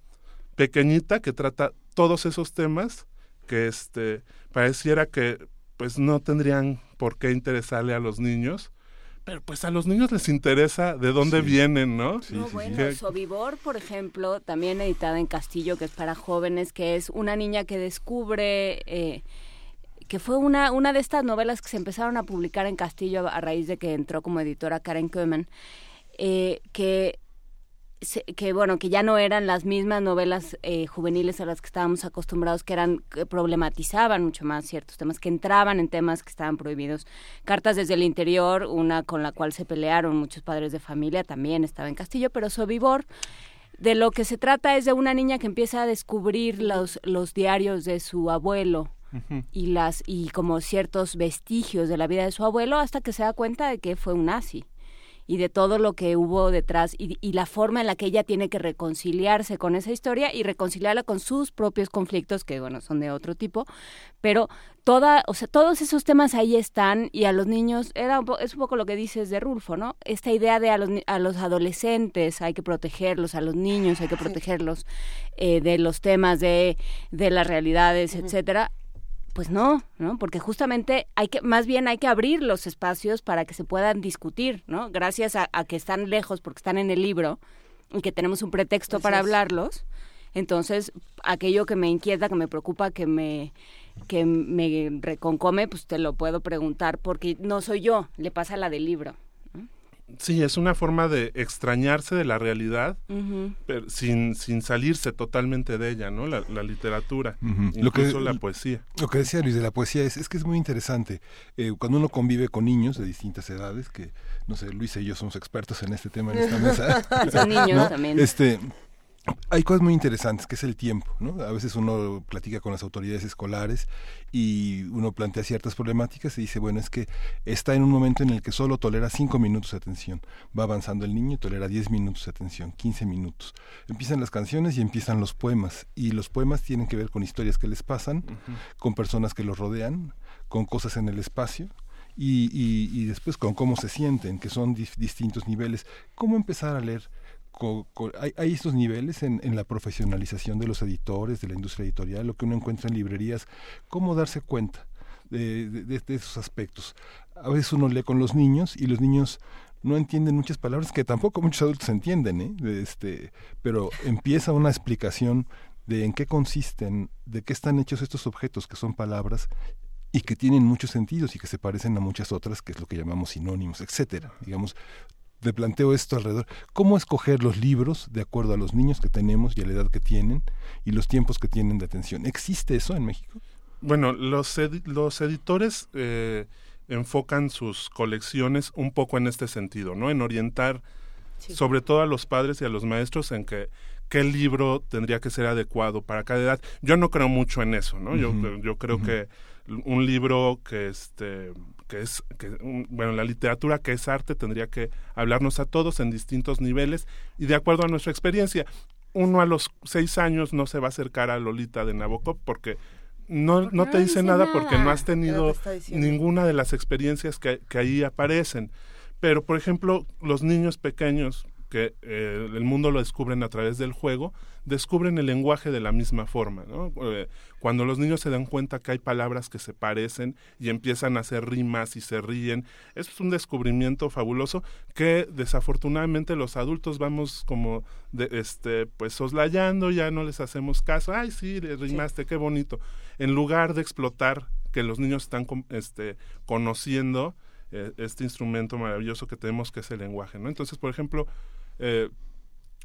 pequeñita que trata todos esos temas que este pareciera que pues no tendrían por qué interesarle a los niños, pero pues a los niños les interesa de dónde vienen, ¿no? no, bueno, Sobibor, por ejemplo, también editada en Castillo, que es para jóvenes, que es una niña que descubre eh, que fue una, una de estas novelas que se empezaron a publicar en Castillo a, a raíz de que entró como editora Karen Koeman, eh, que que bueno que ya no eran las mismas novelas eh, juveniles a las que estábamos acostumbrados que eran que problematizaban mucho más ciertos temas que entraban en temas que estaban prohibidos. Cartas desde el interior una con la cual se pelearon muchos padres de familia también estaba en Castillo pero Sobibor de lo que se trata es de una niña que empieza a descubrir los los diarios de su abuelo y las y como ciertos vestigios de la vida de su abuelo hasta que se da cuenta de que fue un nazi y de todo lo que hubo detrás y, y, la forma en la que ella tiene que reconciliarse con esa historia y reconciliarla con sus propios conflictos, que bueno, son de otro tipo, pero toda, o sea, todos esos temas ahí están y a los niños, era un es un poco lo que dices de Rulfo, ¿no? Esta idea de a los, a los adolescentes hay que protegerlos, a los niños hay que protegerlos eh, de los temas de, de las realidades, etcétera pues no, ¿no? Porque justamente hay que, más bien hay que abrir los espacios para que se puedan discutir, ¿no? Gracias a, que están lejos porque están en el libro y que tenemos un pretexto para hablarlos. Entonces, aquello que me inquieta, que me preocupa, que me que me reconcome, pues te lo puedo preguntar porque no soy yo, le pasa la del libro. Sí, es una forma de extrañarse de la realidad, pero sin, sin salirse totalmente de ella, ¿no? La, literatura, incluso la poesía. Lo que decía Luis de la poesía es, es que es muy interesante. Eh, cuando uno convive con niños de distintas edades, que, no sé, Luis y yo somos expertos en este tema en esta mesa. Son niños también. Este, hay cosas muy interesantes, que es el tiempo, ¿no? A veces uno platica con las autoridades escolares y uno plantea ciertas problemáticas y dice, bueno, es que está en un momento en el que solo tolera cinco minutos de atención. Va avanzando el niño y tolera 10 minutos de atención, 15 minutos. Empiezan las canciones y empiezan los poemas. Y los poemas tienen que ver con historias que les pasan, con personas que los rodean, con cosas en el espacio. Y, y, después con cómo se sienten, que son distintos niveles. ¿Cómo empezar a leer? Hay, estos niveles en, la profesionalización de los editores, de la industria editorial, lo que uno encuentra en librerías, cómo darse cuenta de, esos aspectos. A veces uno lee con los niños y los niños no entienden muchas palabras que tampoco muchos adultos entienden, ¿eh? este, pero empieza una explicación de en qué consisten, de qué están hechos estos objetos que son palabras y que tienen muchos sentidos y que se parecen a muchas otras, que es lo que llamamos sinónimos, etcétera. Digamos, te planteo esto alrededor. ¿Cómo escoger los libros de acuerdo a los niños que tenemos y a la edad que tienen y los tiempos que tienen de atención? ¿Existe eso en México? Bueno, los, los editores eh, enfocan sus colecciones un poco en este sentido, ¿no? En orientar sobre todo a los padres y a los maestros en que qué libro tendría que ser adecuado para cada edad. Yo no creo mucho en eso, ¿no? yo, yo creo que un libro que este que es, que, bueno, la literatura que es arte tendría que hablarnos a todos en distintos niveles y de acuerdo a nuestra experiencia. Uno a los seis años no se va a acercar a Lolita de Nabokov porque no, no te dice nada, porque no has tenido ninguna de las experiencias que, que ahí aparecen. Pero, por ejemplo, los niños pequeños que eh, el mundo lo descubren a través del juego, descubren el lenguaje de la misma forma. ¿no? Eh, cuando los niños se dan cuenta que hay palabras que se parecen y empiezan a hacer rimas y se ríen, eso es un descubrimiento fabuloso que desafortunadamente los adultos vamos como de, este pues soslayando, ya no les hacemos caso, ay sí, rimaste, qué bonito, en lugar de explotar que los niños están este, conociendo eh, este instrumento maravilloso que tenemos que es el lenguaje, ¿no? Entonces, por ejemplo, eh,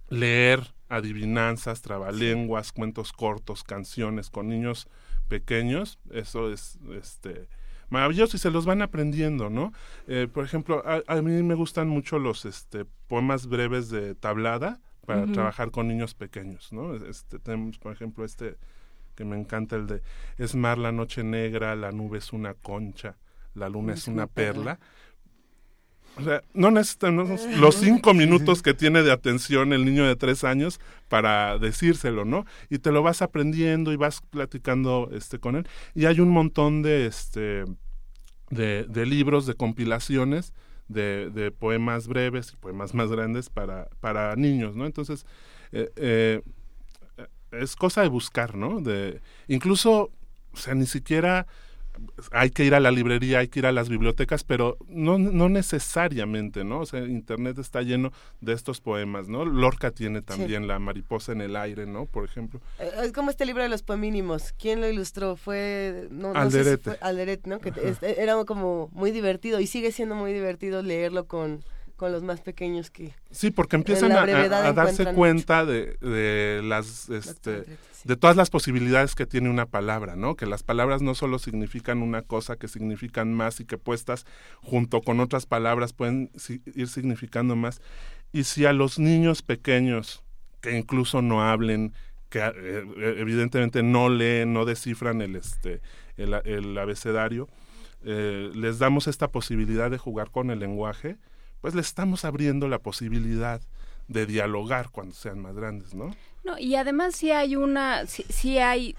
leer adivinanzas, trabalenguas, cuentos cortos, canciones con niños pequeños, eso es este maravilloso y se los van aprendiendo, ¿no? Eh, por ejemplo, a, mí me gustan mucho los este, poemas breves de tablada para trabajar con niños pequeños, ¿no? Este, tenemos, por ejemplo, este que me encanta el de es mar la noche negra, la nube es una concha, la luna es, una perla. O sea, no necesitamos los cinco minutos que tiene de atención el niño de tres años para decírselo, ¿no? Y te lo vas aprendiendo y vas platicando este con él. Y hay un montón de este de, de libros, de compilaciones de, de, poemas breves y poemas más grandes para, para niños, ¿no? Entonces, eh, eh, es cosa de buscar, ¿no? De, incluso, o sea, ni siquiera hay que ir a la librería, hay que ir a las bibliotecas, pero no, no necesariamente, ¿no? O sea, Internet está lleno de estos poemas, ¿no? Lorca tiene también La mariposa en el aire, ¿no? Por ejemplo. Eh, es como este libro de los poemínimos. ¿Quién lo ilustró? Fue... No, Alderete. Alderete, ¿no? Que era como muy divertido y sigue siendo muy divertido leerlo con con los más pequeños que sí porque empiezan a, darse cuenta de, de las este, de todas las posibilidades que tiene una palabra no que las palabras no solo significan una cosa que significan más y que puestas junto con otras palabras pueden ir significando más. Y si a los niños pequeños que incluso no hablen que eh, evidentemente no leen no descifran el este el, el abecedario eh, les damos esta posibilidad de jugar con el lenguaje pues le estamos abriendo la posibilidad de dialogar cuando sean más grandes, ¿no? No, y además sí hay una, sí, sí hay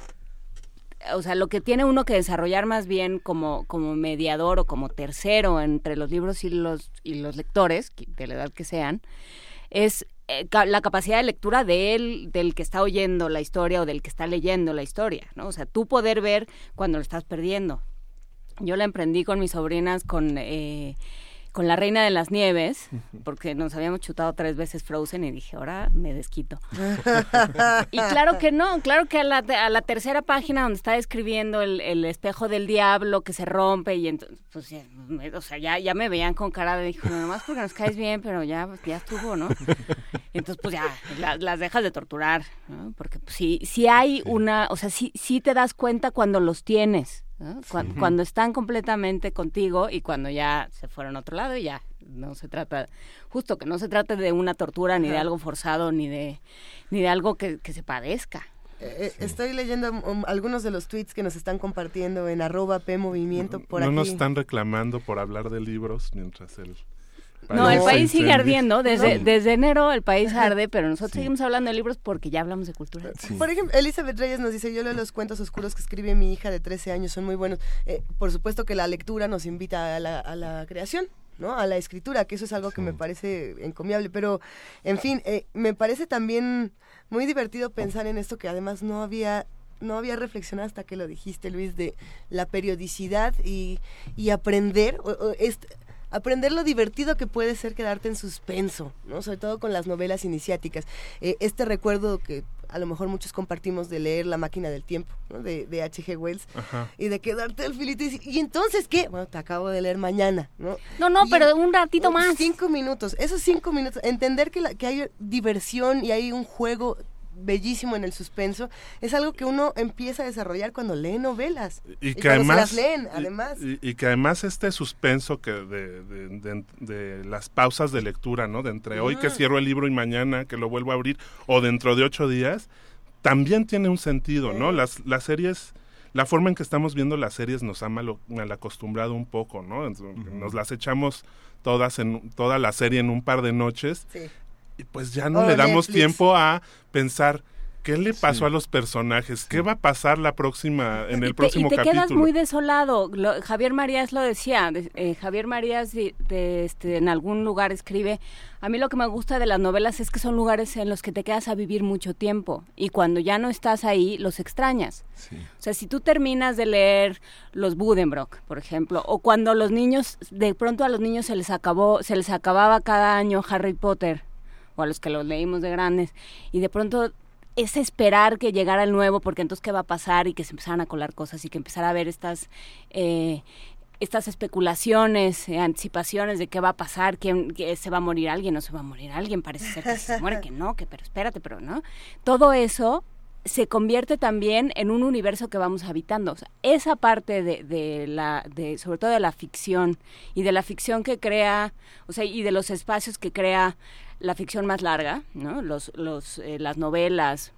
o sea, lo que tiene uno que desarrollar más bien como, como mediador o como tercero entre los libros y los, y los lectores, de la edad que sean, es eh, la capacidad de lectura de él, del que está oyendo la historia o del que está leyendo la historia, ¿no? O sea, tú poder ver cuando lo estás perdiendo. Yo la emprendí con mis sobrinas con... Eh, con la Reina de las Nieves, porque nos habíamos chutado tres veces Frozen y dije, ahora me desquito. y claro que no, claro que a la, a la tercera página donde está escribiendo el, el, espejo del diablo que se rompe y entonces, pues, ya, o sea, ya, ya me veían con cara de, dijo, nomás porque nos caes bien, pero ya, pues, ya estuvo, ¿no? Entonces, pues ya, las dejas de torturar, ¿no? Porque pues, sí, sí hay una, o sea, sí, sí te das cuenta cuando los tienes. Cuando, están completamente contigo y cuando ya se fueron a otro lado y ya no se trata, justo que no se trate de una tortura ni de algo forzado ni de, ni de algo que, se padezca. Eh, eh, estoy leyendo um, algunos de los tweets que nos están compartiendo en arroba P Movimiento por no, aquí. No nos están reclamando por hablar de libros mientras el no, el país sigue ardiendo. Desde, desde enero el país arde, pero nosotros seguimos hablando de libros porque ya hablamos de cultura. Por ejemplo, Elizabeth Reyes nos dice, yo leo los cuentos oscuros que escribe mi hija de 13 años, son muy buenos. Eh, por supuesto que la lectura nos invita a la, a la creación. ¿no? a la escritura, que eso es algo que me parece encomiable, pero en fin, eh, me parece también muy divertido pensar en esto que además no había no había reflexionado hasta que lo dijiste, Luis, de la periodicidad y, y aprender. O, aprender lo divertido que puede ser quedarte en suspenso, ¿no? Sobre todo con las novelas iniciáticas. Eh, este recuerdo que a lo mejor muchos compartimos de leer La máquina del tiempo, ¿no? de, de H.G. Wells, y de quedarte el filito y, y entonces qué? Bueno, te acabo de leer mañana, ¿no? No, no, pero un ratito más. Cinco minutos, esos cinco minutos, entender que, la, que hay diversión y hay un juego bellísimo en el suspenso, es algo que uno empieza a desarrollar cuando lee novelas. Y, que además, las leen, además. Y, que además este suspenso que de, de, las pausas de lectura, ¿no? De entre hoy que cierro el libro y mañana que lo vuelvo a abrir, o dentro de ocho días, también tiene un sentido, ¿no? Las, las series la forma en que estamos viendo las series nos ha mal, acostumbrado un poco, ¿no? Nos las echamos todas en toda la serie en un par de noches sí pues ya no le damos tiempo a pensar ¿Qué le pasó a los personajes? ¿Qué va a pasar la próxima en el próximo y te capítulo? quedas muy desolado. Javier Marías lo decía. Eh, Javier Marías de, este, en algún lugar escribe. A mí lo que me gusta de las novelas es que son lugares en los que te quedas a vivir mucho tiempo y cuando ya no estás ahí los extrañas. O sea, si tú terminas de leer los Budenbrock, por ejemplo, o cuando los niños de pronto a los niños se les acabó, se les acababa cada año Harry Potter a los que los leímos de grandes, y de pronto es esperar que llegara el nuevo, porque entonces qué va a pasar y que se empezaran a colar cosas y que empezara a ver estas... Eh, estas especulaciones, eh, anticipaciones de qué va a pasar, quién se va a morir alguien, no se va a morir alguien, parece ser que se muere, que no, que pero espérate, pero no. Todo eso se convierte también en un universo que vamos habitando. esa parte de, de, la, de, sobre todo de la ficción y de la ficción que crea, o sea, y de los espacios que crea la ficción más larga, ¿no? Los, los, eh, las novelas,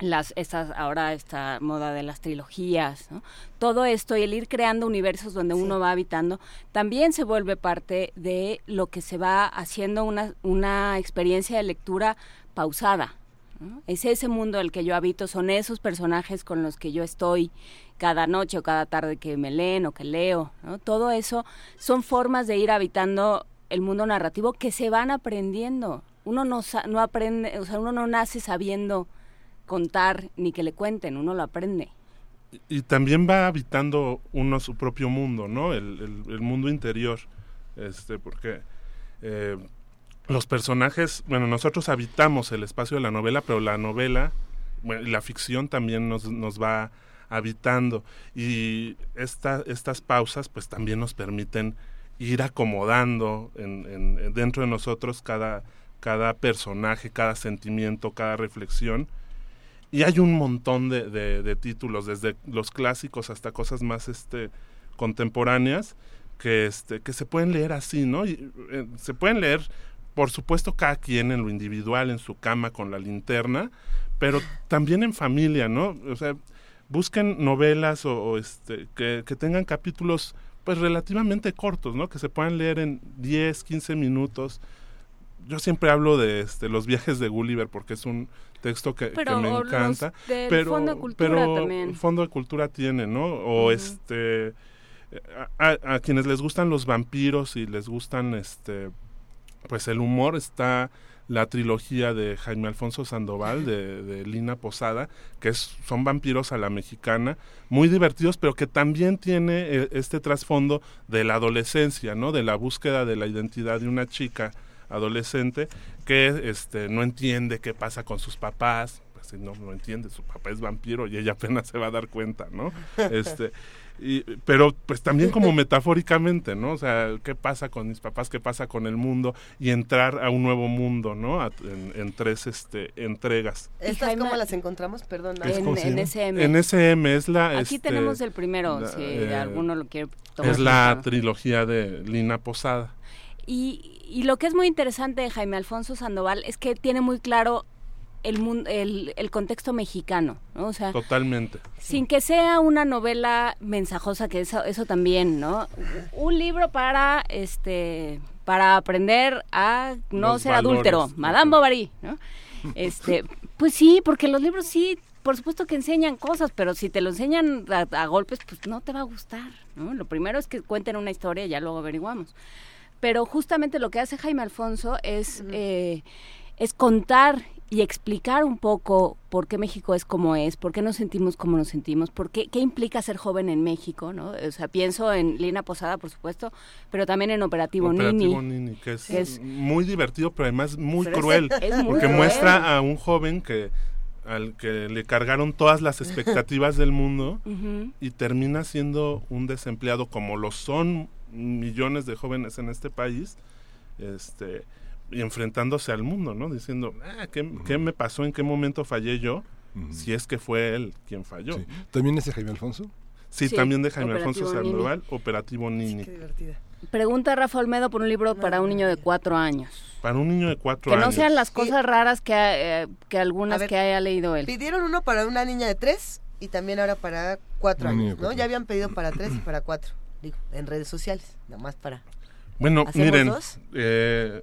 las estas ahora esta moda de las trilogías, ¿no? todo esto y el ir creando universos donde uno va habitando también se vuelve parte de lo que se va haciendo una, una experiencia de lectura pausada. Es ese mundo el que yo habito, son esos personajes con los que yo estoy cada noche o cada tarde que me leen o que leo. ¿no? Todo eso son formas de ir habitando el mundo narrativo que se van aprendiendo. Uno no, no aprende, o sea, uno no nace sabiendo contar ni que le cuenten, uno lo aprende. Y, también va habitando uno su propio mundo, ¿no? El, el, mundo interior, este, porque eh, los personajes, bueno, nosotros habitamos el espacio de la novela, pero la novela, bueno, la ficción también nos, nos va habitando y esta, estas pausas pues también nos permiten ir acomodando en, dentro de nosotros cada, cada personaje, cada sentimiento, cada reflexión. Y hay un montón de, de, títulos, desde los clásicos hasta cosas más este, contemporáneas, que, este, que se pueden leer así, ¿no? Eh, se pueden leer, por supuesto, cada quien en lo individual, en su cama con la linterna, pero también en familia, ¿no? O sea, busquen novelas o, este que tengan capítulos pues relativamente cortos, ¿no? Que se puedan leer en 10, 15 minutos. Yo siempre hablo de este, los viajes de Gulliver porque es un texto que, me encanta. pero Fondo de Cultura pero también. Fondo de Cultura tiene, ¿no? O este a, a- a quienes les gustan los vampiros y les gustan este pues el humor está la trilogía de Jaime Alfonso Sandoval de, de Lina Posada que es, son vampiros a la mexicana muy divertidos pero que también tiene eh, este trasfondo de la adolescencia no de la búsqueda de la identidad de una chica adolescente que este no entiende qué pasa con sus papás. Pues no no entiende su papá es vampiro y ella apenas se va a dar cuenta no este y, pero pues también como metafóricamente, ¿no? O sea, ¿qué pasa con mis papás? ¿Qué pasa con el mundo? Y entrar a un nuevo mundo, ¿no? A- en, en tres este, entregas. ¿Estas Jaime- cómo las encontramos? Perdón. En- ¿Cómo se en llama? SM. En SM es la... Aquí este, tenemos el primero, la, si eh, alguno lo quiere tomar. Es la trilogía de Lina Posada. Y, y lo que es muy interesante de Jaime Alfonso Sandoval es que tiene muy claro el, el, el contexto mexicano, ¿no? O sea, Totalmente. sin que sea una novela mensajosa, que eso, eso también, ¿no? Un libro para, este, para aprender a no Los ser valores. adúltero, Madame Bovary, ¿no? Este, pues sí, porque los libros sí, por supuesto que enseñan cosas, pero si te lo enseñan a, a golpes, pues no te va a gustar, ¿no? Lo primero es que cuenten una historia y ya luego averiguamos. Pero justamente lo que hace Jaime Alfonso es, eh, es contar y explicar un poco por qué México es como es, por qué nos sentimos como nos sentimos, por qué, qué implica ser joven en México, ¿no? O sea, pienso en Lina Posada, por supuesto, pero también en Operativo, Operativo Nini. Nini, que es, que es- muy divertido, pero además muy Pero es- cruel. es muy porque cruel. muestra a un joven que al que le cargaron todas las expectativas del mundo y termina siendo un desempleado como lo son millones de jóvenes en este país este enfrentándose al mundo no diciendo ah, ¿qué, qué me pasó en qué momento fallé yo si es que fue él quien falló Sí. ¿También es de Jaime Alfonso? sí, Sí, también de Jaime Alfonso Operativo Nini. Sandoval Operativo Nini Pregunta Rafa Olmedo por un libro para un niño de cuatro años. para un niño de cuatro Que no años sean las cosas raras que, eh, que algunas ver, que haya leído él. Pidieron uno para una niña de tres y también ahora para cuatro años, ¿no? cuatro Ya habían pedido para tres y para cuatro. Digo, en redes sociales, nada más para... Bueno, ¿Hacemos miren, dos? eh,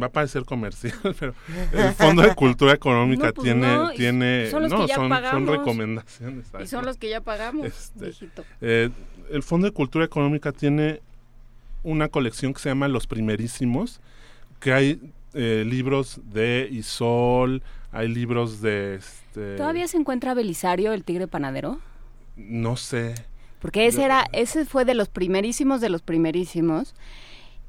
va a parecer comercial, pero el Fondo de Cultura Económica No, pues tiene, no, tiene, son los no, que ya son, recomendaciones. Y son los que ya pagamos, Este. Eh, el Fondo de Cultura Económica tiene una colección que se llama Los Primerísimos, que hay eh, libros de Isol, hay libros de, este, ¿Todavía se encuentra Belisario, el tigre panadero? no sé, Porque ese era, ese fue de los primerísimos de los primerísimos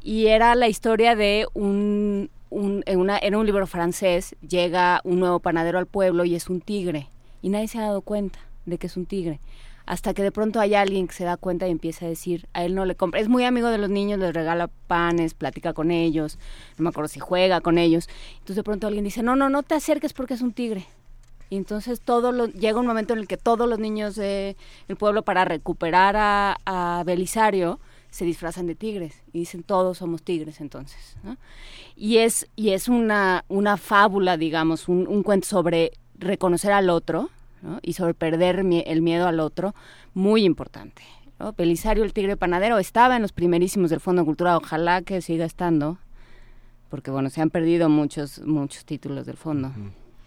y era la historia de un, en era un libro francés, llega un nuevo panadero al pueblo y es un tigre y nadie se ha dado cuenta de que es un tigre. Hasta que de pronto hay alguien que se da cuenta y empieza a decir, a él no le compra, es muy amigo de los niños, les regala panes, platica con ellos, no me acuerdo si juega con ellos. Entonces de pronto alguien dice, no, no, no te acerques porque es un tigre. Y entonces todo llega un momento en el que todos los niños del pueblo para recuperar a Belisario se disfrazan de tigres y dicen todos somos tigres entonces. Y es, y es una, una fábula, digamos, un, un cuento sobre reconocer al otro y sobre perder el miedo al otro, muy importante. ¿no? Belisario el tigre panadero estaba en los primerísimos del Fondo de Cultura, ojalá que siga estando, porque bueno, se han perdido muchos, muchos títulos del fondo.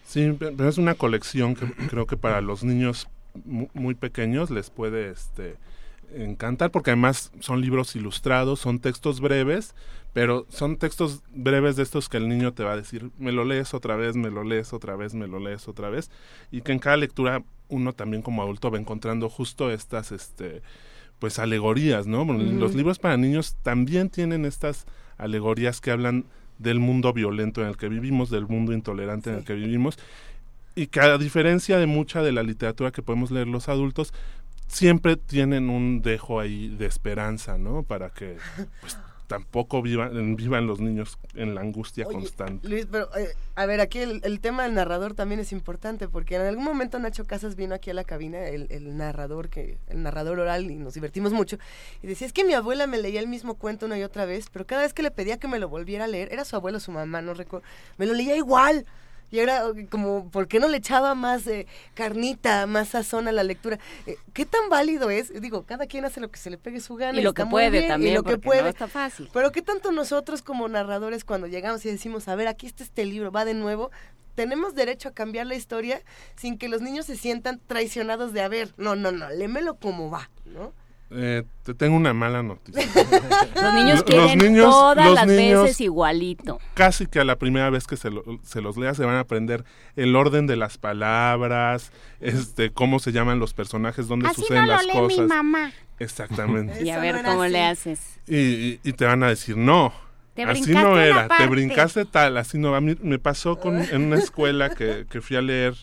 Sí, pe- pero es una colección que creo que para los niños mu- muy pequeños les puede este encantar porque además son libros ilustrados, son textos breves, pero son textos breves de estos que el niño te va a decir, me lo lees otra vez, me lo lees otra vez, me lo lees otra vez, y que en cada lectura uno también como adulto va encontrando justo estas este pues alegorías, ¿no? Bueno. Los libros para niños también tienen estas alegorías que hablan del mundo violento en el que vivimos, del mundo intolerante en el que vivimos, y que a diferencia de mucha de la literatura que podemos leer los adultos, siempre tienen un dejo ahí de esperanza, ¿no? Para que pues, tampoco vivan, vivan los niños en la angustia Oye, constante. Luis, pero eh, a ver, aquí el, el tema del narrador también es importante porque en algún momento Nacho Casas vino aquí a la cabina, el, el narrador que el narrador oral y nos divertimos mucho y decía es que mi abuela me leía el mismo cuento una y otra vez, pero cada vez que le pedía que me lo volviera a leer era su abuelo o su mamá, no recuerdo, me lo leía igual. Y ahora, como, ¿por qué no le echaba más eh, carnita, más sazón a la lectura? Eh, ¿Qué tan válido es? Digo, cada quien hace lo que se le pegue su gana. Y lo que puede bien, también, Y lo que puede. no está fácil. Pero ¿qué tanto nosotros como narradores cuando llegamos y decimos, a ver, aquí está este libro, va de nuevo? Tenemos derecho a cambiar la historia sin que los niños se sientan traicionados de, a ver, no, no, no, lémelo como va, ¿no? Eh, te tengo una mala noticia. Los niños quieren niños- todas los las niños veces igualito. Casi que a la primera vez que se, lo- se los lea se van a aprender el orden de las palabras, este, cómo se llaman los personajes, dónde Así suceden no lo las lee cosas. mi mamá. Exactamente. Y a ver cómo le haces. Y, y- y te van a decir, no, Te así no era, te parte". brincaste tal, así no. A mí me pasó con, en una escuela que, que fui a leer,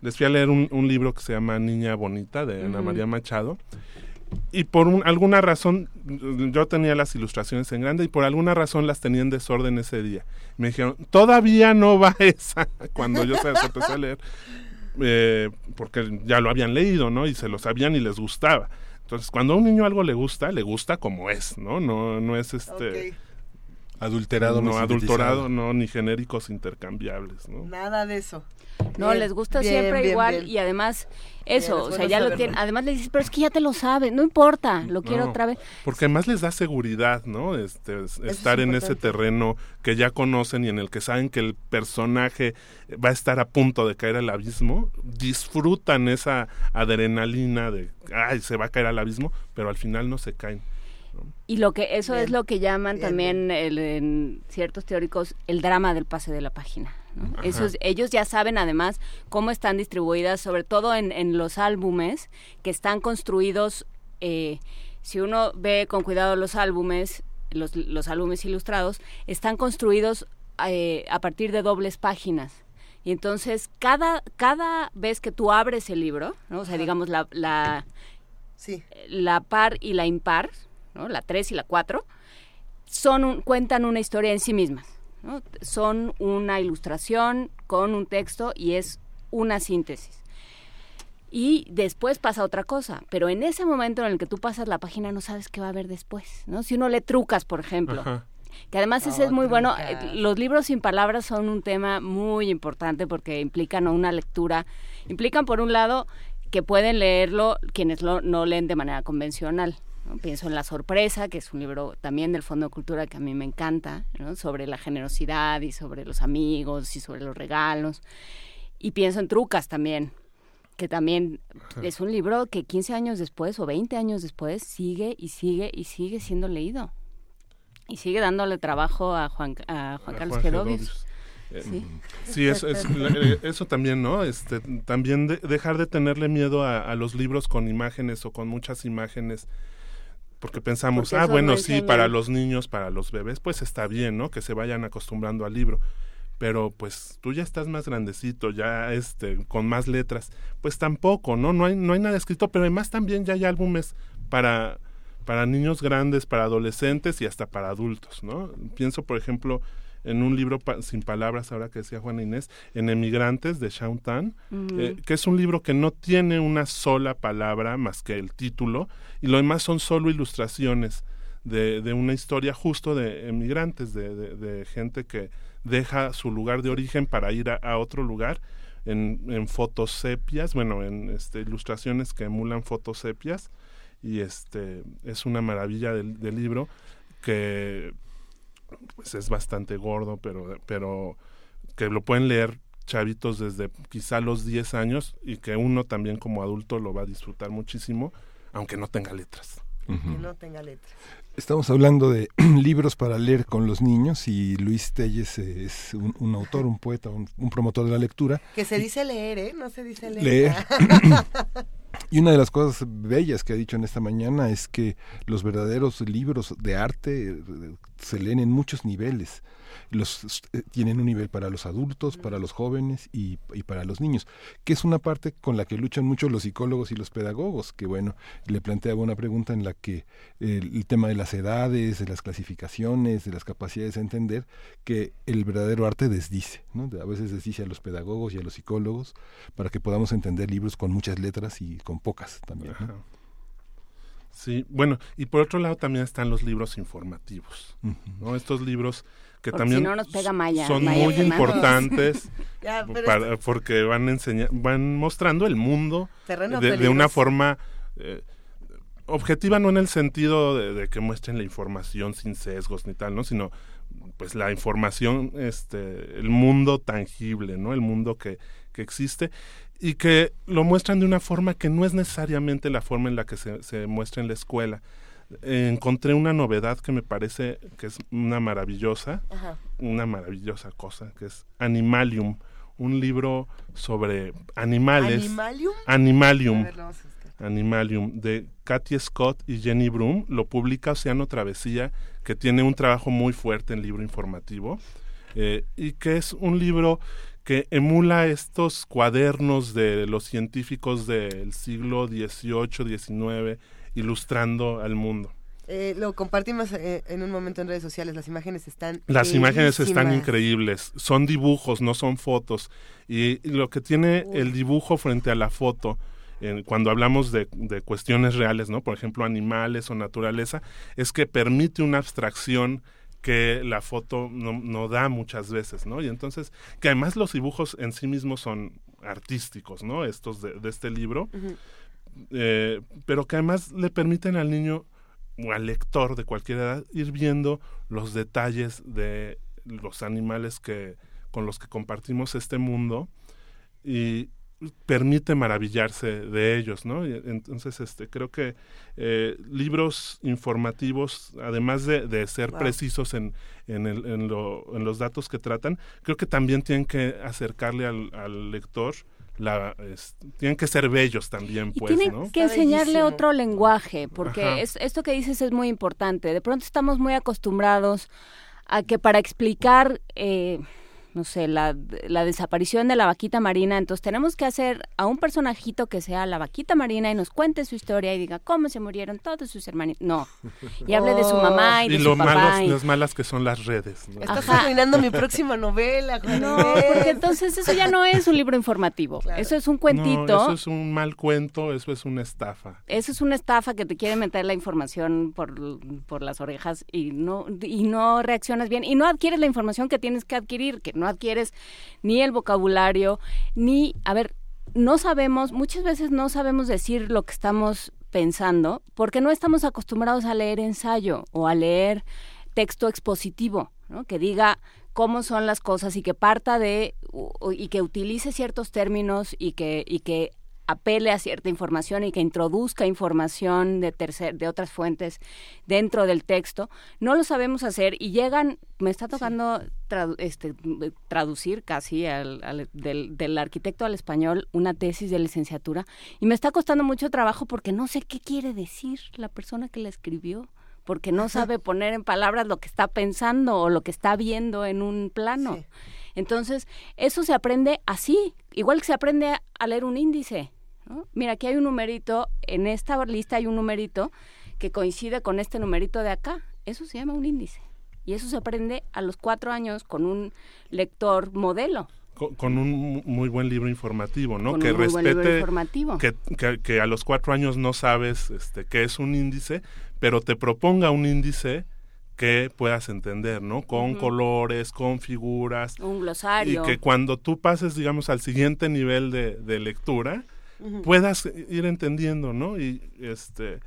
les fui a leer un, un libro que se llama Niña Bonita de Ana. María Machado. Y por un- alguna razón, yo tenía las ilustraciones en grande y por alguna razón las tenía en desorden ese día. Me dijeron, todavía no va esa, cuando yo se las empecé a leer, eh, porque ya lo habían leído, ¿no? Y se lo sabían y les gustaba. Entonces, cuando a un niño algo le gusta, le gusta como es, ¿no? No, no es este... Adulterado, no, no adulterado, no, ni genéricos intercambiables, ¿no? Nada de eso. No, Bien, les gusta bien, siempre bien, igual bien. y además eso, Bien, es o sea, ya lo tienen. Además le dices, pero es que ya te lo sabes, no importa, lo quiero No, otra vez. Porque además les da seguridad, ¿no? Este, es- estar en ese terreno que ya conocen y en el que saben que el personaje va a estar a punto de caer al abismo, disfrutan esa adrenalina de, ay, se va a caer al abismo, pero al final no se caen. Y lo que eso es Bien, lo que llaman bien, también el- en ciertos teóricos el drama del pase de la página. ¿no? Ajá. Eso es- ellos ya saben además cómo están distribuidas, sobre todo en, en los álbumes que están construidos. eh, si uno ve con cuidado los álbumes, los, los álbumes ilustrados, están construidos eh, a partir de dobles páginas. Y entonces cada, cada vez que tú abres el libro, ¿no? o sea, digamos la, la, la par y la impar, ¿no? la 3 y la 4, son un- cuentan una historia en sí mismas. ¿no? Son una ilustración con un texto y es una síntesis. Y después pasa otra cosa, pero en ese momento en el que tú pasas la página no sabes qué va a haber después, ¿no? Si uno le trucas, por ejemplo, Ajá. que además ese es muy bueno. eh, Los libros sin palabras son un tema muy importante porque implican una lectura, implican por un lado que pueden leerlo quienes lo, no leen de manera convencional. ¿No? Pienso en La Sorpresa, que es un libro también del Fondo de Cultura que a mí me encanta, ¿no? sobre la generosidad y sobre los amigos y sobre los regalos. Y pienso en Trucas también, que también es un libro que 15 años después o 20 años después sigue y sigue y sigue siendo leído. Y sigue dándole trabajo a Juan, a Juan A Carlos Gedovius. Sí. Sí, es, es- eh, eso también, ¿no? Este, también de- dejar de tenerle miedo a, a los libros con imágenes o con muchas imágenes, porque pensamos, Porque ah, bueno, no sí, para los niños, para los bebés, pues está bien, ¿no? Que se vayan acostumbrando al libro. Pero pues tú ya estás más grandecito, ya este, con más letras, pues tampoco, ¿no? No hay, no hay nada escrito, pero además también ya hay álbumes para, para niños grandes, para adolescentes y hasta para adultos, ¿no? Pienso, por ejemplo, en un libro pa- sin palabras, ahora que decía Juana Inés, en Emigrantes de Shaun Tan, eh, que es un libro que no tiene una sola palabra más que el título, y lo demás son solo ilustraciones de, de una historia justo de emigrantes, de, de- de gente que deja su lugar de origen para ir a, a otro lugar en, en fotos sepias, bueno, en este, ilustraciones que emulan fotos sepias, y este es una maravilla del, del libro que pues es bastante gordo, pero, pero que lo pueden leer chavitos desde quizá los 10 años y que uno también como adulto lo va a disfrutar muchísimo, aunque no tenga letras. Que no tenga letras. Estamos hablando de libros para leer con los niños y Luis Telles es un, un autor, un poeta, un, un promotor de la lectura. Que se dice leer, ¿eh? No se dice leer. Leer. Y una de las cosas bellas que ha dicho en esta mañana es que los verdaderos libros de arte se leen en muchos niveles. Los eh, tienen un nivel para los adultos, para los jóvenes y, para los niños, que es una parte con la que luchan mucho los psicólogos y los pedagogos, que bueno, le planteaba una pregunta en la que eh, el tema de las edades, de las clasificaciones, de las capacidades de entender, que el verdadero arte desdice, ¿no? A veces desdice a los pedagogos y a los psicólogos para que podamos entender libros con muchas letras y con pocas también. Sí, bueno, y por otro lado también están los libros informativos. ¿no? Estos libros que Porque también si no nos pega Maya- son Maya muy Fernández. importantes Ya, pero para- porque van enseña- van mostrando el mundo de, de una forma eh, objetiva no en el sentido de, de que muestren la información sin sesgos ni tal no sino pues la información este el mundo tangible no el mundo que, que existe y que lo muestran de una forma que no es necesariamente la forma en la que se, se muestra en la escuela Eh, encontré una novedad que me parece que es una maravillosa Ajá. una maravillosa cosa que es Animalium un libro sobre animales ¿Animalium? Animalium ver. Animalium de Katy Scott y Jenny Broom lo publica Océano Travesía que tiene un trabajo muy fuerte en libro informativo eh, y que es un libro que emula estos cuadernos de los científicos del siglo XVIII, XIX, ilustrando al mundo. Eh, lo compartimos eh, en un momento en redes sociales. Las imágenes están. Las imágenes están increíbles, son dibujos, no son fotos. Y lo que tiene el dibujo frente a la foto, cuando hablamos de, de cuestiones reales, ¿no? Por ejemplo, animales o naturaleza, es que permite una abstracción que la foto no, no da muchas veces, ¿no? Y entonces, que además los dibujos en sí mismos son artísticos, ¿no? Estos de, de este libro, eh, pero que además le permiten al niño o al lector de cualquier edad ir viendo los detalles de los animales que con los que compartimos este mundo y permite maravillarse de ellos, ¿no? Entonces, este, creo que eh, libros informativos, además de, de ser Wow. precisos en, en, el- en lo- en los datos que tratan, creo que también tienen que acercarle al, al lector, la, es- tienen que ser bellos también, Y pues, tienen ¿no? que enseñarle otro lenguaje, porque es, esto que dices es muy importante. De pronto estamos muy acostumbrados a que para explicar, eh, no sé, la, la desaparición de la vaquita marina, entonces tenemos que hacer a un personajito que sea la vaquita marina y nos cuente su historia y diga cómo se murieron todos sus hermanitos. No, y hable de su mamá y, de lo su papá. malos, y- las malas que son las redes. ¿no? Estás arruinando mi próxima novela. No, porque entonces eso ya no es un libro informativo, eso es un cuentito. No, eso es un mal cuento, eso es una estafa. Eso es una estafa que te quiere meter la información por, por las orejas y no, y no reaccionas bien y no adquieres la información que tienes que adquirir, que no adquieres ni el vocabulario, ni, a ver, no sabemos, muchas veces no sabemos decir lo que estamos pensando porque no estamos acostumbrados a leer ensayo o a leer texto expositivo, ¿no? que diga cómo son las cosas y que parta de y que utilice ciertos términos y que y que apele a cierta información y que introduzca información de tercer, de otras fuentes dentro del texto, no lo sabemos hacer y llegan, me está tocando tradu- este, traducir casi al, al- del, del arquitecto al español una tesis de licenciatura y me está costando mucho trabajo porque no sé qué quiere decir la persona que la escribió porque no sabe poner en palabras lo que está pensando o lo que está viendo en un plano. Entonces, eso se aprende así, igual que se aprende a, a leer un índice. ¿no? Mira, aquí hay un numerito, en esta lista hay un numerito que coincide con este numerito de acá. Eso se llama un índice. Y eso se aprende a los cuatro años con un lector modelo. Con, con un mu- muy buen libro informativo, ¿no? Con que un muy buen libro respete informativo. Que, que, que a los cuatro años no sabes este, qué es un índice, pero te proponga un índice que puedas entender, ¿no? Con colores, con figuras. Un glosario. Y que cuando tú pases, digamos, al siguiente nivel de, de lectura, puedas ir entendiendo, ¿no? Y, este,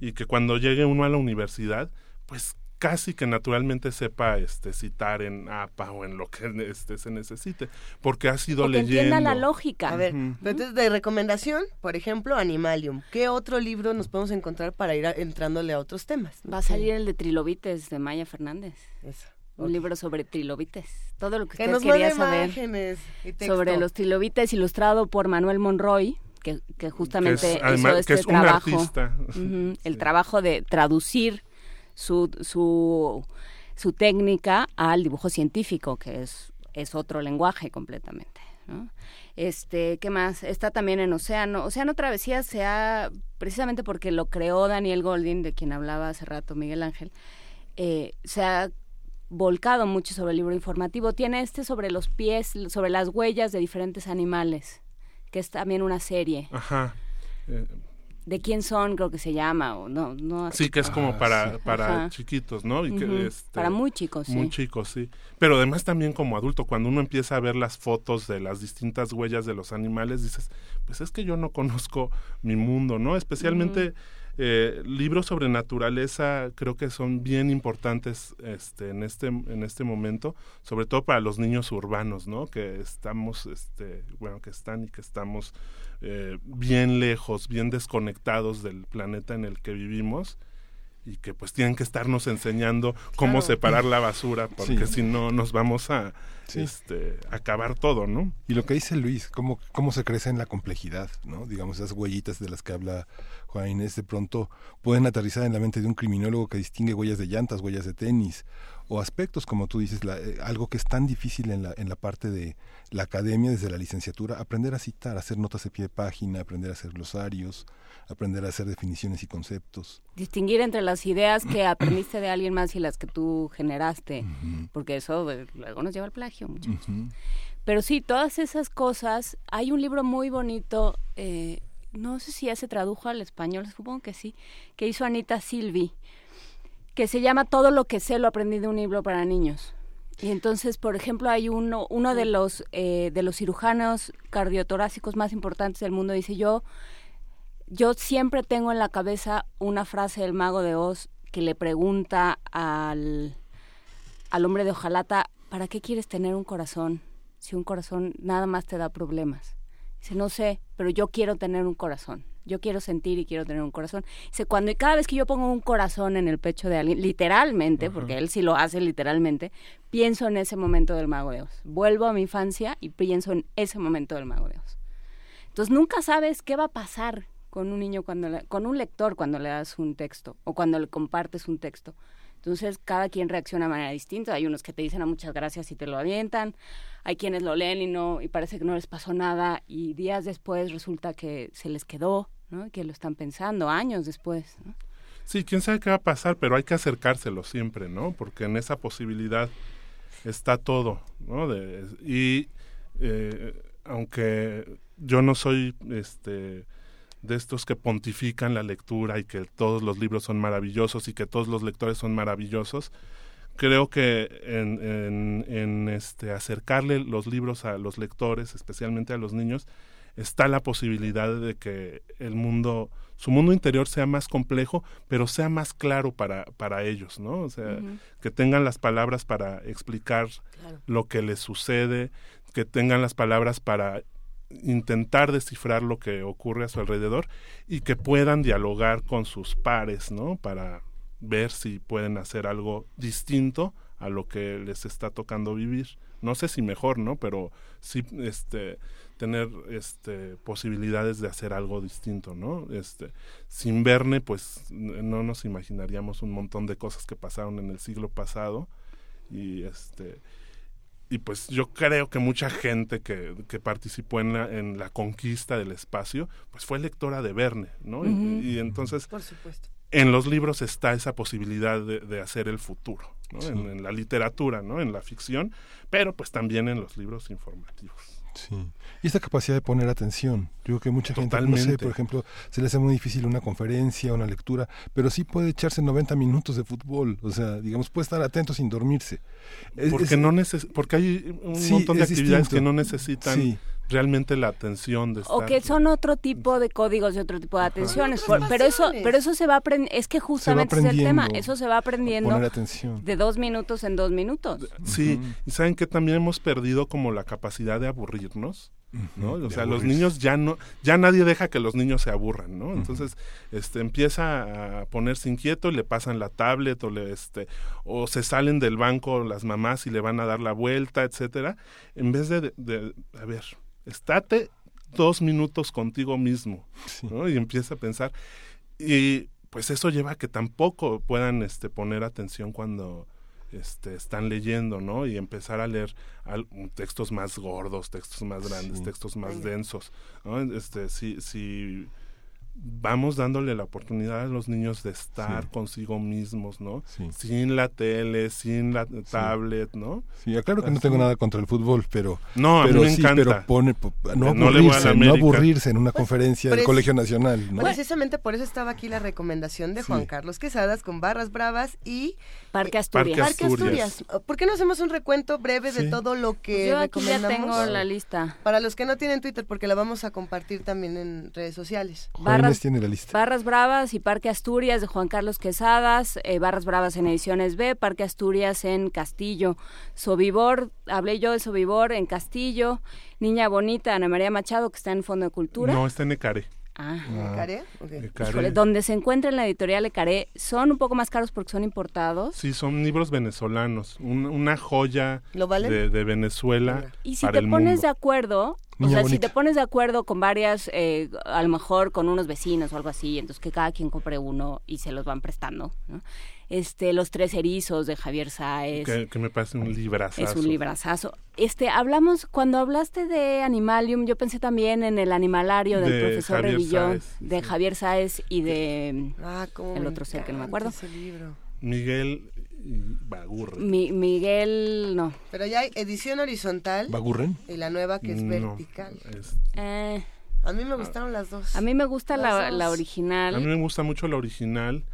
y que cuando llegue uno a la universidad, pues casi que naturalmente sepa este citar en APA o en lo que este, se necesite, porque ha sido O que leyendo. entienda la lógica. A ver, entonces de recomendación, por ejemplo, Animalium. ¿Qué otro libro nos podemos encontrar para ir a- entrándole a otros temas? Va a salir el de Trilobites de Maya Fernández. Eso. Un libro sobre trilobites. Todo lo que Que usted nos quería saber imágenes y texto. sobre los trilobites ilustrado por Manuel Monroy, que, que justamente Que es, hizo además, que este es un trabajo. artista. Ujú, El trabajo de traducir su, su, técnica al dibujo científico, que es, es otro lenguaje completamente. Este, ¿qué más? Está también en Océano. Océano Travesía se ha, precisamente porque lo creó Daniel Goldin, de quien hablaba hace rato Miguel Ángel, eh, se ha volcado mucho sobre el libro informativo. Tiene este sobre los pies, sobre las huellas de diferentes animales, que es también una serie. Ajá. Eh, de quién son, creo que se llama, o no, no Sí, que es como Ah, para, sí. para Ajá. chiquitos, ¿no? Y que, este, Para muy chicos, Muy sí. chicos, sí. Pero además también como adulto, cuando uno empieza a ver las fotos de las distintas huellas de los animales, dices, pues es que yo no conozco mi mundo, ¿no? Especialmente eh, libros sobre naturaleza creo que son bien importantes este, en, este, en este momento, sobre todo para los niños urbanos, ¿no? Que estamos, este, bueno, que están y que estamos eh, bien lejos, bien desconectados del planeta en el que vivimos y que pues tienen que estarnos enseñando cómo Claro. separar la basura porque Sí. si no nos vamos a Sí. este acabar todo, ¿no? Y lo que dice Luis, cómo, cómo se crece en la complejidad, ¿no? Digamos, esas huellitas de las que habla Juan Inés de pronto pueden aterrizar en la mente de un criminólogo que distingue huellas de llantas, huellas de tenis, o aspectos, como tú dices, la- eh, algo que es tan difícil en la, en la parte de la academia, desde la licenciatura, aprender a citar, hacer notas de pie de página, aprender a hacer glosarios, aprender a hacer definiciones y conceptos. Distinguir entre las ideas que aprendiste de alguien más y las que tú generaste, porque eso eh, luego nos lleva al plagio, muchachos. Pero sí, todas esas cosas, hay un libro muy bonito, eh, no sé si ya se tradujo al español, supongo que sí, que hizo Anita Silvi, que se llama Todo lo que sé lo aprendí de un libro para niños. Y entonces, por ejemplo, hay uno, uno de los eh, de los cirujanos cardiotorácicos más importantes del mundo dice yo yo siempre tengo en la cabeza una frase del mago de Oz que le pregunta al, al hombre de hojalata, ¿para qué quieres tener un corazón si un corazón nada más te da problemas? Dice, no sé, pero yo quiero tener un corazón. Yo quiero sentir y quiero tener un corazón. Dice, cuando y cada vez que yo pongo un corazón en el pecho de alguien, literalmente, porque él sí lo hace literalmente, pienso en ese momento del mago de Oz. Vuelvo a mi infancia y pienso en ese momento del mago de Oz. Entonces nunca sabes qué va a pasar con un niño cuando le- con un lector cuando le das un texto o cuando le compartes un texto. Entonces cada quien reacciona de manera distinta. Hay unos que te dicen a muchas gracias y te lo avientan. Hay quienes lo leen y no y parece que no les pasó nada y días después resulta que se les quedó, Que lo están pensando años después. Sí, quién sabe qué va a pasar, pero hay que acercárselo siempre, ¿no? Porque en esa posibilidad está todo, ¿no? Y eh, aunque yo no soy este de estos que pontifican la lectura y que todos los libros son maravillosos y que todos los lectores son maravillosos, creo que en, en, en, este acercarle los libros a los lectores, especialmente a los niños, está la posibilidad de que el mundo, su mundo interior sea más complejo, pero sea más claro para, para ellos, ¿no? O sea, que tengan las palabras para explicar Claro. lo que les sucede, que tengan las palabras para intentar descifrar lo que ocurre a su alrededor y que puedan dialogar con sus pares, ¿no? Para ver si pueden hacer algo distinto a lo que les está tocando vivir. No sé si mejor, ¿no? Pero sí este tener este posibilidades de hacer algo distinto, ¿no? Este sin Verne pues no nos imaginaríamos un montón de cosas que pasaron en el siglo pasado y este y pues yo creo que mucha gente que, que participó en la, en la conquista del espacio, pues fue lectora de Verne, ¿no? Y- entonces, Por supuesto. en los libros está esa posibilidad de, de hacer el futuro, ¿no? Sí. En, en la literatura, ¿no? En la ficción, pero pues también en los libros informativos. Sí. Y esta capacidad de poner atención. Yo creo que mucha gente, no sé, por ejemplo, se le hace muy difícil una conferencia, una lectura, pero sí puede echarse 90 minutos de fútbol. O sea, digamos, puede estar atento sin dormirse. Es- Porque, es- no neces porque hay un Sí, montón de es actividades que no necesitan Sí. Realmente la atención de O estar que son otro tipo de códigos y otro tipo de atenciones. Por- pero eso, pero eso se va aprendiendo, es que justamente es el tema, eso se va aprendiendo poner atención. de dos minutos en dos minutos. Sí, y saben que también hemos perdido como la capacidad de aburrirnos, ¿no? O sea, los niños ya no, ya nadie deja que los niños se aburran, ¿no? Entonces, este, empieza a ponerse inquieto y le pasan la tablet o le, este, o se salen del banco las mamás y le van a dar la vuelta, etcétera, en vez de, de- de- a ver, estate dos minutos contigo mismo, ¿no? Y empieza a pensar y pues eso lleva a que tampoco puedan este poner atención cuando este, están leyendo, ¿no? Y empezar a leer al- textos más gordos, textos más grandes, Sí. textos más densos, ¿no? Este, si, si vamos dándole la oportunidad a los niños de estar Sí. consigo mismos, ¿no? Sí. Sin la tele, sin la tablet, ¿no? Sí, claro que no tengo nada contra el fútbol, pero No, a mí pero me sí, encanta. pero pone po- no aburrirse, no aburrirse en una conferencia del Colegio Nacional, ¿no? Precisamente por eso estaba aquí la recomendación de Juan. Carlos Quesadas con Barras Bravas y Parque eh, Asturias. Parque Asturias. Asturias. ¿Por qué no hacemos un recuento breve de todo lo que Yo aquí ya tengo la lista. Para los que no tienen Twitter, porque la vamos a compartir también en redes sociales. Barras, tiene la lista. Barras Bravas y Parque Asturias de Juan Carlos Quesadas, eh, Barras Bravas en ediciones B, Parque Asturias en Castillo, Sobibor, hablé yo de Sobibor en Castillo, Niña Bonita, Ana María Machado, que está en Fondo de Cultura. No, está en Ecaré. Ah. Ok. Ecaré. Híjole, donde se encuentra en la editorial Ecaré, son un poco más caros porque son importados. Sí, son libros venezolanos, un- una joya de, de Venezuela Y si para te el pones mundo. de acuerdo, o sea, si te pones de acuerdo con varias, eh, a lo mejor con unos vecinos o algo así, entonces que cada quien compre uno y se los van prestando, ¿no? Este, Los Tres Erizos de Javier Sáez. que, que me parece un librazazo. Es un librazazo. Este, hablamos, cuando hablaste de Animalium, yo pensé también en el animalario del De profesor Javier Revillón, Sáez, de Javier Sáez y de Ah, cómo el otro ser que no me acuerdo. ese libro. Miguel Bagurre. Mi- Miguel, no. Pero ya hay edición horizontal. ¿Bagurren? Y la nueva que es No, vertical. Eh, A mí me gustaron las dos. a mí me gusta la, original. A mí me gusta mucho la original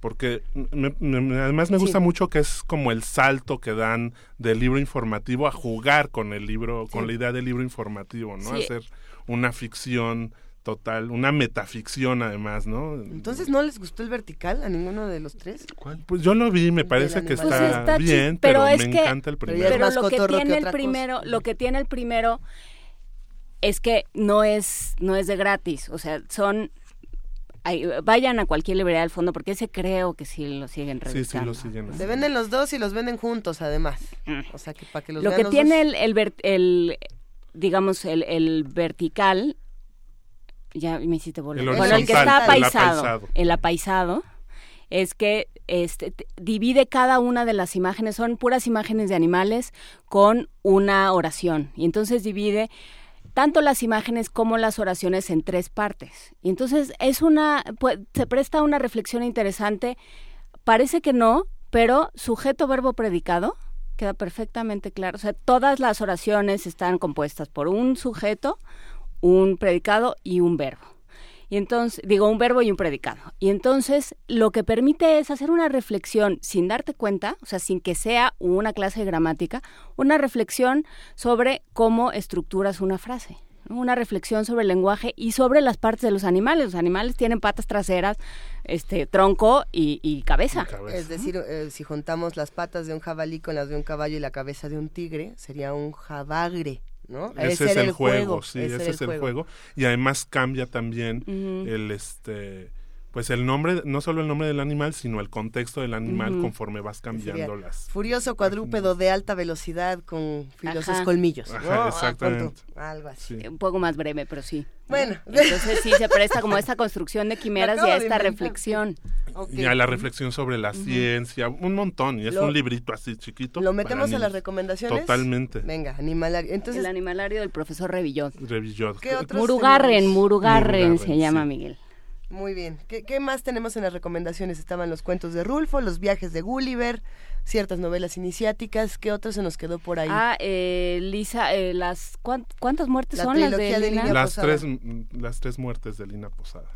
porque me- me- además me Sí. gusta mucho que es como el salto que dan del libro informativo a jugar con el libro, con la idea del libro informativo, ¿no? Sí. Hacer una ficción total, una metaficción además, ¿no? Entonces, ¿no les gustó el vertical a ninguno de los tres? Pues yo lo vi, me parece que Pues está, bien, pero pero, es me que- encanta el Pero primero. Pero lo que tiene el primero, lo que tiene el primero es que no es no es de gratis, o sea, son ay, vayan a cualquier librería del fondo porque ese creo que sí lo siguen Sí, sí, revisando. lo siguen. Se venden los dos y los venden juntos, además. O sea, que para que los Mm. Lo vean que los tiene dos. el, el, ver- el, digamos el, el vertical ya me hiciste volver. El bueno, el que está el apaisado, el apaisado es que este divide cada una de las imágenes, son puras imágenes de animales con una oración. Y entonces divide tanto las imágenes como las oraciones en tres partes. Y entonces es una, pues, se presta una reflexión interesante. Parece que no, pero sujeto, verbo, predicado queda perfectamente claro. O sea, todas las oraciones están compuestas por un sujeto, un predicado y un verbo. Y entonces, digo, un verbo y un predicado. Y entonces lo que permite es hacer una reflexión sin darte cuenta, o sea, sin que sea una clase de gramática, una reflexión sobre cómo estructuras una frase. ¿no? Una reflexión sobre el lenguaje y sobre las partes de los animales. Los animales tienen patas traseras, este tronco y, y cabeza. Es decir, eh, si juntamos las patas de un jabalí con las de un caballo y la cabeza de un tigre, sería un jabagre, ¿no? Ese, es el juego, sí, ese, es el juego. Y además cambia también el este pues el nombre, no solo el nombre del animal, sino el contexto del animal Ujú. conforme vas Sería cambiando las. Furioso cuadrúpedo de alta velocidad con filosos Ajá. colmillos. Ajá. Ah, exactamente. punto. Algo así. Un poco más breve, pero sí. Bueno. Entonces sí se presta como esta construcción de quimeras y a esta reflexión. Y a la reflexión sobre la ciencia, un montón, y es Lo- un librito así chiquito. ¿Lo metemos a las recomendaciones? Totalmente. Venga, animalario. Entonces, el animalario del profesor Revillot. Revillot. ¿Qué otros Murugarren? Murugarren se llama sí. Miguel. Muy bien. ¿Qué, qué más tenemos en las recomendaciones? Estaban los cuentos de Rulfo, los viajes de Gulliver, ciertas novelas iniciáticas. ¿Qué otro se nos quedó por ahí? Ah, eh, Lisa, eh, las ¿cuán- ¿cuántas muertes La son las de de Lina? Lina las Posada. tres mm, las tres muertes de Lina Posada.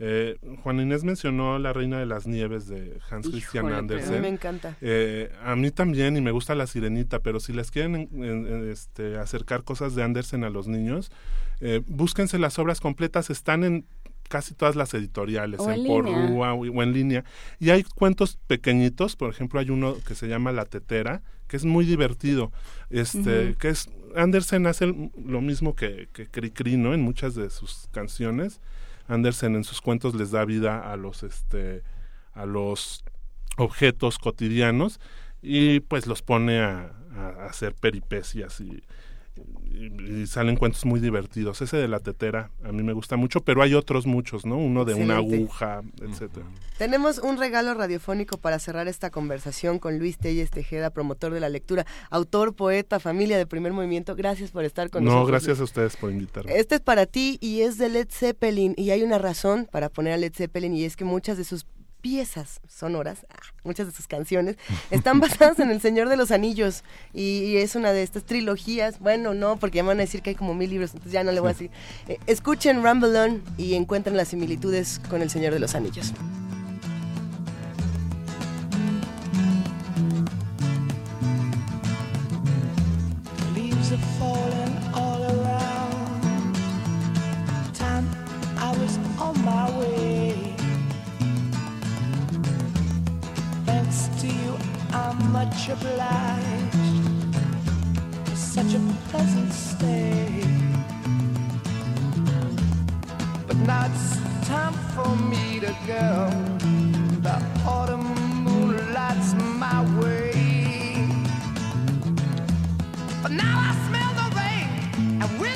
Eh, Juan Inés mencionó La Reina de las Nieves de Hans Christian Híjole, Andersen. a mí me encanta. Eh, a mí también y me gusta La Sirenita, pero si les quieren en- en- en, este, acercar cosas de Andersen a los niños, eh, búsquense las obras completas, están en casi todas las editoriales, O en, Porrúa o, en línea. Y hay cuentos pequeñitos, por ejemplo, hay uno que se llama La Tetera, que es muy divertido, este, que es Andersen hace lo mismo que, que Cricri, ¿no? En muchas de sus canciones. Andersen en sus cuentos les da vida a los este a los objetos cotidianos y pues los pone a, a hacer peripecias y, y, salen cuentos muy divertidos. Ese de la tetera a mí me gusta mucho, pero hay otros muchos, ¿no? Uno de una aguja, etcétera. Tenemos un regalo radiofónico para cerrar esta conversación con Luis Telles Tejeda, promotor de la lectura, autor, poeta, familia de primer movimiento. Gracias por estar con No, nosotros. gracias a ustedes por invitarme. Este es para ti y es de Led Zeppelin y hay una razón para poner a Led Zeppelin y es que muchas de sus piezas sonoras, ah, muchas de sus canciones, están basadas en El Señor de los Anillos y, es una de estas trilogías, bueno, no, porque me van a decir que hay como mil libros, entonces ya no le voy a decir. Eh, escuchen Rumble On y encuentren las similitudes con El Señor de los Anillos. Thanks to you, I'm much obliged for such a pleasant stay. But now it's time for me to go. The autumn moonlight's my way. But now I smell the rain, and with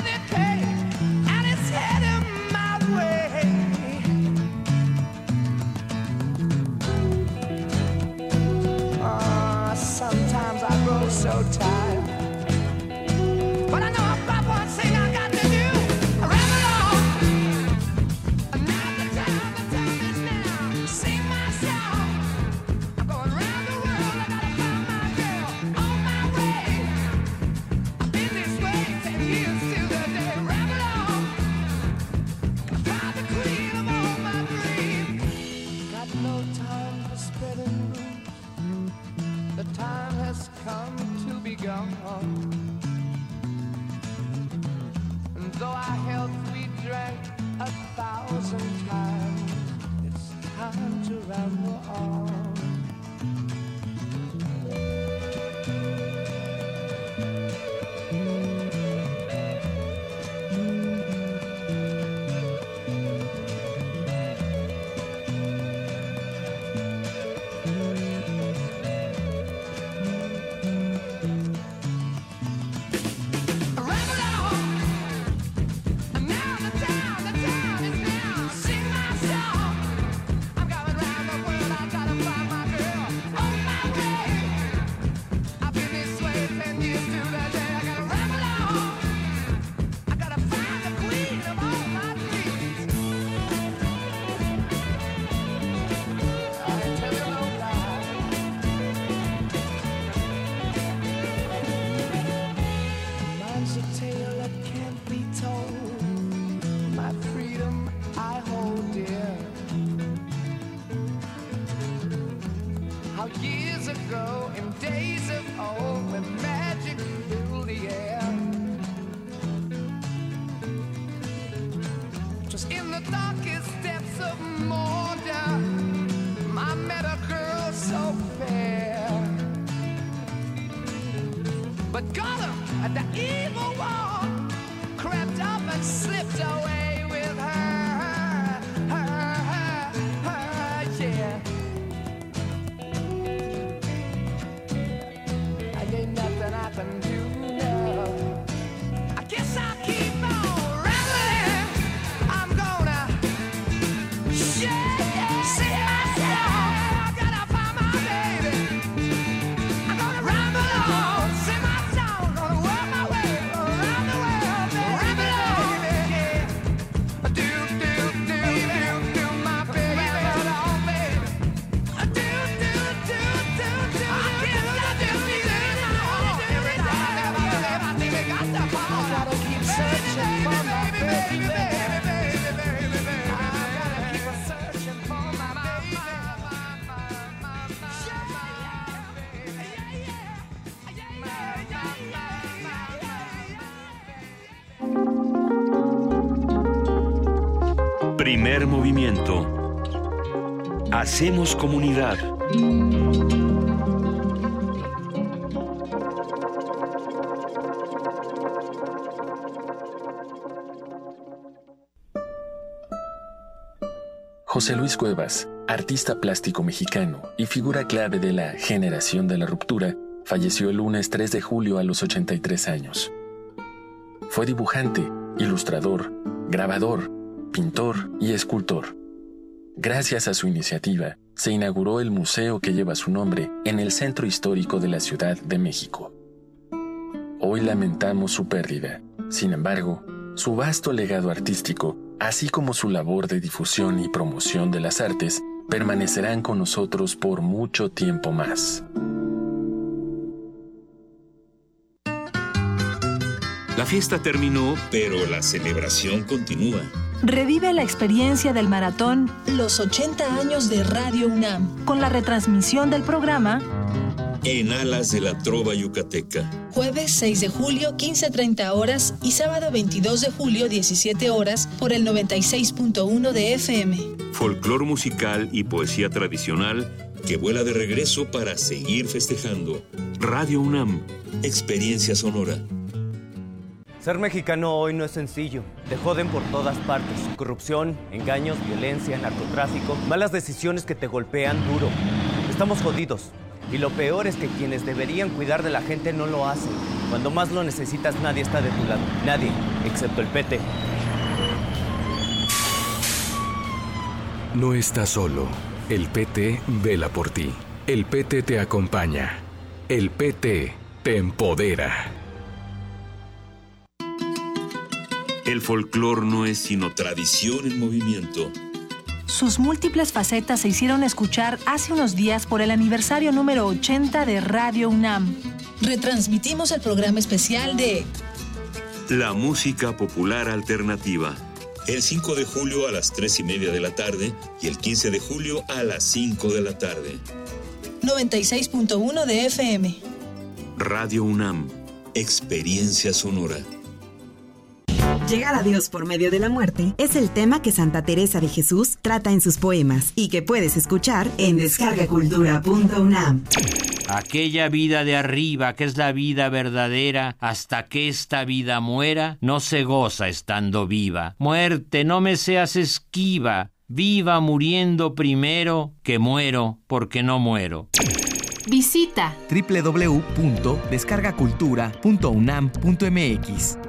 so tired, And though our health we drank a thousand times, it's time to ramble on. Movimiento. Hacemos comunidad. José Luis Cuevas, artista plástico mexicano y figura clave de la generación de la ruptura, falleció el lunes 3 de julio a los 83 años. Fue dibujante, ilustrador, grabador, pintor y escultor. Gracias a su iniciativa, se inauguró el museo que lleva su nombre en el centro histórico de la Ciudad de México. Hoy lamentamos su pérdida. Sin embargo, su vasto legado artístico, así como su labor de difusión y promoción de las artes, permanecerán con nosotros por mucho tiempo más. La fiesta terminó, pero la celebración continúa. Revive la experiencia del maratón Los 80 años de Radio UNAM con la retransmisión del programa En alas de la trova yucateca. jueves 6 de julio 15.30 horas y sábado 22 de julio 17 horas por el 96.1 de FM. Folclor musical y poesía tradicional que vuela de regreso para seguir festejando. Radio UNAM, experiencia sonora. Ser mexicano hoy no es sencillo. Te joden por todas partes. Corrupción, engaños, violencia, narcotráfico, malas decisiones que te golpean duro. Estamos jodidos. Y lo peor es que quienes deberían cuidar de la gente no lo hacen. Cuando más lo necesitas nadie está de tu lado. Nadie, excepto el PT. No estás solo. El PT vela por ti. El PT te acompaña. El PT te empodera. El folclor no es sino tradición en movimiento. Sus múltiples facetas se hicieron escuchar hace unos días por el aniversario número 80 de Radio UNAM. Retransmitimos el programa especial de La música popular alternativa. El 5 de julio a las 3 y media de la tarde y el 15 de julio a las 5 de la tarde. 96.1 de FM. Radio UNAM, experiencia sonora. Llegar a Dios por medio de la muerte es el tema que Santa Teresa de Jesús trata en sus poemas y que puedes escuchar en descargacultura.unam. Aquella vida de arriba, que es la vida verdadera, hasta que esta vida muera, no se goza estando viva. Muerte, no me seas esquiva, viva muriendo primero que muero porque no muero. Visita www.descargacultura.unam.mx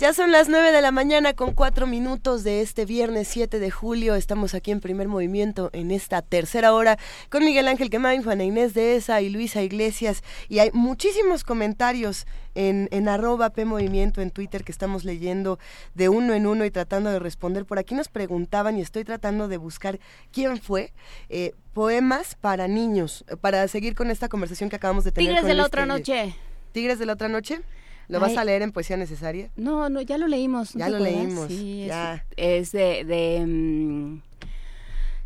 Ya son las 9 de la mañana con 4 minutos de este viernes 7 de julio. Estamos aquí en primer movimiento en esta tercera hora con Miguel Ángel Quemain, Juana Inés de ESA y Luisa Iglesias. Y hay muchísimos comentarios en, en arroba P Movimiento en Twitter que estamos leyendo de uno en uno y tratando de responder. Por aquí nos preguntaban y estoy tratando de buscar quién fue. Eh, poemas para niños, para seguir con esta conversación que acabamos de tener. Tigres con de la Luis otra noche. ¿Tigres de la otra noche? ¿Lo vas a leer en poesía necesaria? No, no, ya lo leímos. ¿no Ya lo acuerdas? leímos, Sí, es- ya. Es, de... de mm,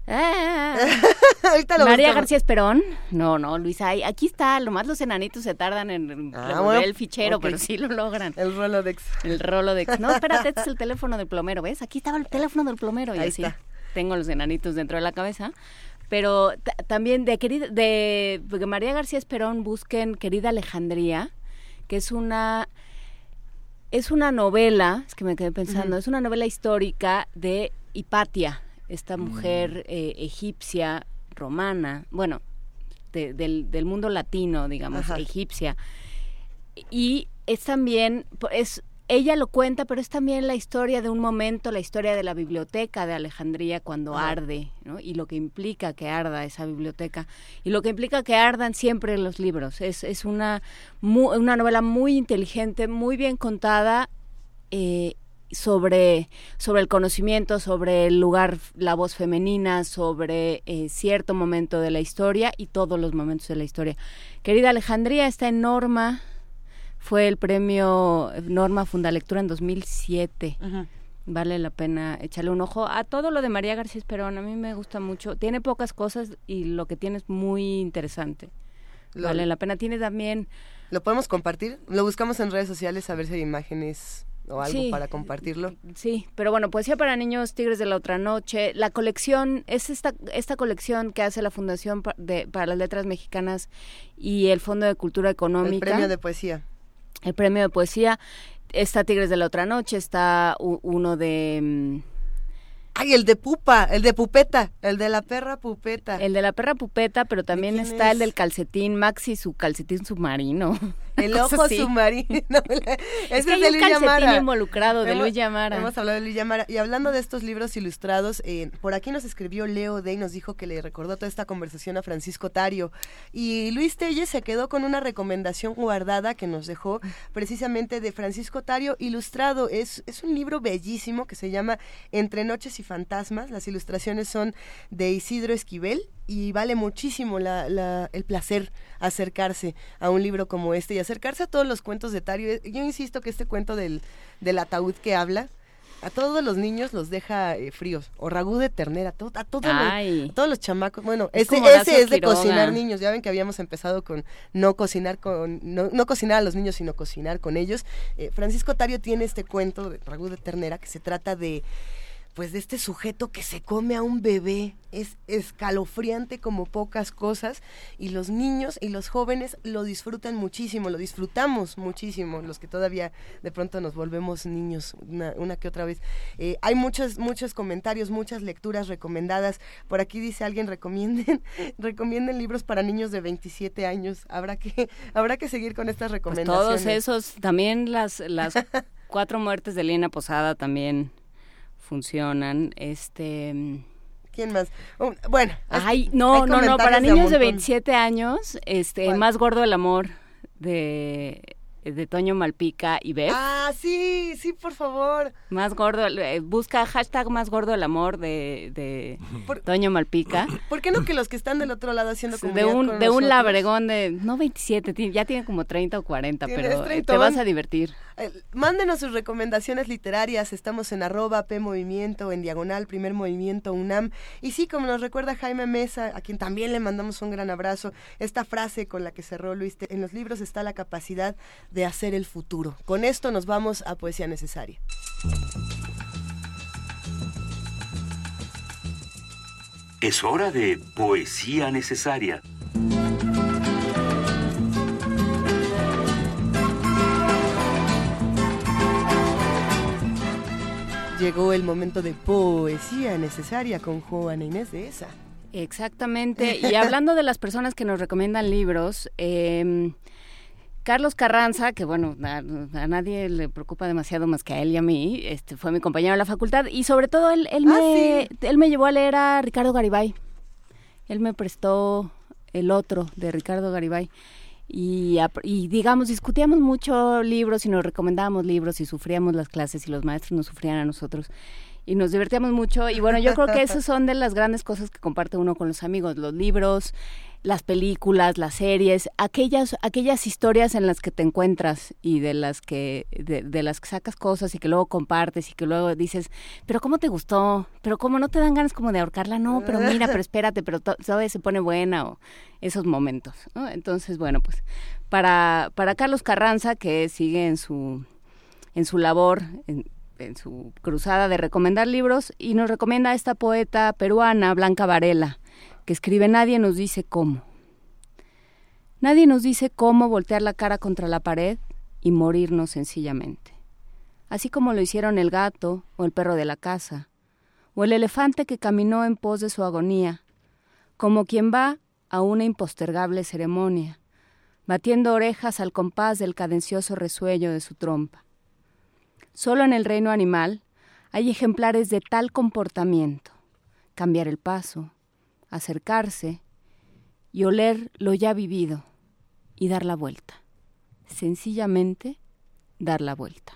ah, Ahorita lo María buscamos. García Esperón. No, no, Luisa, aquí está. Nomás los enanitos se tardan en Ah, revolver bueno, el fichero, pero sí lo logran. El Rolodex. El Rolodex. No, espérate, este es el teléfono del plomero, ¿ves? Aquí estaba el teléfono del plomero y Ahí así. está. Tengo los enanitos dentro de la cabeza. Pero ta- también de querida, de de María García Esperón busquen Querida Alejandría, que es una es una novela, es que me quedé pensando, es una novela histórica de Hipatia, esta mujer Mm. eh, egipcia, romana, bueno, de- del, del mundo latino, digamos, Ajá. egipcia. Y es también, es ella lo cuenta, pero es también la historia de un momento, la historia de la biblioteca de Alejandría cuando arde, ¿no? Y lo que implica que arda esa biblioteca y lo que implica que ardan siempre los libros. Es, es una, mu- una novela muy inteligente, muy bien contada. eh, sobre, sobre el conocimiento, sobre el lugar, la voz femenina, sobre eh, cierto momento de la historia y todos los momentos de la historia. Querida Alejandría, está en Norma, fue el premio Norma Fundalectura en 2007. Vale la pena echarle un ojo a todo lo de María García Esperón. A mí me gusta mucho. Tiene pocas cosas y lo que tiene es muy interesante. Lo- Vale la pena. Tiene también... ¿Lo podemos compartir? Lo buscamos en redes sociales a ver si hay imágenes o algo Sí. para compartirlo. Sí, pero bueno, Poesía para Niños, Tigres de la Otra Noche. La colección, es esta, esta colección que hace la Fundación pa- de, para las Letras Mexicanas y el Fondo de Cultura Económica. El premio de poesía. El premio de poesía. Está Tigres de la Otra Noche, está uno de... mm, Ay, el de pupa, el de pupeta, el de la perra pupeta. El de la perra pupeta, pero también está el del calcetín Maxi su calcetín submarino. El ojo submarino. Es que hay de Luis Llamara. involucrado de Hemos- Luis Llamara. Hemos hablado de Luis Llamara. Y hablando de estos libros ilustrados, eh, por aquí nos escribió Leo Day, nos dijo que le recordó toda esta conversación a Francisco Tario. Y Luis Telles se quedó con una recomendación guardada que nos dejó precisamente de Francisco Tario ilustrado. Es, es un libro bellísimo que se llama Entre Noches y Fantasmas. Las ilustraciones son de Isidro Esquivel y vale muchísimo la, la- el placer acercarse a un libro como este y acercarse a todos los cuentos de Tario. Yo insisto que este cuento del, del ataúd que habla a todos los niños los deja eh, fríos. O ragú de ternera, to- a, todos los, a todos los chamacos. Bueno, Es ese, ese es de Quiroga. cocinar niños. Ya ven que habíamos empezado con no cocinar con no, no cocinar a los niños, sino cocinar con ellos. Eh, Francisco Tario tiene este cuento de ragú de ternera que se trata de pues de este sujeto que se come a un bebé es escalofriante como pocas cosas y los niños y los jóvenes lo disfrutan muchísimo, lo disfrutamos muchísimo, los que todavía de pronto nos volvemos niños una, una que otra vez. Eh, hay muchos, muchos comentarios, muchas lecturas recomendadas. Por aquí dice alguien, recomienden, recomienden libros para niños de 27 años. Habrá que, habrá que seguir con estas Pues recomendaciones. todos esos, también las, las cuatro muertes de Lina Posada también funcionan. Este. ¿Quién más? Un- bueno. Ay, no, no, no, para de niños de montón. 27 años, este, ¿Cuál? Más Gordo el Amor de, de Toño Malpica y Beth. Ah, sí, sí, por favor. Más gordo, eh, busca hashtag más gordo el amor de, de Toño Malpica. ¿Por qué no que los que están del otro lado haciendo De comunidad un, con de un labregón de, no 27, ti- ya tiene como 30 o 40, Tienes pero eh, te vas a divertir. Eh, Mándenos sus recomendaciones literarias, estamos en arroba P Movimiento, en diagonal Primer Movimiento UNAM. Y sí, como nos recuerda Jaime Mesa, a quien también le mandamos un gran abrazo, esta frase con la que cerró Luis, en los libros está la capacidad de hacer el futuro. Con esto nos vamos a Poesía Necesaria. Es hora de poesía necesaria. Llegó el momento de Poesía Necesaria con Juana Inés de esa. Exactamente. Y hablando de las personas que nos recomiendan libros, eh, Carlos Carranza, que bueno, a, a nadie le preocupa demasiado más que a él y a mí, este, fue mi compañero de la facultad y sobre todo él, él, Ah, me, él me llevó a leer a Ricardo Garibay. Él me prestó el otro de Ricardo Garibay. Y, y digamos, discutíamos mucho libros y nos recomendábamos libros y sufríamos las clases y los maestros nos sufrían a nosotros y nos divertíamos mucho. Y bueno, yo creo que esas son de las grandes cosas que comparte uno con los amigos, los libros, las películas, las series, aquellas, aquellas historias en las que te encuentras y de las que, de, de las que sacas cosas y que luego compartes y que luego dices, pero ¿cómo te gustó? Pero ¿cómo no te dan ganas como de ahorcarla? No, pero mira, pero espérate, pero to- todavía se pone buena o esos momentos. ¿no? Entonces, bueno, pues para, para Carlos Carranza, que sigue en su, en su labor, en, en su cruzada de recomendar libros, y nos recomienda a esta poeta peruana, Blanca Varela, que escribe Nadie nos dice cómo. Nadie nos dice cómo voltear la cara contra la pared y morirnos sencillamente. Así como lo hicieron el gato o el perro de la casa, o el elefante que caminó en pos de su agonía, como quien va a una impostergable ceremonia, batiendo orejas al compás del cadencioso resuello de su trompa. Solo en el reino animal hay ejemplares de tal comportamiento, cambiar el paso, acercarse y oler lo ya vivido y dar la vuelta. Sencillamente dar la vuelta.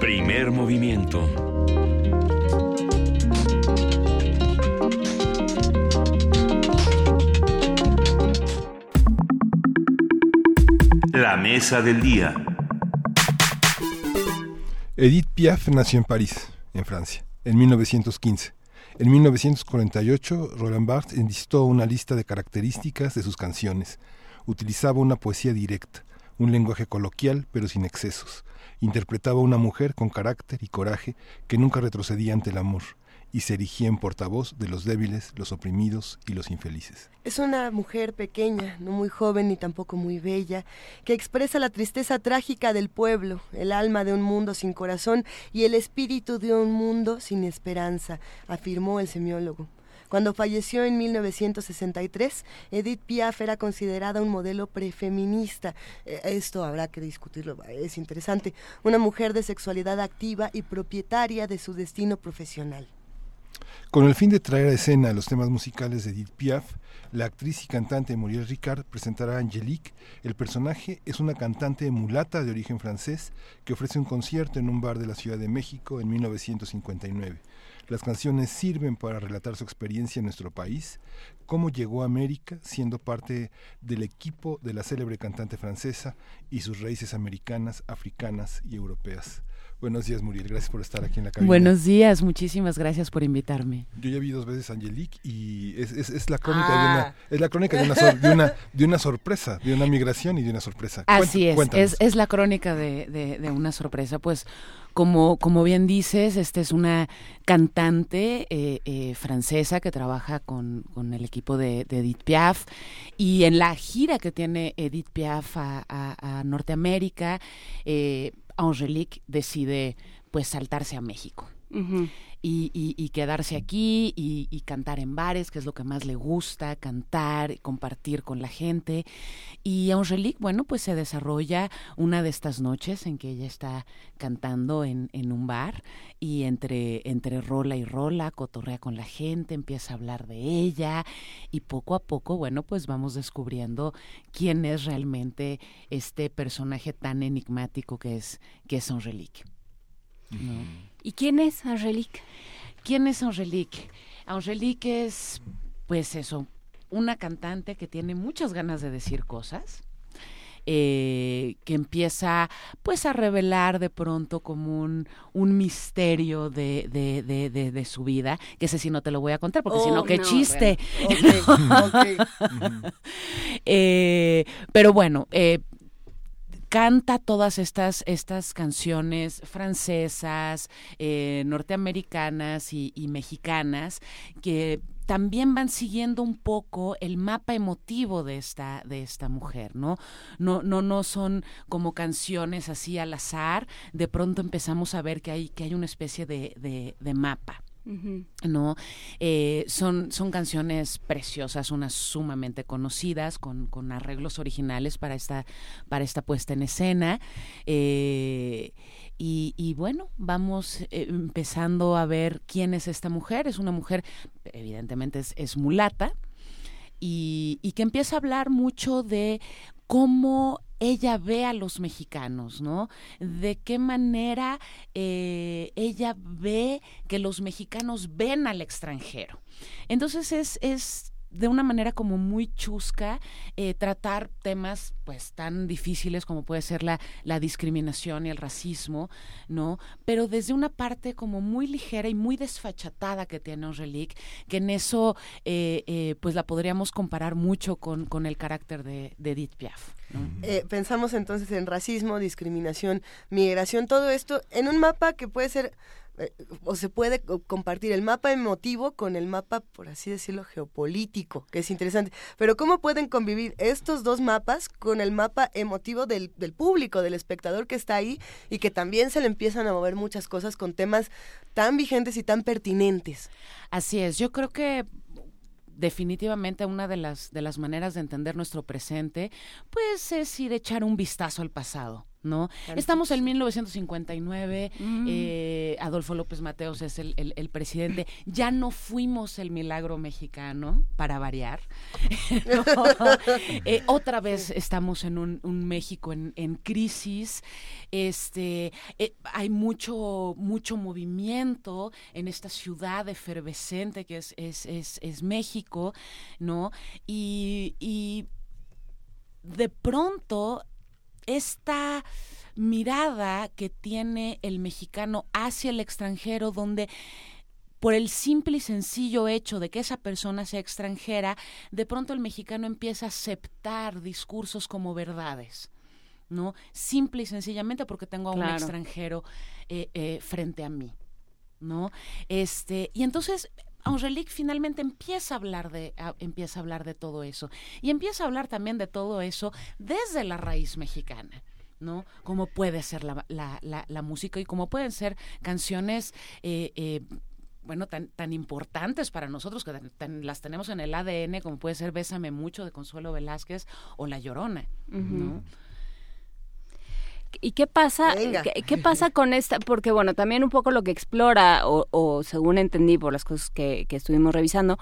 Primer movimiento. La mesa del día. Edith Piaf nació en París, en Francia, en 1915. En 1948, Roland Barthes enlistó una lista de características de sus canciones. Utilizaba una poesía directa, un lenguaje coloquial pero sin excesos. Interpretaba a una mujer con carácter y coraje que nunca retrocedía ante el amor y se erigía en portavoz de los débiles, los oprimidos y los infelices. Es una mujer pequeña, no muy joven ni tampoco muy bella, que expresa la tristeza trágica del pueblo, el alma de un mundo sin corazón y el espíritu de un mundo sin esperanza, afirmó el semiólogo. Cuando falleció en 1963, Edith Piaf era considerada un modelo prefeminista. Eh, Esto habrá que discutirlo, es interesante. Una mujer de sexualidad activa y propietaria de su destino profesional. Con el fin de traer a escena los temas musicales de Edith Piaf, la actriz y cantante Muriel Ricard presentará a Angelique. El personaje es una cantante mulata de origen francés que ofrece un concierto en un bar de la Ciudad de México en 1959. Las canciones sirven para relatar su experiencia en nuestro país, cómo llegó a América siendo parte del equipo de la célebre cantante francesa y sus raíces americanas, africanas y europeas. Buenos días, Muriel. Gracias por estar aquí en la cabina. Buenos días, muchísimas gracias por invitarme. Yo ya vi dos veces a Angelique y es, es, es la crónica de Ah. una es la crónica de una, sor- de una de una sorpresa, de una migración y de una sorpresa. Así Cuént- es, es, es la crónica de, de- de una sorpresa. Pues como, como bien dices, esta es una cantante eh, eh, francesa que trabaja con, con el equipo de, de Edith Piaf y en la gira que tiene Edith Piaf a, a- a Norteamérica, eh, Angelique decide pues saltarse a México. Y, y- quedarse aquí y, cantar en bares, que es lo que más le gusta, cantar, compartir con la gente. Y Angelique, bueno, pues se desarrolla una de estas noches en que ella está cantando en, en un bar y entre, entre rola y rola cotorrea con la gente, empieza a hablar de ella y poco a poco, bueno, pues vamos descubriendo quién es realmente este personaje tan enigmático que es, que es Angelique. ¿no? ¿Y quién es Angelique? ¿Quién es Angelique? Angelique es, pues eso, una cantante que tiene muchas ganas de decir cosas. eh, que empieza pues a revelar de pronto como un, un misterio de, de, de, de- su vida, que ese sí no te lo voy a contar, porque si Oh, no, qué no, chiste. bueno. Ok, Eh, pero bueno, eh, canta todas estas, estas canciones francesas, eh, norteamericanas y, mexicanas que también van siguiendo un poco el mapa emotivo de esta, de esta mujer, ¿no? No, no, no son como canciones así al azar, de pronto empezamos a ver que hay, que hay una especie de- de mapa. ¿No? Eh, son, son canciones preciosas, unas sumamente conocidas, con, con arreglos originales para esta, para esta puesta en escena. Eh, y, bueno, vamos eh, empezando a ver quién es esta mujer. Es una mujer, evidentemente es, mulata, y que empieza a hablar mucho de cómo ella ve a los mexicanos, ¿no? De qué manera eh, ella ve que los mexicanos ven al extranjero. Entonces es, es de una manera como muy chusca eh, tratar temas pues tan difíciles como puede ser la, la discriminación y el racismo, ¿no? Pero desde una parte como muy ligera y muy desfachatada que tiene Angelique, que en eso eh, eh, pues la podríamos comparar mucho con, con el carácter de, de Edith Piaf. Eh, pensamos entonces en racismo, discriminación, migración, todo esto en un mapa que puede ser eh, o se puede co- compartir el mapa emotivo con el mapa, por así decirlo, geopolítico, que es interesante. Pero ¿cómo pueden convivir estos dos mapas con el mapa emotivo del, del público, del espectador que está ahí y que también se le empiezan a mover muchas cosas con temas tan vigentes y tan pertinentes? Así es, yo creo que definitivamente una de las de las maneras de entender nuestro presente pues es ir a echar un vistazo al pasado ¿no? Claro. Estamos en 1959, Mm. eh, Adolfo López Mateos es el, el- el presidente, ya no fuimos el milagro mexicano, para variar. No. Eh, otra vez estamos en un, un México en, en crisis, este, eh, hay mucho, mucho movimiento en esta ciudad efervescente que es, es, es, es México, ¿no? Y, y de pronto esta mirada que tiene el mexicano hacia el extranjero, donde por el simple y sencillo hecho de que esa persona sea extranjera, de pronto el mexicano empieza a aceptar discursos como verdades. ¿no? Simple y sencillamente porque tengo a un extranjero eh, eh, frente a mí, ¿no? Este, y entonces Angelique finalmente empieza a hablar de empieza a hablar de todo eso y empieza a hablar también de todo eso desde la raíz mexicana. ¿no? Cómo puede ser la, la- la- música y cómo pueden ser canciones eh, eh, bueno, tan, tan importantes para nosotros, que las tenemos en el ADN, como puede ser Bésame Mucho de Consuelo Velázquez o La Llorona, ¿no? ¿Y qué pasa? ¿qué, qué pasa con esta? Porque bueno, también un poco lo que explora, o, o según entendí por las cosas que, que estuvimos revisando,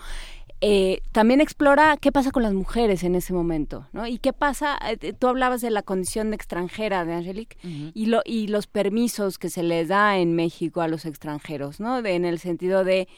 eh, también explora qué pasa con las mujeres en ese momento, ¿no? Y qué pasa, eh, tú hablabas de la condición de extranjera de Angelique y, lo, y los permisos que se les da en México a los extranjeros, ¿no? De- en el sentido de,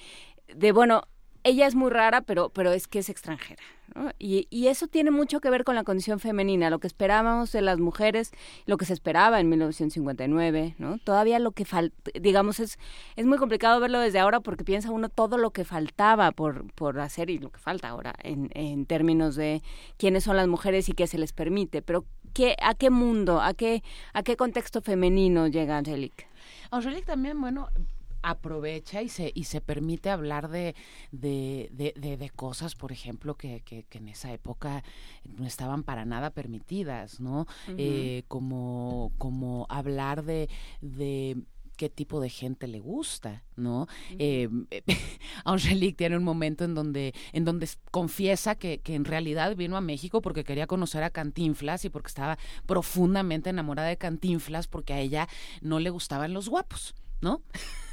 de, bueno, ella es muy rara, pero, pero es que es extranjera. ¿no? Y, y eso tiene mucho que ver con la condición femenina, lo que esperábamos de las mujeres, lo que se esperaba en 1959, ¿no? Todavía lo que falta, digamos, es, es muy complicado verlo desde ahora porque piensa uno todo lo que faltaba por, por hacer y lo que falta ahora en, en términos de quiénes son las mujeres y qué se les permite. Pero ¿qué, ¿a qué mundo, a qué, a qué contexto femenino llega Angelique? Angelique también, bueno, aprovecha y se y se permite hablar de de, de, de- de cosas, por ejemplo, que, que, que en esa época no estaban para nada permitidas, ¿no? Eh, como, como hablar de, de qué tipo de gente le gusta, ¿no? Eh, Angelique tiene un momento en donde, en donde confiesa que, que en realidad vino a México porque quería conocer a Cantinflas y porque estaba profundamente enamorada de Cantinflas porque a ella no le gustaban los guapos. ¿No?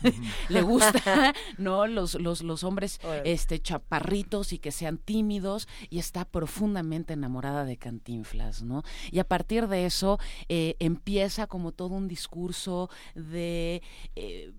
Le gusta, ¿no? Los, los, los hombres este, chaparritos y que sean tímidos y está profundamente enamorada de Cantinflas, ¿no? Y a partir de eso eh, empieza como todo un discurso de... eh,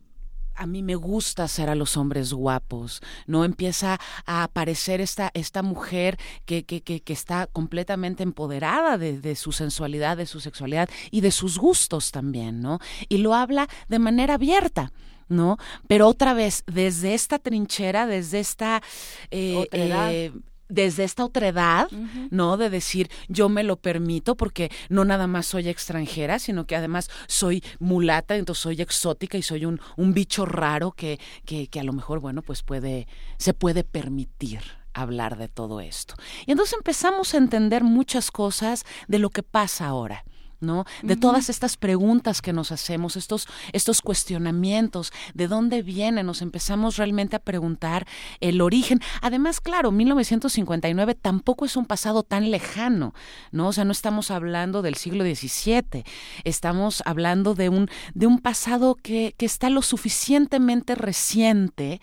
a mí me gusta hacer a los hombres guapos, ¿no? Empieza a aparecer esta, esta mujer que, que, que, que está completamente empoderada de, de su sensualidad, de su sexualidad y de sus gustos también, ¿no? Y lo habla de manera abierta. ¿No? Pero otra vez, desde esta trinchera, desde esta eh, Desde esta otredad, ¿no? De decir, yo me lo permito porque no nada más soy extranjera, sino que además soy mulata, entonces soy exótica y soy un, un bicho raro que, que, que a lo mejor, bueno, pues puede, se puede permitir hablar de todo esto. Y entonces empezamos a entender muchas cosas de lo que pasa ahora. ¿No? De todas estas preguntas que nos hacemos, estos, estos cuestionamientos, de dónde viene, nos empezamos realmente a preguntar el origen. Además, claro, 1959 tampoco es un pasado tan lejano, ¿no? O sea, no estamos hablando del siglo XVII, estamos hablando de un, de un pasado que, que está lo suficientemente reciente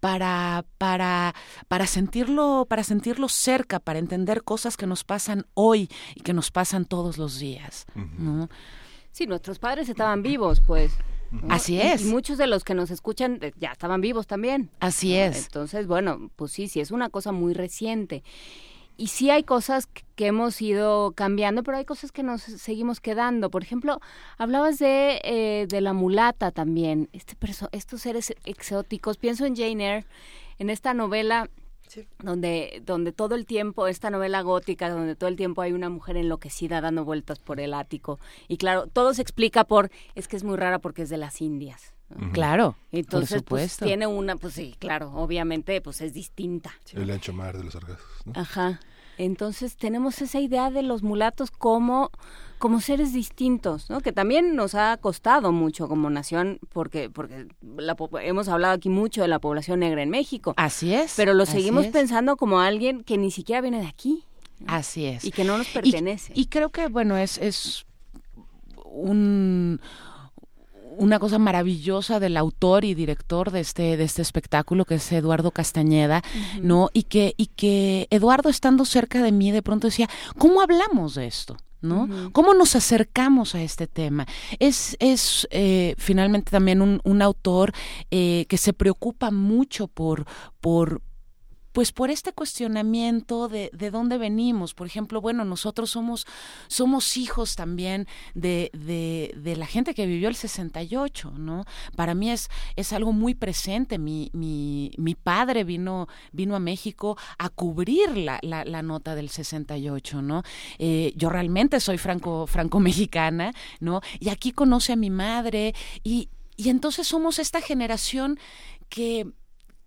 para, para, para, sentirlo, para sentirlo cerca, para entender cosas que nos pasan hoy y que nos pasan todos los días. ¿No? Sí, nuestros padres estaban vivos, pues. ¿no? Así es. Y, muchos de los que nos escuchan eh, ya estaban vivos también. Así es. Entonces, bueno, pues sí, sí, es una cosa muy reciente. Y sí hay cosas que que hemos ido cambiando, pero hay cosas que nos seguimos quedando. Por ejemplo, hablabas de, eh, de la mulata también, este perso- estos seres exóticos. Pienso en Jane Eyre, en esta novela donde, donde todo el tiempo, esta novela gótica, donde todo el tiempo hay una mujer enloquecida dando vueltas por el ático. Y claro, todo se explica por, es que es muy rara porque es de las Indias. Claro, Entonces, por pues, supuesto. tiene una, pues sí, claro, obviamente, pues es distinta. El ancho mar de los sargazos. ¿no? Ajá. Entonces tenemos esa idea de los mulatos como, como seres distintos, ¿no? Que también nos ha costado mucho como nación, porque, porque la hemos hablado aquí mucho de la población negra en México. Así es. Pero lo seguimos pensando como alguien que ni siquiera viene de aquí. Así es. Y que no nos pertenece. Y, creo que, bueno, es, es un una cosa maravillosa del autor y director de este de este espectáculo que es Eduardo Castañeda. ¿no? Y que y que Eduardo estando cerca de mí de pronto decía, ¿cómo hablamos de esto? ¿No? ¿Cómo nos acercamos a este tema? Es, es eh, finalmente también un, un autor eh, que se preocupa mucho por, por, pues por este cuestionamiento de, de dónde venimos. Por ejemplo, bueno, nosotros somos, somos hijos también de, de, de la gente que vivió el 68, ¿no? Para mí es, es algo muy presente. Mi, mi, mi padre vino, vino a México a cubrir la, la, la nota del 68, ¿no? Eh, yo realmente soy franco, franco-mexicana, ¿no? Y aquí conoce a mi madre y, y entonces somos esta generación que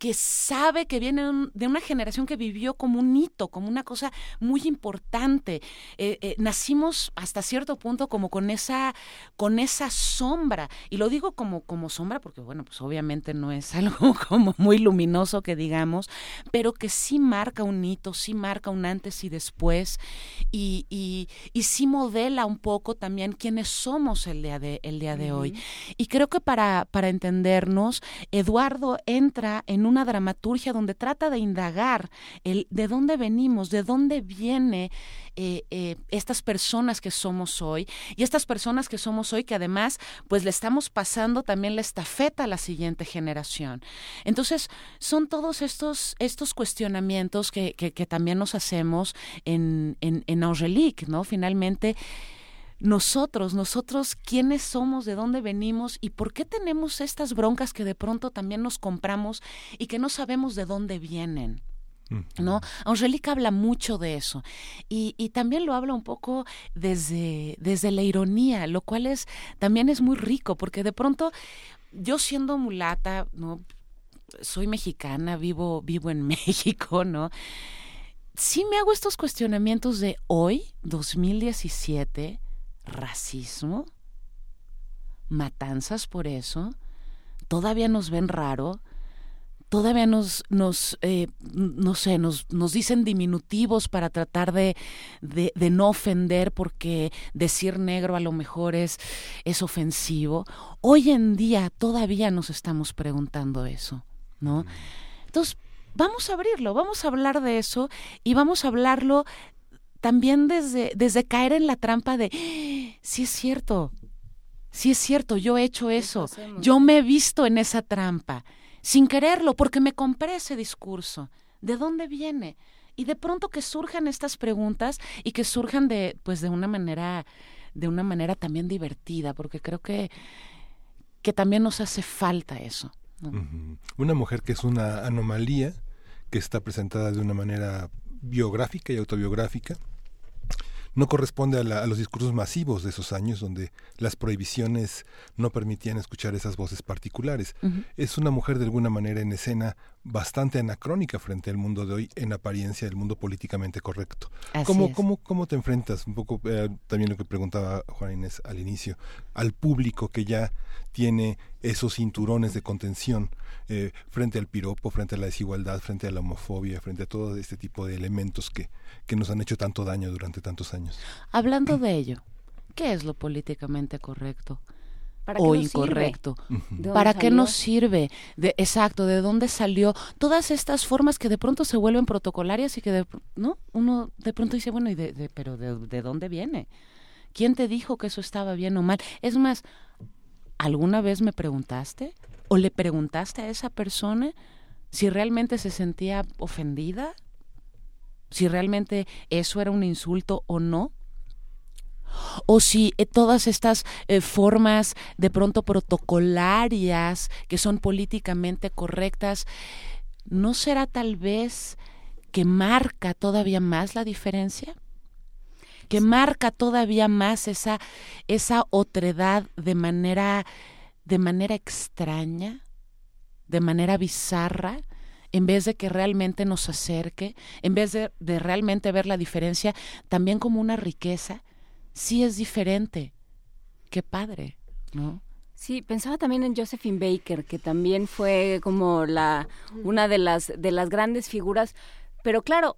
que sabe que viene un- de una generación que vivió como un hito, como una cosa muy importante. Eh, eh, nacimos hasta cierto punto como con esa, con esa sombra. Y lo digo como, como sombra porque, bueno, pues obviamente no es algo como muy luminoso que digamos, pero que sí marca un hito, sí marca un antes y después. Y, y, y sí modela un poco también quiénes somos el día de, el día de hoy. Y creo que para, para entendernos, Eduardo entra en una dramaturgia donde trata de indagar el de dónde venimos, de dónde viene eh, eh, estas personas que somos hoy y estas personas que somos hoy que además pues le estamos pasando también la estafeta a la siguiente generación. Entonces son todos estos, estos cuestionamientos que, que, también nos hacemos en, en, en ¿no? Finalmente nosotros, nosotros quiénes somos, de dónde venimos y por qué tenemos estas broncas que de pronto también nos compramos y que no sabemos de dónde vienen. ¿No? Angélica habla mucho de eso y, y también lo habla un poco desde, desde la ironía, lo cual es también es muy rico porque de pronto yo siendo mulata, ¿no? soy mexicana, vivo, vivo en México, ¿no? Sí me hago estos cuestionamientos de hoy, 2017, racismo, matanzas por eso, todavía nos ven raro, todavía nos, nos eh, no sé, nos, nos dicen diminutivos para tratar de, de, de, no ofender porque decir negro a lo mejor es, es ofensivo. Hoy en día todavía nos estamos preguntando eso, ¿no? Entonces, vamos a abrirlo, vamos a hablar de eso y vamos a hablarlo también desde, desde caer en la trampa de, sí es cierto, sí es cierto, yo he hecho eso, yo me he visto en esa trampa, sin quererlo, porque me compré ese discurso. ¿De dónde viene? Y de pronto que surjan estas preguntas y que surjan de, pues de una manera, de una manera también divertida, porque creo que, que también nos hace falta eso. ¿no? Uh -huh. Una mujer que es una anomalía, que está presentada de una manera biográfica y autobiográfica, no corresponde a, la, a, los discursos masivos de esos años donde las prohibiciones no permitían escuchar esas voces particulares. Uh -huh. Es una mujer de alguna manera en escena bastante anacrónica frente al mundo de hoy en apariencia del mundo políticamente correcto. ¿Cómo, ¿cómo, ¿Cómo te enfrentas? Un poco eh, también lo que preguntaba Juan Inés al inicio, al público que ya tiene esos cinturones de contención eh, frente al piropo, frente a la desigualdad, frente a la homofobia, frente a todo este tipo de elementos que, que nos han hecho tanto daño durante tantos años. Hablando de ello, ¿qué es lo políticamente correcto? ¿Para o incorrecto. ¿Para salió? qué nos sirve? De, exacto, ¿de dónde salió? Todas estas formas que de pronto se vuelven protocolarias y que de, no uno de pronto dice, bueno, ¿y de, de pero de, de, dónde viene? ¿Quién te dijo que eso estaba bien o mal? Es más, ¿alguna vez me preguntaste? ¿O le preguntaste a esa persona si realmente se sentía ofendida? ¿Si realmente eso era un insulto o no? o si eh, todas estas eh, formas de pronto protocolarias que son políticamente correctas, ¿no será tal vez que marca todavía más la diferencia? Que marca todavía más esa, esa otredad de manera, de manera extraña, de manera bizarra, en vez de que realmente nos acerque, en vez de, de realmente ver la diferencia también como una riqueza, sí es diferente. Qué padre, ¿no? Sí, pensaba también en Josephine Baker, que también fue como la una de las de las grandes figuras, pero claro,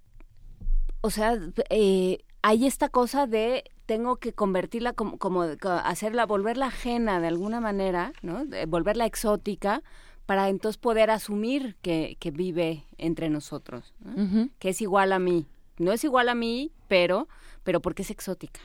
o sea, eh, hay esta cosa de tengo que convertirla como, como, hacerla, volverla ajena de alguna manera, ¿no? De volverla exótica para entonces poder asumir que, que vive entre nosotros, ¿no? uh -huh. que es igual a mí. No es igual a mí, pero, pero porque es exótica.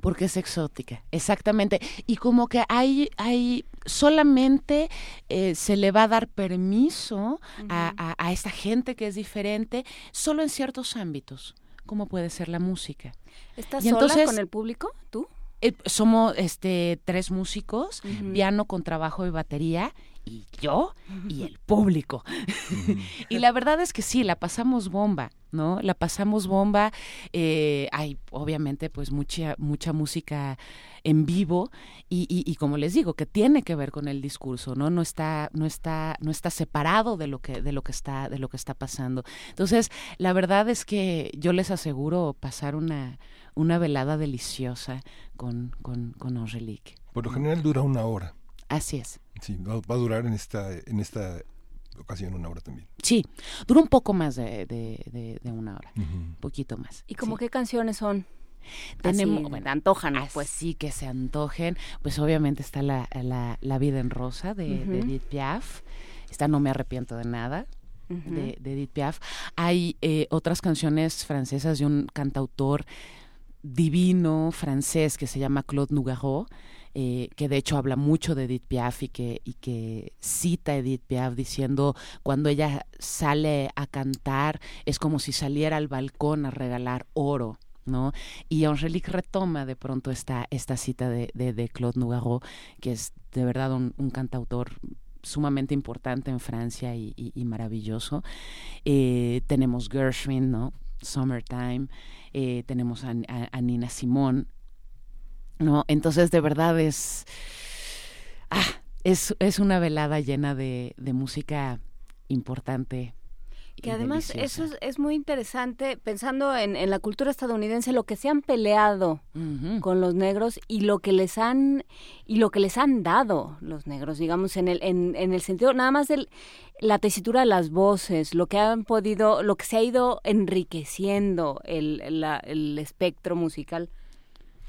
Porque es exótica, exactamente. Y como que hay, hay solamente eh, se le va a dar permiso a, a- a esta gente que es diferente, solo en ciertos ámbitos, como puede ser la música. ¿Estás Y sola entonces- con el público, tú? Eh, somos este tres músicos, Ujú. piano con trabajo y batería, y yo y el público. y la verdad es que sí, la pasamos bomba, ¿no? La pasamos bomba. eh, hay obviamente pues mucha, mucha música en vivo y, y- y como les digo, que tiene que ver con el discurso, ¿no? No está, no está, no está separado de lo que, de lo que está, de lo que está pasando. Entonces, la verdad es que yo les aseguro pasar una, una velada deliciosa con, con, con Angelique. Por lo general dura una hora. Así es. Sí, va, va a durar en esta, en esta ocasión una hora también. Sí, dura un poco más de, de, de- de una hora, un poquito más. ¿Y como sí. qué canciones son? Tenemos, Así, bueno, antojan, pues. sí que se antojen. Pues obviamente está la, la, la vida en rosa de, de. Edith Piaf. Esta no me arrepiento de nada. De, de Edith Piaf. Hay eh, otras canciones francesas de un cantautor divino francés que se llama Claude Nougaro, eh, que de hecho habla mucho de Edith Piaf y que, y que cita a Edith Piaf diciendo cuando ella sale a cantar es como si saliera al balcón a regalar oro. ¿no? Y Angélique retoma de pronto esta, esta cita de, de, de Claude Nougaro, que es de verdad un, un cantautor sumamente importante en Francia y maravilloso. Eh, tenemos Gershwin, ¿no? Summertime, eh, tenemos a, a- a Nina Simón, ¿no? Entonces, de verdad es, ah, es, es una velada llena de, de música importante. Que además deliciosa. eso es, es muy interesante, pensando en, en la cultura estadounidense, lo que se han peleado con los negros y lo que les han y lo que les han dado los negros, digamos, en el, en, en el sentido nada más de la tesitura de las voces, lo que han podido, lo que se ha ido enriqueciendo el, la- el espectro musical.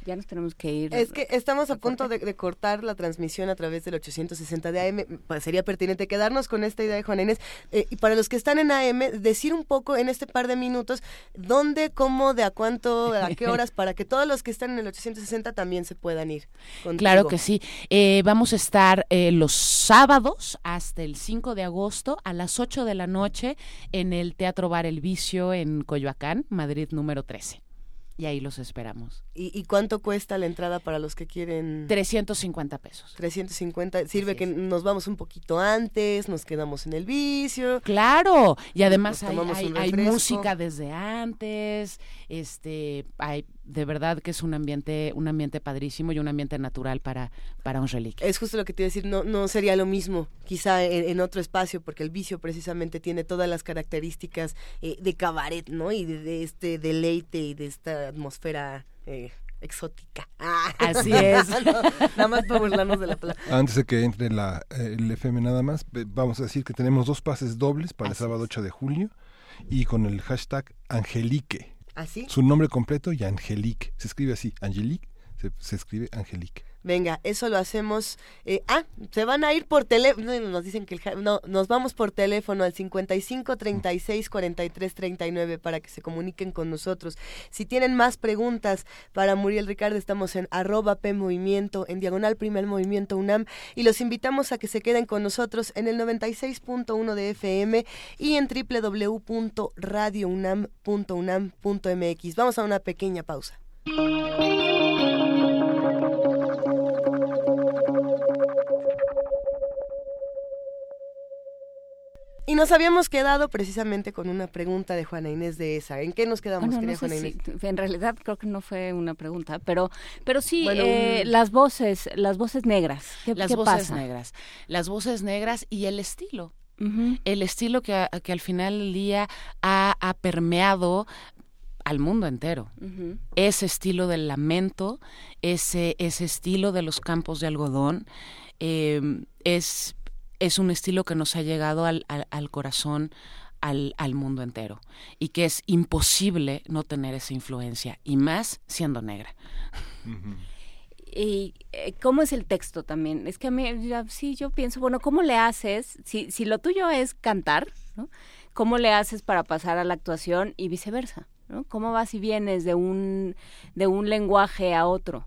Ya nos tenemos que ir. Es que estamos a punto de, de cortar la transmisión a través del 860 de AM. Pa- Sería pertinente quedarnos con esta idea de Juana Inés. Eh, y para los que están en AM, decir un poco en este par de minutos dónde, cómo, de a cuánto, a qué horas, para que todos los que están en el 860 también se puedan ir. contigo. Claro que sí. Eh, vamos a estar eh, los sábados hasta el 5 de agosto a las 8 de la noche en el Teatro Bar El Vicio en Coyoacán, Madrid número 13. Y ahí los esperamos. ¿Y, y cuánto cuesta la entrada para los que quieren? 350 pesos. 350. Sirve que nos vamos un poquito antes, nos quedamos en el vicio. Claro, y además hay, hay- hay música desde antes, este, hay de verdad que es un ambiente, un ambiente padrísimo y un ambiente natural para, para Angelique. Es justo lo que te iba a decir, no, no sería lo mismo, quizá en, en otro espacio, porque el vicio precisamente tiene todas las características eh, de cabaret, ¿no? Y de, de este deleite y de esta atmósfera eh, exótica. Ah. Así es. No, nada más para burlarnos de la palabra. Antes de que entre la, eh, el FM nada más, vamos a decir que tenemos dos pases dobles para el sábado 8 de julio y con el hashtag Angelique. ¿Ah? Su nombre completo y Angelique. Se escribe así, Angelique, se, se escribe Angelique. Venga, eso lo hacemos. eh, ah, se van a ir por teléfono. Nos dicen que el, no, nos vamos por teléfono al 55 36 43 39 para que se comuniquen con nosotros. Si tienen más preguntas para Muriel Ricardo, estamos en arroba en diagonal Primer Movimiento UNAM, y los invitamos a que se queden con nosotros en el 96.1 de FM y en www.radiounam.unam.mx. Vamos a una pequeña pausa. Y nos habíamos quedado precisamente con una pregunta de Juana Inés de esa. ¿En qué nos quedamos, Bueno, querida no sé Juana Inés? si- en realidad creo que no fue una pregunta, pero, pero sí, Bueno, eh, un- las voces, las voces negras. ¿Qué, Las qué voces pasa? negras. Las voces negras y el estilo. El estilo que, que al final del día ha, ha permeado al mundo entero. Ese estilo del lamento, ese, ese estilo de los campos de algodón, eh, es, es un estilo que nos ha llegado al, al- al corazón, al, al mundo entero, y que es imposible no tener esa influencia, y más siendo negra. ¿Y eh, cómo es el texto también? Es que a mí, sí, yo pienso, bueno, ¿cómo le haces? Si, si lo tuyo es cantar, ¿no? ¿Cómo le haces para pasar a la actuación y viceversa? ¿no? ¿Cómo vas y vienes de un, de un lenguaje a otro?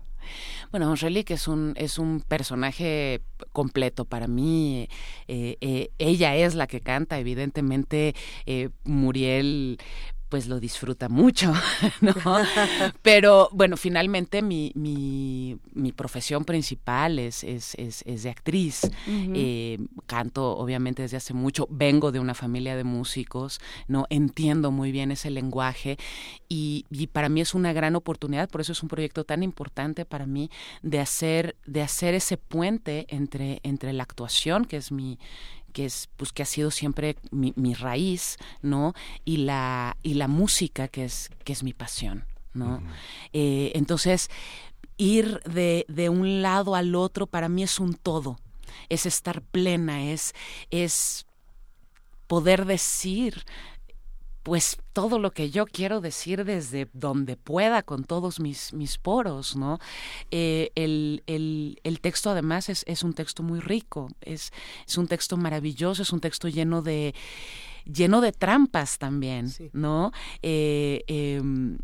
Bueno, Angelique es un, es un personaje completo para mí. Eh, eh, ella es la que canta, evidentemente eh, Muriel pues lo disfruta mucho, ¿no? Pero bueno, finalmente mi, mi, mi profesión principal es, es, es, es de actriz. Eh, canto obviamente desde hace mucho, vengo de una familia de músicos, ¿no? Entiendo muy bien ese lenguaje y, y para mí es una gran oportunidad, por eso es un proyecto tan importante para mí de hacer, de hacer ese puente entre, entre la actuación, que es mi que es pues que ha sido siempre mi, mi raíz no y la y la música que es que es mi pasión no Eh, entonces ir de, de un lado al otro para mí es un todo. Es estar plena es es poder decir pues todo lo que yo quiero decir desde donde pueda con todos mis, mis poros, ¿no? Eh, el, el, el texto además es, es un texto muy rico, es, es un texto maravilloso, es un texto lleno de lleno de trampas también, ¿no? Eh, em,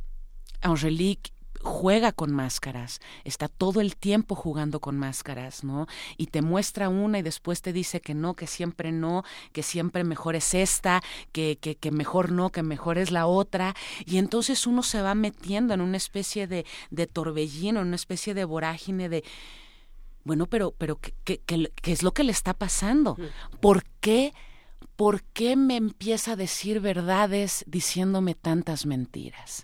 Angelique juega con máscaras, está todo el tiempo jugando con máscaras, ¿no? Y te muestra una y después te dice que no, que siempre no, que siempre mejor es esta, que, que, que mejor no, que mejor es la otra. Y entonces uno se va metiendo en una especie de, de torbellino, en una especie de vorágine de, bueno, pero, pero ¿qué, qué, qué- qué es lo que le está pasando? ¿Por qué? ¿Por qué me empieza a decir verdades diciéndome tantas mentiras?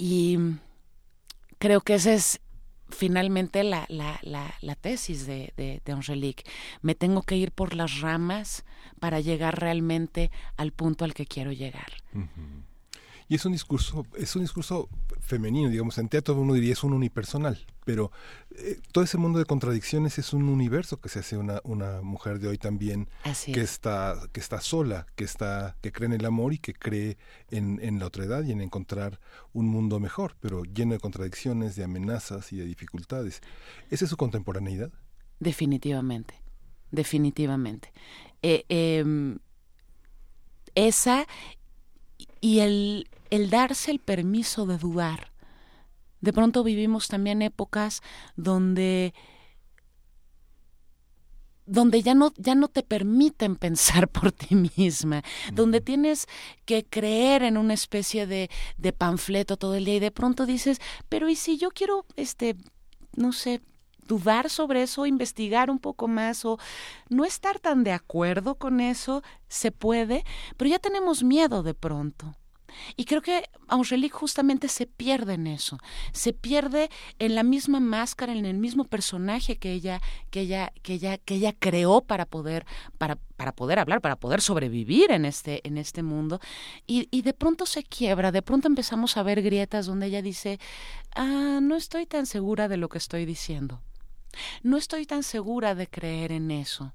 Y creo que esa es finalmente la, la, la, la tesis de, de, de Angelique. Me tengo que ir por las ramas para llegar realmente al punto al que quiero llegar. Y es un discurso, es un discurso femenino, digamos, en teatro uno diría es un unipersonal, pero eh, todo ese mundo de contradicciones es un universo que se hace una, una mujer de hoy también, Así que es. está, que está sola, que está, que cree en el amor y que cree en, en la otredad y en encontrar un mundo mejor, pero lleno de contradicciones, de amenazas y de dificultades. ¿Esa es su contemporaneidad? Definitivamente, definitivamente. Eh, em, esa y el, el darse el permiso de dudar. De pronto vivimos también épocas donde donde ya no, ya no te permiten pensar por ti misma, donde tienes que creer en una especie de, de panfleto todo el día y de pronto dices, pero ¿y si yo quiero, este, no sé, dudar sobre eso, investigar un poco más o no estar tan de acuerdo con eso, se puede, pero ya tenemos miedo de pronto. Y creo que Angelique justamente se pierde en eso, se pierde en la misma máscara, en el mismo personaje que ella, que ella, que ella, que ella creó para poder, para, para poder hablar, para poder sobrevivir en este, en este mundo. Y, y de pronto se quiebra, de pronto empezamos a ver grietas donde ella dice, ah, no estoy tan segura de lo que estoy diciendo. No estoy tan segura de creer en eso.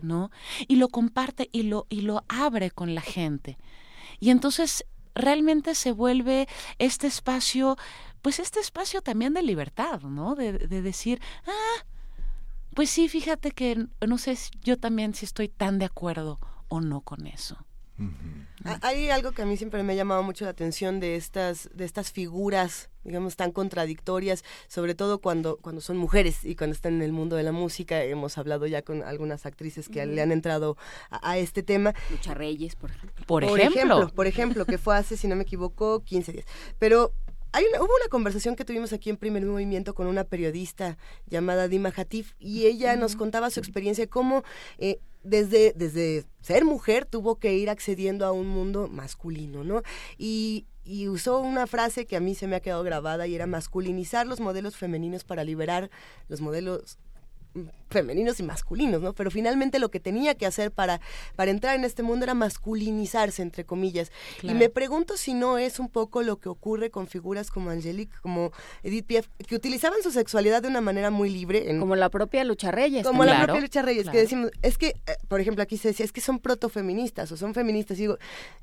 ¿No? Y lo comparte y lo, y lo abre con la gente. Y entonces realmente se vuelve este espacio, pues este espacio también de libertad, ¿no? De, de decir, ah, pues sí, fíjate que no sé si yo también si estoy tan de acuerdo o no con eso. Ah, Hay algo que a mí siempre me ha llamado mucho la atención de estas, de estas figuras, digamos, tan contradictorias, sobre todo cuando, cuando son mujeres y cuando están en el mundo de la música. Hemos hablado ya con algunas actrices que le han entrado a, a este tema. Lucha Reyes, por ejemplo. Por ejemplo. Por ejemplo, que fue hace, si no me equivoco, 15 días. Pero hay una- hubo una conversación que tuvimos aquí en Primer Movimiento con una periodista llamada Dima Hatif y ella nos contaba su experiencia de cómo eh, desde, desde ser mujer tuvo que ir accediendo a un mundo masculino, ¿no? Y, y usó una frase que a mí se me ha quedado grabada y era masculinizar los modelos femeninos para liberar los modelos femeninos y masculinos, ¿no? Pero finalmente lo que tenía que hacer para, para entrar en este mundo era masculinizarse, entre comillas. Claro. Y me pregunto si no es un poco lo que ocurre con figuras como Angelique, como Edith Piaf, que utilizaban su sexualidad de una manera muy libre. En, Como la propia Lucha Reyes. como la propia Lucha Reyes, claro. que decimos, es que, eh, por ejemplo, aquí se decía, es que son protofeministas o son feministas. Y digo,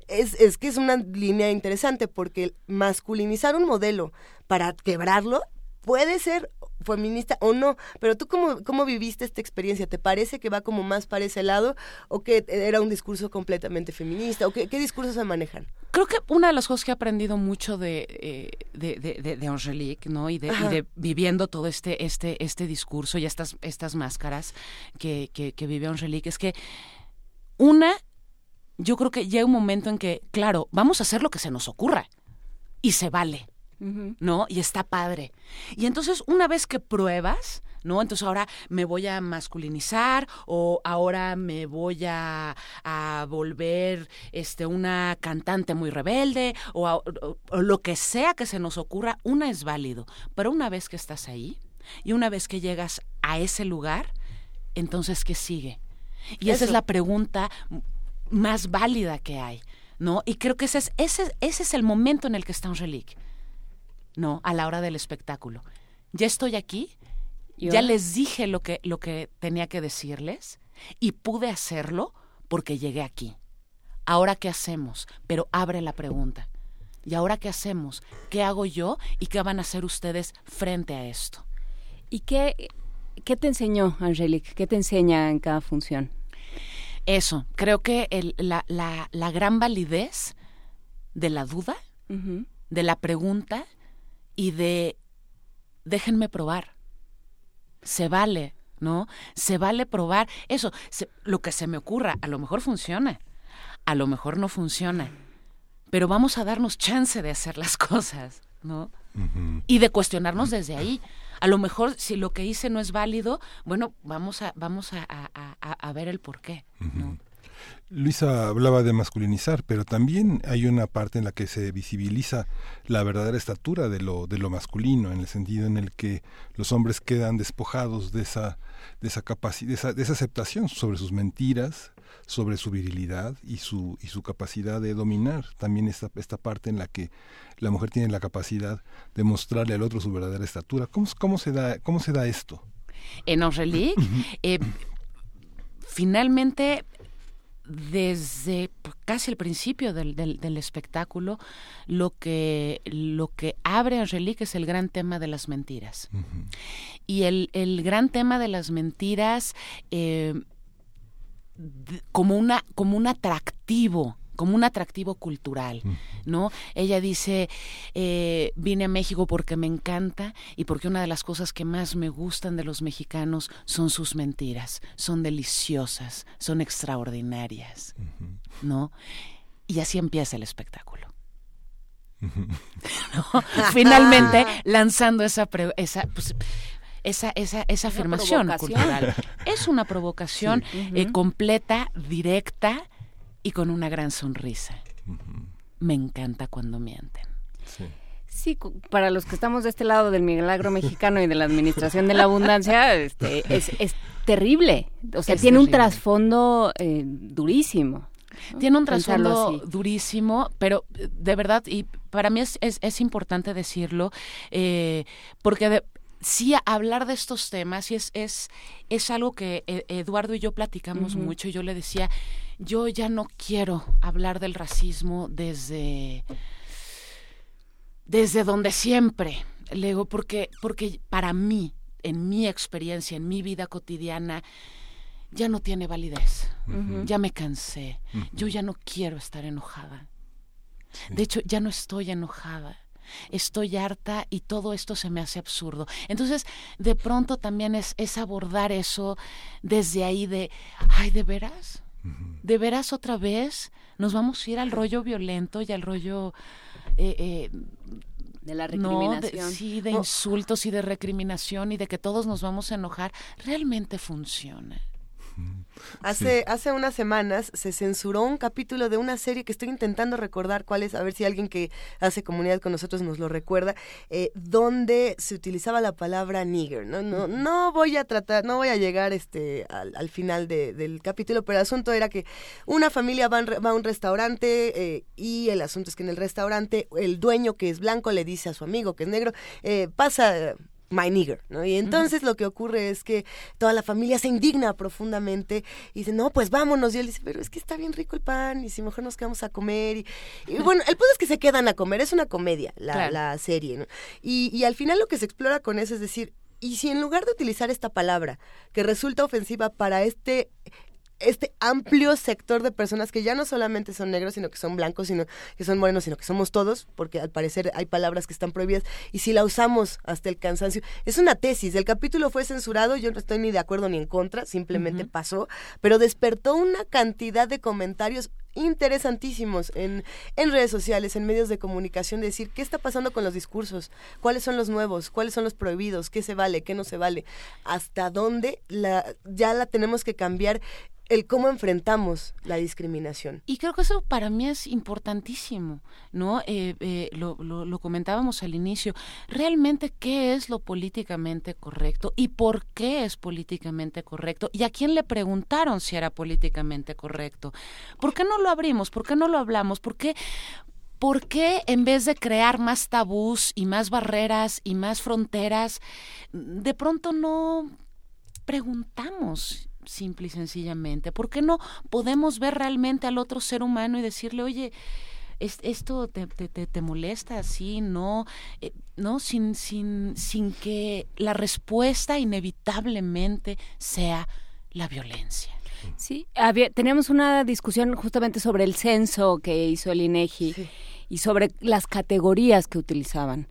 es, es que es una línea interesante porque masculinizar un modelo para quebrarlo puede ser feminista o no, pero tú cómo, cómo viviste esta experiencia, ¿te parece que va como más para ese lado o que era un discurso completamente feminista o qué, qué discursos se manejan? Creo que una de las cosas que he aprendido mucho de, eh, de, de, de, de Angelique, ¿no? Y de, y Ajá. de viviendo todo este, este, este discurso y estas, estas máscaras que, que, que vive Angelique, es que una, yo creo que llega un momento en que, claro, vamos a hacer lo que se nos ocurra y se vale. ¿No? Y está padre. Y entonces, una vez que pruebas, ¿no? Entonces ahora me voy a masculinizar o ahora me voy a, a volver este, una cantante muy rebelde o, a- o- o lo que sea que se nos ocurra, una es válido. Pero una vez que estás ahí y una vez que llegas a ese lugar, entonces, ¿qué sigue? Y esa es la pregunta más válida que hay, ¿no? Y creo que ese es, ese, ese es el momento en el que está Angelique, ¿no? A la hora del espectáculo. Ya estoy aquí, ¿Y ya les dije lo que, lo que tenía que decirles y pude hacerlo porque llegué aquí. ¿Ahora qué hacemos? Pero abre la pregunta. ¿Y ahora qué hacemos? ¿Qué hago yo y qué van a hacer ustedes frente a esto? ¿Y qué, qué te enseñó, Angelique? ¿Qué te enseña en cada función? Eso, creo que el- la, la- la gran validez de la duda, Ujú. de la pregunta y de déjenme probar. Se vale, ¿no? Se vale probar eso, se- lo que se me ocurra, a lo mejor funciona, a lo mejor no funciona, pero vamos a darnos chance de hacer las cosas, ¿no? Y de cuestionarnos desde ahí. A lo mejor si lo que hice no es válido, bueno, vamos a vamos a, a- a- a ver el por qué. Luisa hablaba de masculinizar, pero también hay una parte en la que se visibiliza la verdadera estatura de lo, de lo masculino, en el sentido en el que los hombres quedan despojados de esa, de esa capacidad, de esa, de esa aceptación sobre sus mentiras, sobre su virilidad y su, y su capacidad de dominar. También esta, esta parte en la que la mujer tiene la capacidad de mostrarle al otro su verdadera estatura. ¿Cómo, cómo, se, da, cómo se da esto? En Angelique, eh, finalmente, desde casi el principio del, del- del espectáculo, lo que, lo que abre Angelique es el gran tema de las mentiras. Y el, el gran tema de las mentiras eh, como, una, como un atractivo como un atractivo cultural, ¿no? Ella dice, eh, vine a México porque me encanta y porque una de las cosas que más me gustan de los mexicanos son sus mentiras, son deliciosas, son extraordinarias, ¿no? Y así empieza el espectáculo. ¿no? Finalmente lanzando esa, pre- esa, pues, esa, esa, esa afirmación cultural. Es una provocación Sí. eh, completa, directa y con una gran sonrisa. Me encanta cuando mienten. Sí, para los que estamos de este lado del milagro mexicano y de la administración de la abundancia, este, es, es terrible. O sea, Es tiene un terrible. trasfondo eh, durísimo. Tiene un trasfondo durísimo, pero eh, de verdad, y para mí es, es, es importante decirlo, eh, porque de- sí hablar de estos temas y es, es, es algo que eh, Eduardo y yo platicamos mucho. Yo le decía, yo ya no quiero hablar del racismo desde desde donde siempre. Le digo, porque, porque para mí, en mi experiencia, en mi vida cotidiana, ya no tiene validez. Ya me cansé. Yo ya no quiero estar enojada. De hecho, ya no estoy enojada. Estoy harta y todo esto se me hace absurdo. Entonces, de pronto también es, es abordar eso desde ahí de, ay, ¿de veras? ¿De veras otra vez? Nos vamos a ir al rollo violento y al rollo... eh, eh, De la no, de- recriminación. sí, de Oh. insultos y de recriminación y de que todos nos vamos a enojar, realmente funciona. Hace, hace unas semanas se censuró un capítulo de una serie que estoy intentando recordar cuál es, a ver si alguien que hace comunidad con nosotros nos lo recuerda, eh, donde se utilizaba la palabra nigger. No, no, no voy a tratar, no voy a llegar este al, al final de- del capítulo, pero el asunto era que una familia va, a un re- va a un restaurante eh, y el asunto es que en el restaurante el dueño que es blanco le dice a su amigo que es negro, eh, pasa my nigger, ¿no? Y entonces lo que ocurre es que toda la familia se indigna profundamente y dice, no, pues vámonos. Y él dice, pero es que está bien rico el pan y si mejor nos quedamos a comer. Y, y bueno, el punto es que se quedan a comer, es una comedia la, Claro. la serie, ¿no? Y, y al final lo que se explora con eso es decir, y si en lugar de utilizar esta palabra, que resulta ofensiva para este este amplio sector de personas que ya no solamente son negros, sino que son blancos, sino que son morenos, sino que somos todos, porque al parecer hay palabras que están prohibidas, y si la usamos hasta el cansancio, es una tesis, el capítulo fue censurado, yo no estoy ni de acuerdo ni en contra, simplemente pasó, pero despertó una cantidad de comentarios interesantísimos en, en redes sociales, en medios de comunicación, de decir qué está pasando con los discursos, cuáles son los nuevos, cuáles son los prohibidos, qué se vale, qué no se vale, hasta dónde la, ya la tenemos que cambiar el cómo enfrentamos la discriminación. Y creo que eso para mí es importantísimo, ¿no? Eh, eh, lo, lo- lo comentábamos al inicio. Realmente, ¿qué es lo políticamente correcto y por qué es políticamente correcto? ¿Y a quién le preguntaron si era políticamente correcto? ¿Por qué no lo abrimos? ¿Por qué no lo hablamos? ¿Por qué, ¿Por qué en vez de crear más tabús y más barreras y más fronteras, de pronto no preguntamos simple y sencillamente? ¿Por qué no podemos ver realmente al otro ser humano y decirle, oye, es- esto te, te, te- te molesta, sí, no, Eh, no, sin, sin, sin que la respuesta inevitablemente sea la violencia. Sí, había, teníamos una discusión justamente sobre el censo que hizo el INEGI y sobre las categorías que utilizaban.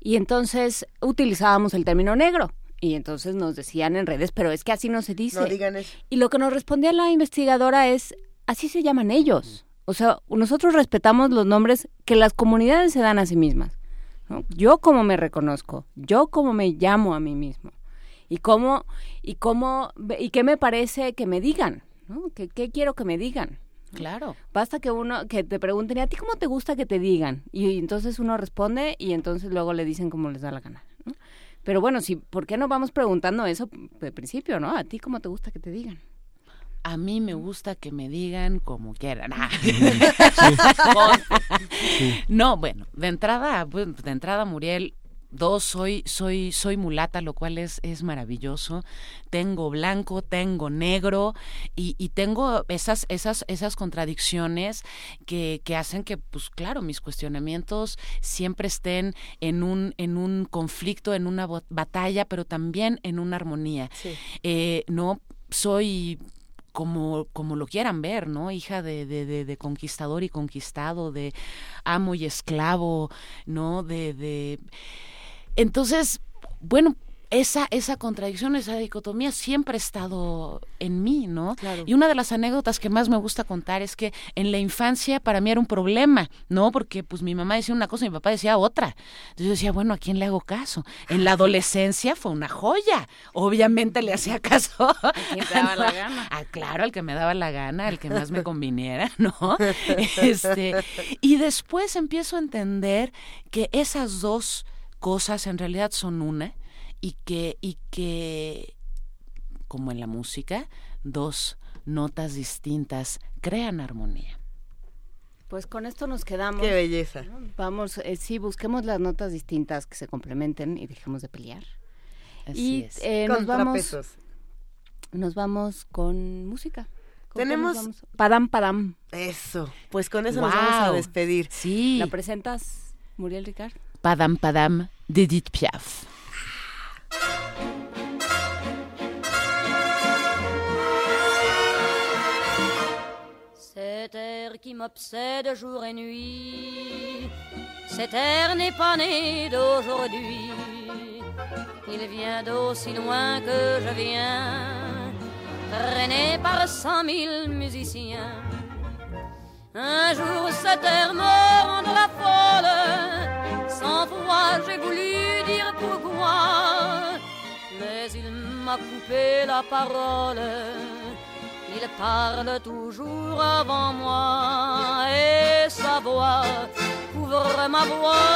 Y entonces utilizábamos el término negro. Y entonces nos decían en redes, pero es que así no se dice. No digan eso. Y lo que nos respondía la investigadora es, así se llaman ellos. O sea, nosotros respetamos los nombres que las comunidades se dan a sí mismas. ¿no? Yo como me reconozco, yo como me llamo a mí mismo. Y cómo, y cómo, y qué me parece que me digan, ¿no? ¿Qué, qué quiero que me digan? Claro. Basta que uno, que te pregunten, ¿y a ti cómo te gusta que te digan? Y, entonces uno responde y entonces luego le dicen como les da la gana. ¿no? Pero bueno, sí, ¿por qué no vamos preguntando eso de principio, no? ¿A ti cómo te gusta que te digan? A mí me gusta que me digan como quieran. Ah. No, bueno, de entrada, bueno, de entrada, Muriel, dos, soy, soy, soy mulata, lo cual es, es maravilloso. Tengo blanco, tengo negro y, y tengo esas, esas, esas contradicciones que, que hacen que, pues claro, mis cuestionamientos siempre estén en un, en un conflicto, en una batalla, pero también en una armonía. Eh, no soy como, como lo quieran ver, ¿no? Hija de, de, de, de conquistador y conquistado, de amo y esclavo, ¿no? De, de... Entonces, bueno, esa, esa contradicción, esa dicotomía siempre ha estado en mí, ¿no? Y una de las anécdotas que más me gusta contar es que en la infancia para mí era un problema, ¿no? Porque pues mi mamá decía una cosa y mi papá decía otra. Entonces yo decía, bueno, ¿a quién le hago caso? En la adolescencia fue una joya. Obviamente le hacía caso. ¿A quién te daba la gana? Ah, claro, al que me daba la gana, al que más me conviniera, ¿no? Este, y después empiezo a entender que esas dos cosas en realidad son una y que, y que, como en la música, dos notas distintas crean armonía. Pues con esto nos quedamos. Qué belleza. Vamos, eh, sí, busquemos las notas distintas que se complementen y dejemos de pelear. Así y es. eh, nos vamos, nos vamos con música. ¿Con qué nos Tenemos- vamos? Padam, padam. Eso. Pues con eso nos vamos a despedir. Sí. ¿La presentas, Muriel Ricard? Padam Padam d'Edith Piaf. Cet air qui m'obsède jour et nuit, cet air n'est pas né d'aujourd'hui. Il vient d'aussi loin que je viens, traîné par cent mille musiciens. Un jour cet air me rendra folle, cent fois j'ai voulu dire pourquoi, mais il m'a coupé la parole. Il parle toujours avant moi et sa voix couvre ma voix.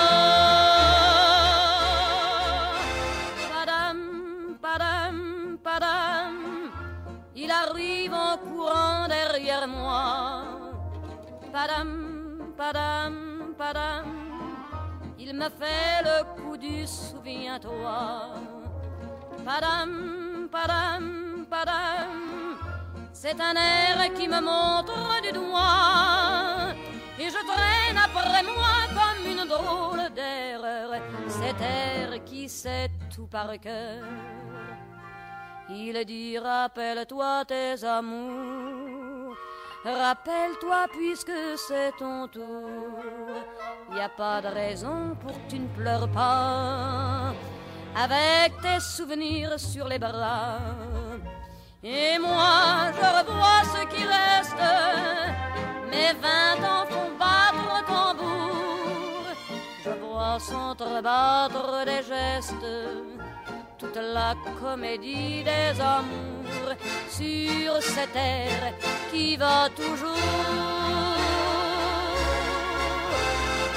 Padam, padam, padam, il arrive en courant derrière moi. Padam, padam, padam, il me fait le coup du souviens-toi. Padam, padam, padam, c'est un air qui me montre du doigt. Et je traîne après moi comme une drôle d'erreur cet air qui sait tout par cœur. Il dit rappelle-toi tes amours, rappelle-toi puisque c'est ton tour. Y a pas de raison pour que tu ne pleures pas, avec tes souvenirs sur les bras. Et moi, je revois ce qui reste, mes vingt ans font battre tambour. Je vois s'entrebattre des gestes, toute la comédie des amours sur cette terre qui va toujours.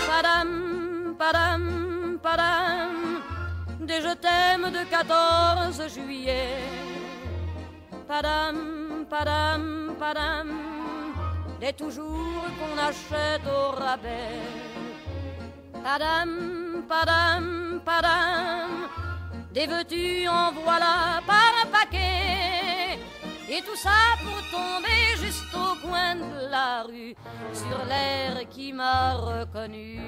Padam, padam, padam, des je t'aime de 14 juillet. Padam, padam, padam, des toujours qu'on achète au rabais. Padam, padam, padam, des veux-tu en voilà par un paquet. Et tout ça pour tomber juste au coin de la rue, sur l'air qui m'a reconnu.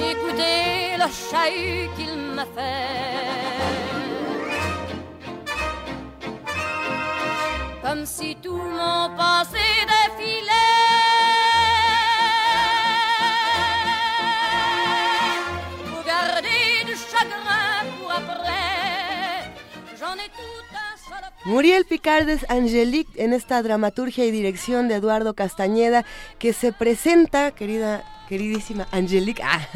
Écoutez le chahut qu'il m'a fait. Comme si tout mon passé défilait. Muriel Picardes Angelique en esta dramaturgia y dirección de Eduardo Castañeda que se presenta, querida queridísima Angelique, ah,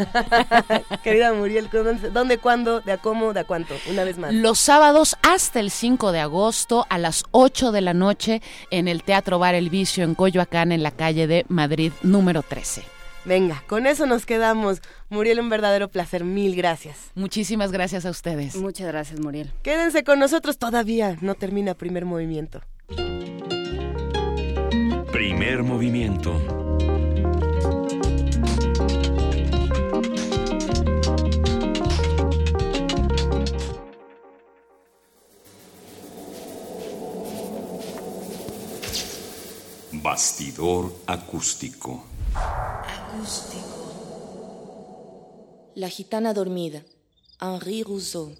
querida Muriel, ¿dónde, ¿dónde, cuándo, de a cómo, de a cuánto? Una vez más. Los sábados hasta el 5 de agosto a las 8 de la noche en el Teatro Bar El Vicio en Coyoacán en la calle de Madrid número 13. Venga, con eso nos quedamos. Muriel, un verdadero placer. Mil gracias. Muchísimas gracias a ustedes. Muchas gracias, Muriel. Quédense con nosotros todavía. No termina primer movimiento. Primer movimiento. Bastidor acústico. Acústico. La gitana dormida. Henri Rousseau.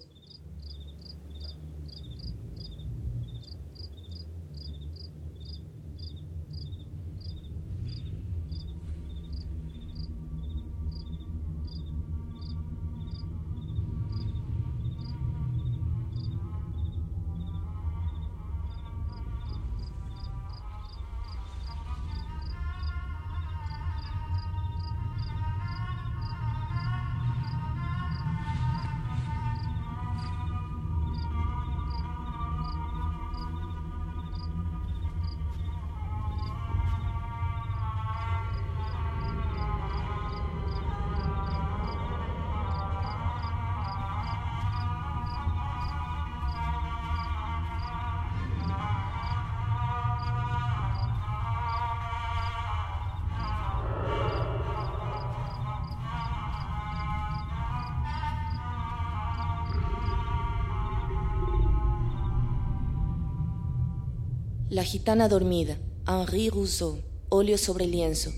La gitana dormida, Henri Rousseau, óleo sobre lienzo,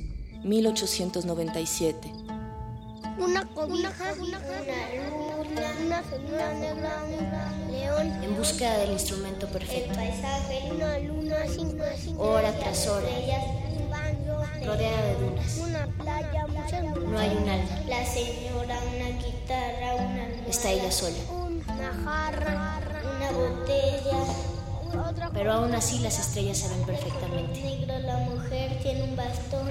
1897. Una cobija, una luna, una figura negra, un león. En búsqueda del instrumento perfecto. El paisaje, una luna, cinco, cinco Hora tras hora. Rodeada de dunas. una playa, muchas No hay un alma. La señora, una guitarra, una luna, Está ella sola. una jarra, una botella, Pero aún así las estrellas se ven perfectamente. negro, la mujer tiene un bastón.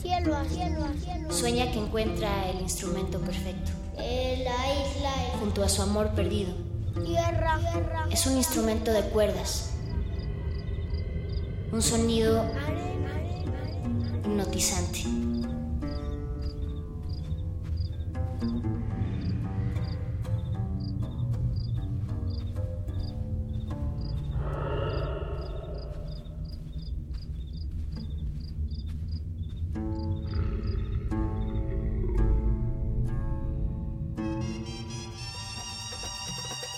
Cielo, a cielo, a cielo. Sueña que encuentra el instrumento perfecto. Eh, la isla, Junto a su amor perdido. tierra, tierra. Es un instrumento de cuerdas. Un sonido hipnotizante.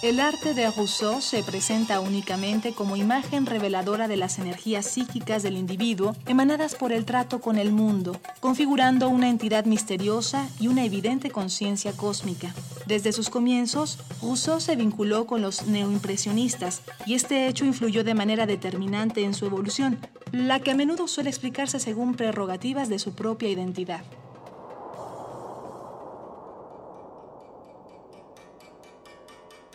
El arte de Rousseau se presenta únicamente como imagen reveladora de las energías psíquicas del individuo emanadas por el trato con el mundo, configurando una entidad misteriosa y una evidente conciencia cósmica. Desde sus comienzos, Rousseau se vinculó con los neoimpresionistas y este hecho influyó de manera determinante en su evolución, la que a menudo suele explicarse según prerrogativas de su propia identidad.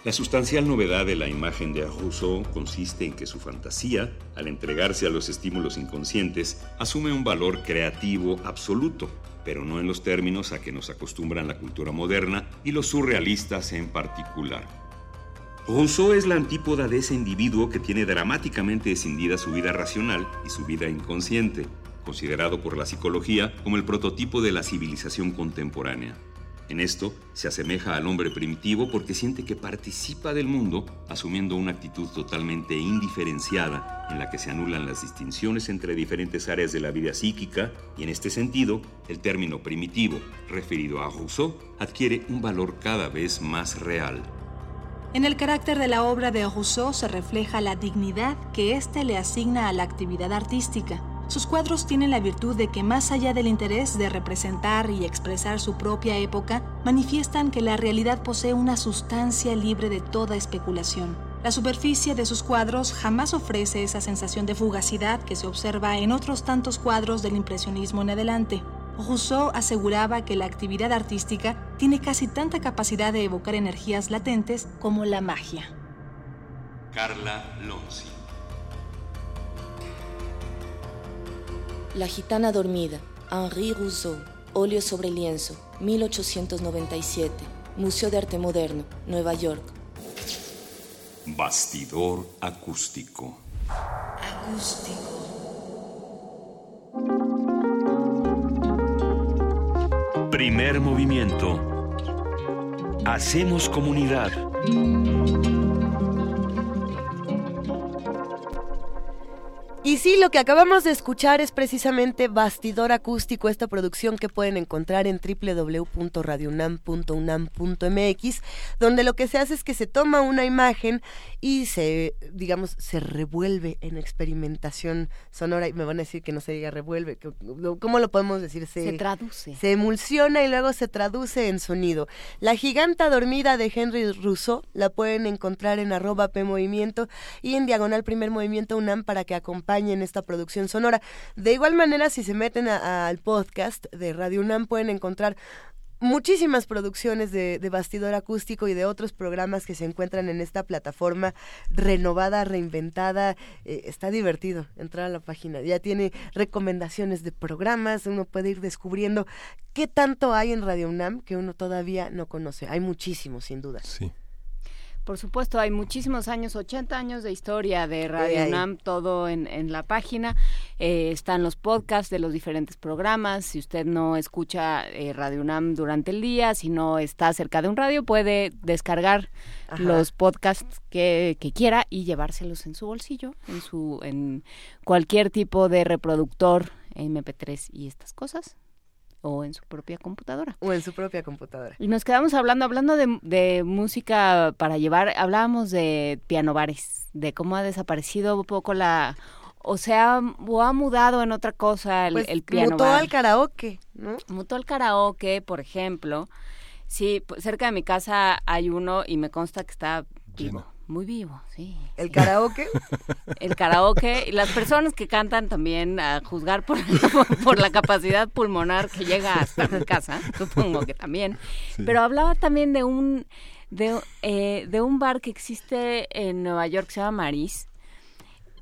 La sustancial novedad de la imagen de Rousseau consiste en que su fantasía, al entregarse a los estímulos inconscientes, asume un valor creativo absoluto, pero no en los términos a que nos acostumbran la cultura moderna y los surrealistas en particular. Rousseau es la antípoda de ese individuo que tiene dramáticamente escindida su vida racional y su vida inconsciente, considerado por la psicología como el prototipo de la civilización contemporánea. En esto se asemeja al hombre primitivo porque siente que participa del mundo asumiendo una actitud totalmente indiferenciada en la que se anulan las distinciones entre diferentes áreas de la vida psíquica y en este sentido el término primitivo referido a Rousseau adquiere un valor cada vez más real. En el carácter de la obra de Rousseau se refleja la dignidad que éste le asigna a la actividad artística. Sus cuadros tienen la virtud de que más allá del interés de representar y expresar su propia época, manifiestan que la realidad posee una sustancia libre de toda especulación. La superficie de sus cuadros jamás ofrece esa sensación de fugacidad que se observa en otros tantos cuadros del impresionismo en adelante. Rousseau aseguraba que la actividad artística tiene casi tanta capacidad de evocar energías latentes como la magia. Carla Lonzi. La gitana dormida, Henri Rousseau, óleo sobre lienzo, 1897, Museo de Arte Moderno, Nueva York. Bastidor acústico. Acústico. Primer movimiento. Hacemos comunidad. Y sí, lo que acabamos de escuchar es precisamente Bastidor Acústico, esta producción que pueden encontrar en www.radiounam.unam.mx, donde lo que se hace es que se toma una imagen y se, digamos, se revuelve en experimentación sonora. Y me van a decir que no se diga revuelve, que- ¿cómo lo podemos decir? Se traduce. Se emulsiona y luego se traduce en sonido. La giganta dormida de Henry Rousseau la pueden encontrar en arroba P Movimiento y en diagonal Primer Movimiento UNAM para que acompañen esta producción sonora. De igual manera, si se meten al podcast de Radio UNAM pueden encontrar muchísimas producciones de, de bastidor acústico y de otros programas que se encuentran en esta plataforma renovada, reinventada. Eh, está divertido entrar a la página. Ya tiene recomendaciones de programas, uno puede ir descubriendo qué tanto hay en Radio UNAM que uno todavía no conoce. Hay muchísimo, sin duda. Sí. Por supuesto, hay muchísimos años, 80 años de historia de Radio. UNAM, todo en, en la página. Eh, están los podcasts de los diferentes programas. Si usted no escucha eh, Radio UNAM durante el día, si no está cerca de un radio, puede descargar Ajá. los podcasts que, que quiera y llevárselos en su bolsillo, en su en cualquier tipo de reproductor MP3 y estas cosas, o en su propia computadora. O en su propia computadora. Y nos quedamos hablando, hablando de, de música para llevar, hablábamos de piano bares, de cómo ha desaparecido un poco la, o sea, o ha mudado en otra cosa el, Pues, el piano mutó bar. al karaoke, ¿no? Mutó al karaoke, por ejemplo. Sí, cerca de mi casa hay uno y me consta que está vivo, muy vivo, sí. ¿El karaoke? El karaoke y las personas que cantan también a juzgar por, por la capacidad pulmonar que llega hasta mi casa, supongo que también. Sí. Pero hablaba también de un de, eh, de un bar que existe en Nueva York que se llama Maris,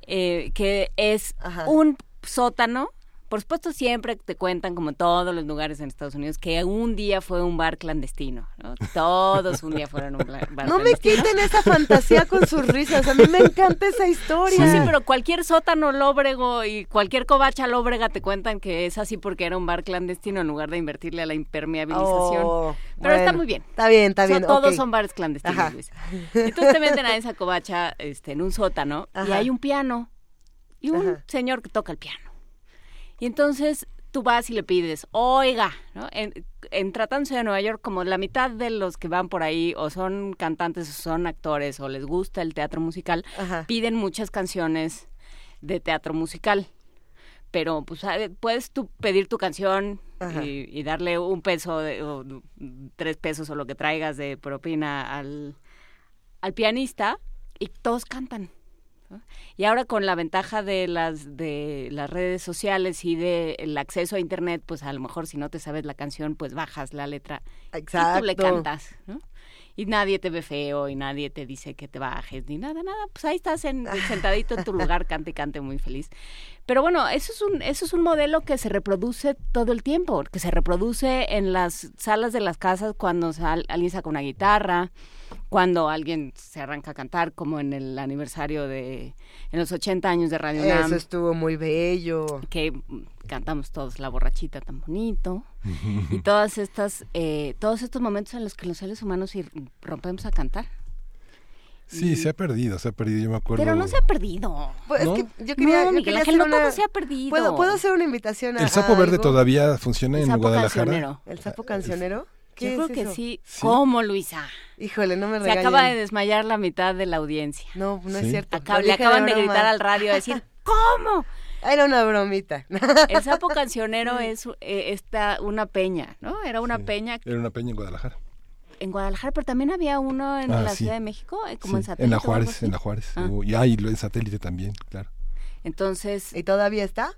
eh, que es un sótano. Por supuesto, siempre te cuentan, como todos los lugares en Estados Unidos, que un día fue un bar clandestino. ¿no? Todos un día fueron un bar No me clandestino. quiten esa fantasía con sus risas. A mí me encanta esa historia. Pues sí, pero cualquier sótano lóbrego y cualquier covacha lóbrega te cuentan que es así porque era un bar clandestino en lugar de invertirle a la impermeabilización. Oh, pero está muy bien. Está bien, está bien, todos son bares clandestinos, Ajá. Luisa. Entonces te meten a esa covacha este, en un sótano y hay un piano y un Ajá. señor que toca el piano. Y entonces tú vas y le pides, oiga, ¿no? En, en Tratándose de Nueva York, como la mitad de los que van por ahí o son cantantes o son actores o les gusta el teatro musical, piden muchas canciones de teatro musical. Pero pues puedes tú pedir tu canción Ajá. y, y darle un peso de- o tres pesos o lo que traigas de propina al, al pianista y todos cantan. ¿No? Y ahora con la ventaja de las de las redes sociales y del acceso a internet, pues a lo mejor si no te sabes la canción, pues bajas la letra y tú le Exacto. cantas, ¿no? Y nadie te ve feo y nadie te dice que te bajes ni nada, nada. Pues ahí estás en, sentadito en tu lugar, cante y cante muy feliz. Pero bueno, eso es un eso es un modelo que se reproduce todo el tiempo, que se reproduce en las salas de las casas cuando sal- alguien saca una guitarra, cuando alguien se arranca a cantar, como en el aniversario de en los 80 años de Radio UNAM. Eso estuvo muy bello. Que cantamos todos la borrachita tan bonito. y todas estas, eh, todos estos momentos en los que los seres humanos rompemos a cantar. Sí, se ha perdido, se ha perdido, yo me acuerdo. Pero no se ha perdido. Pues ¿No? es que yo quería, No, yo Miguel quería Ángel, hacer no una- todo se ha perdido. ¿Puedo, ¿Puedo hacer una invitación a ¿El sapo a verde algo? todavía funciona El en sapo Guadalajara? cancionero. ¿El sapo cancionero? ¿Qué Yo es creo que sí. ¿Cómo, Luisa? Híjole, no me Se regañen. acaba de desmayar la mitad de la audiencia. No, no es cierto. Lo le acaban de gritar al radio a decir, ¿cómo? Era una bromita. El sapo cancionero es eh, esta, una peña, ¿no? Era una peña Era una peña en Guadalajara. En Guadalajara, pero también había uno en Ah, la sí. Ciudad de México, eh, como Sí, en satélite. en la Juárez, en la Juárez. Ah. Y hay en satélite también, claro. Entonces. ¿Y todavía está?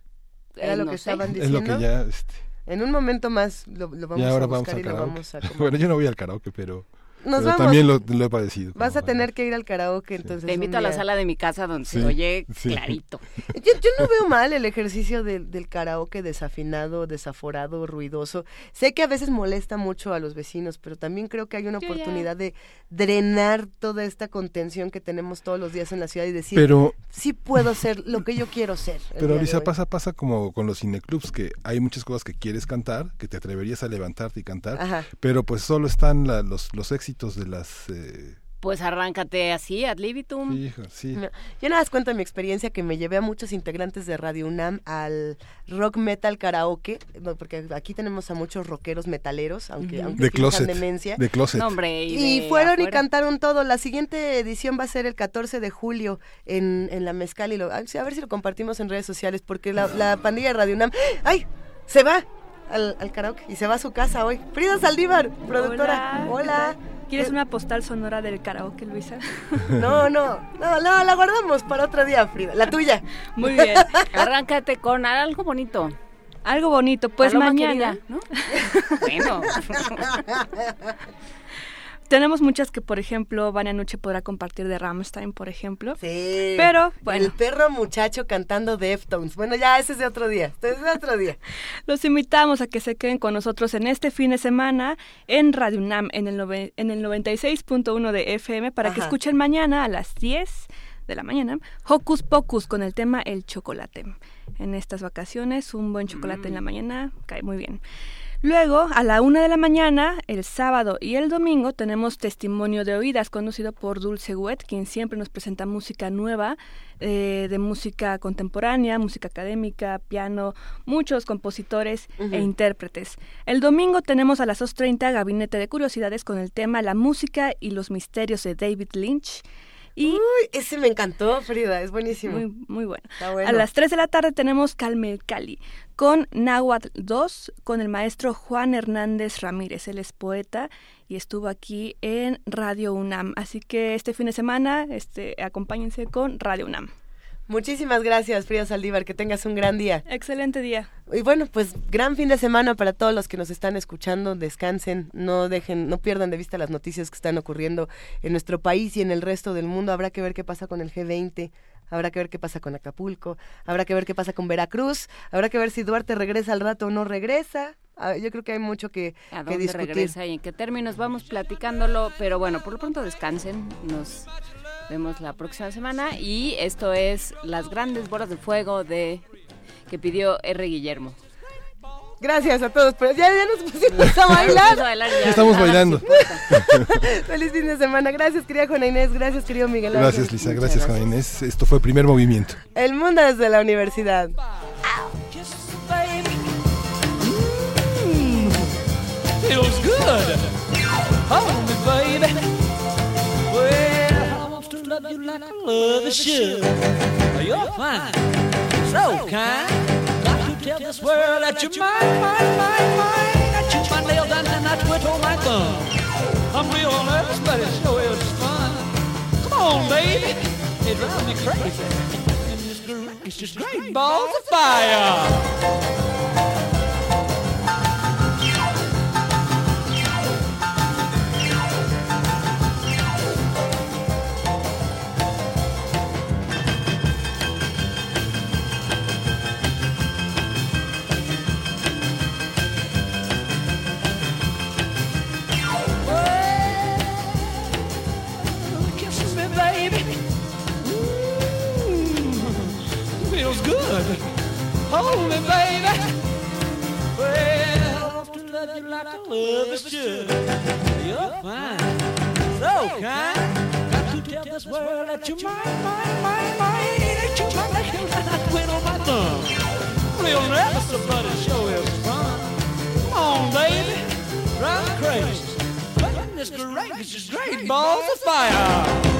Era Eh, lo no que sé. estaban Es diciendo. lo que ya, este, En un momento más lo, lo vamos a vamos buscar a y lo vamos a bueno, yo no voy al karaoke, pero, Nos pero vamos. también lo, lo he padecido. Vas a tener que ir al karaoke entonces. Te invito a la sala de mi casa donde Sí, se oye sí. clarito. Yo, yo no veo mal el ejercicio del, del karaoke desafinado, desaforado, ruidoso. Sé que a veces molesta mucho a los vecinos, pero también creo que hay una Yo ya- oportunidad de drenar toda esta contención que tenemos todos los días en la ciudad y decir, Pero- sí puedo ser lo que yo quiero ser. Pero Lisa, hoy". pasa, pasa como con los cineclubs, que hay muchas cosas que quieres cantar, que te atreverías a levantarte y cantar, Ajá. pero pues solo están la- los, los éxitos de las... eh, Pues arráncate así, ad libitum. hijo, sí. No, Yo nada más cuento mi experiencia que me llevé a muchos integrantes de Radio UNAM al rock metal karaoke, porque aquí tenemos a muchos rockeros metaleros, aunque, Ujú. aunque De closet, demencia. de closet. No, hombre, y, Y de fueron y cantaron todo. La siguiente edición va a ser el 14 de julio en, en la Mezcal y lo, a a ver si lo compartimos en redes sociales porque la, la pandilla de Radio UNAM, ¡ay! Se va al, al karaoke y se va a su casa hoy. Frida Saldívar, productora. Hola. ¿Quieres Eh, una postal sonora del karaoke, Luisa? No, no, no, no, la guardamos para otro día, Frida. La tuya. Muy bien. Arráncate con algo bonito. Algo bonito, pues Paloma mañana. querida, ¿no? bueno. Tenemos muchas que, por ejemplo, Vania Nuche podrá compartir de Rammstein, por ejemplo. Sí. Pero, bueno. El perro muchacho cantando Deftones. Bueno, ya, ese es de otro día. Ese es de otro día. Los invitamos a que se queden con nosotros en este fin de semana en Radio UNAM en el, nove- en el 96.1 de FM para que escuchen mañana a las 10 de la mañana Hocus Pocus con el tema El chocolate. En estas vacaciones, un buen chocolate en la mañana cae muy bien. Luego, a la una de la mañana, el sábado y el domingo, tenemos Testimonio de Oídas, conducido por Dulce Wet, quien siempre nos presenta música nueva, eh, de música contemporánea, música académica, piano, muchos compositores e intérpretes. El domingo tenemos a las 2.30 Gabinete de Curiosidades con el tema La música y los misterios de David Lynch. Y Uy, ese me encantó, Frida. Es buenísimo. muy, muy bueno. Está bueno. A las 3 de la tarde tenemos Calme Cali con Nahuatl 2 con el maestro Juan Hernández Ramírez. Él es poeta y estuvo aquí en Radio UNAM. Así que este fin de semana este, acompáñense con Radio UNAM. Muchísimas gracias, Frida Saldívar. Que tengas un gran día. Excelente día. Y bueno, pues gran fin de semana para todos los que nos están escuchando. Descansen, no dejen, no pierdan de vista las noticias que están ocurriendo en nuestro país y en el resto del mundo. Habrá que ver qué pasa con el G20. Habrá que ver qué pasa con Acapulco, habrá que ver qué pasa con Veracruz, habrá que ver si Duarte regresa al rato o no regresa. Ah, Yo creo que hay mucho que, ¿A que dónde discutir. regresa y en qué términos? Vamos platicándolo, pero bueno, por lo pronto descansen. Nos vemos la próxima semana y esto es Las grandes bolas de fuego de que pidió R. Guillermo. Gracias a todos, pero ya, ya nos pusimos a bailar. Ya estamos bailando. Feliz fin de semana. Gracias, querida Juana Inés. Gracias, querido Miguel Ángel. Gracias, Lisa. Gracias, Juana Inés. Esto fue Primer Movimiento. El mundo desde la universidad. feels good. Hold love you like I love a should. You're fine, so kind. Got to tell this world that you're mine, mine, mine, mine. I chew my nail down and I twiddle my thumb. I'm real nervous, but it sure is fun. Come on, baby. It drives me crazy. And it's great, it's just great balls of fire. Feels good. Hold me, baby. Well, I want love you like I love is should. You're fine, so kind. Got to tell this world that you're mine, mine, mine, mine. Ain't you my nail and I quit on my thumb. Real nervous, but it sure is fun. Come on, baby. Drive crazy. But it's great, it's just great balls of fire.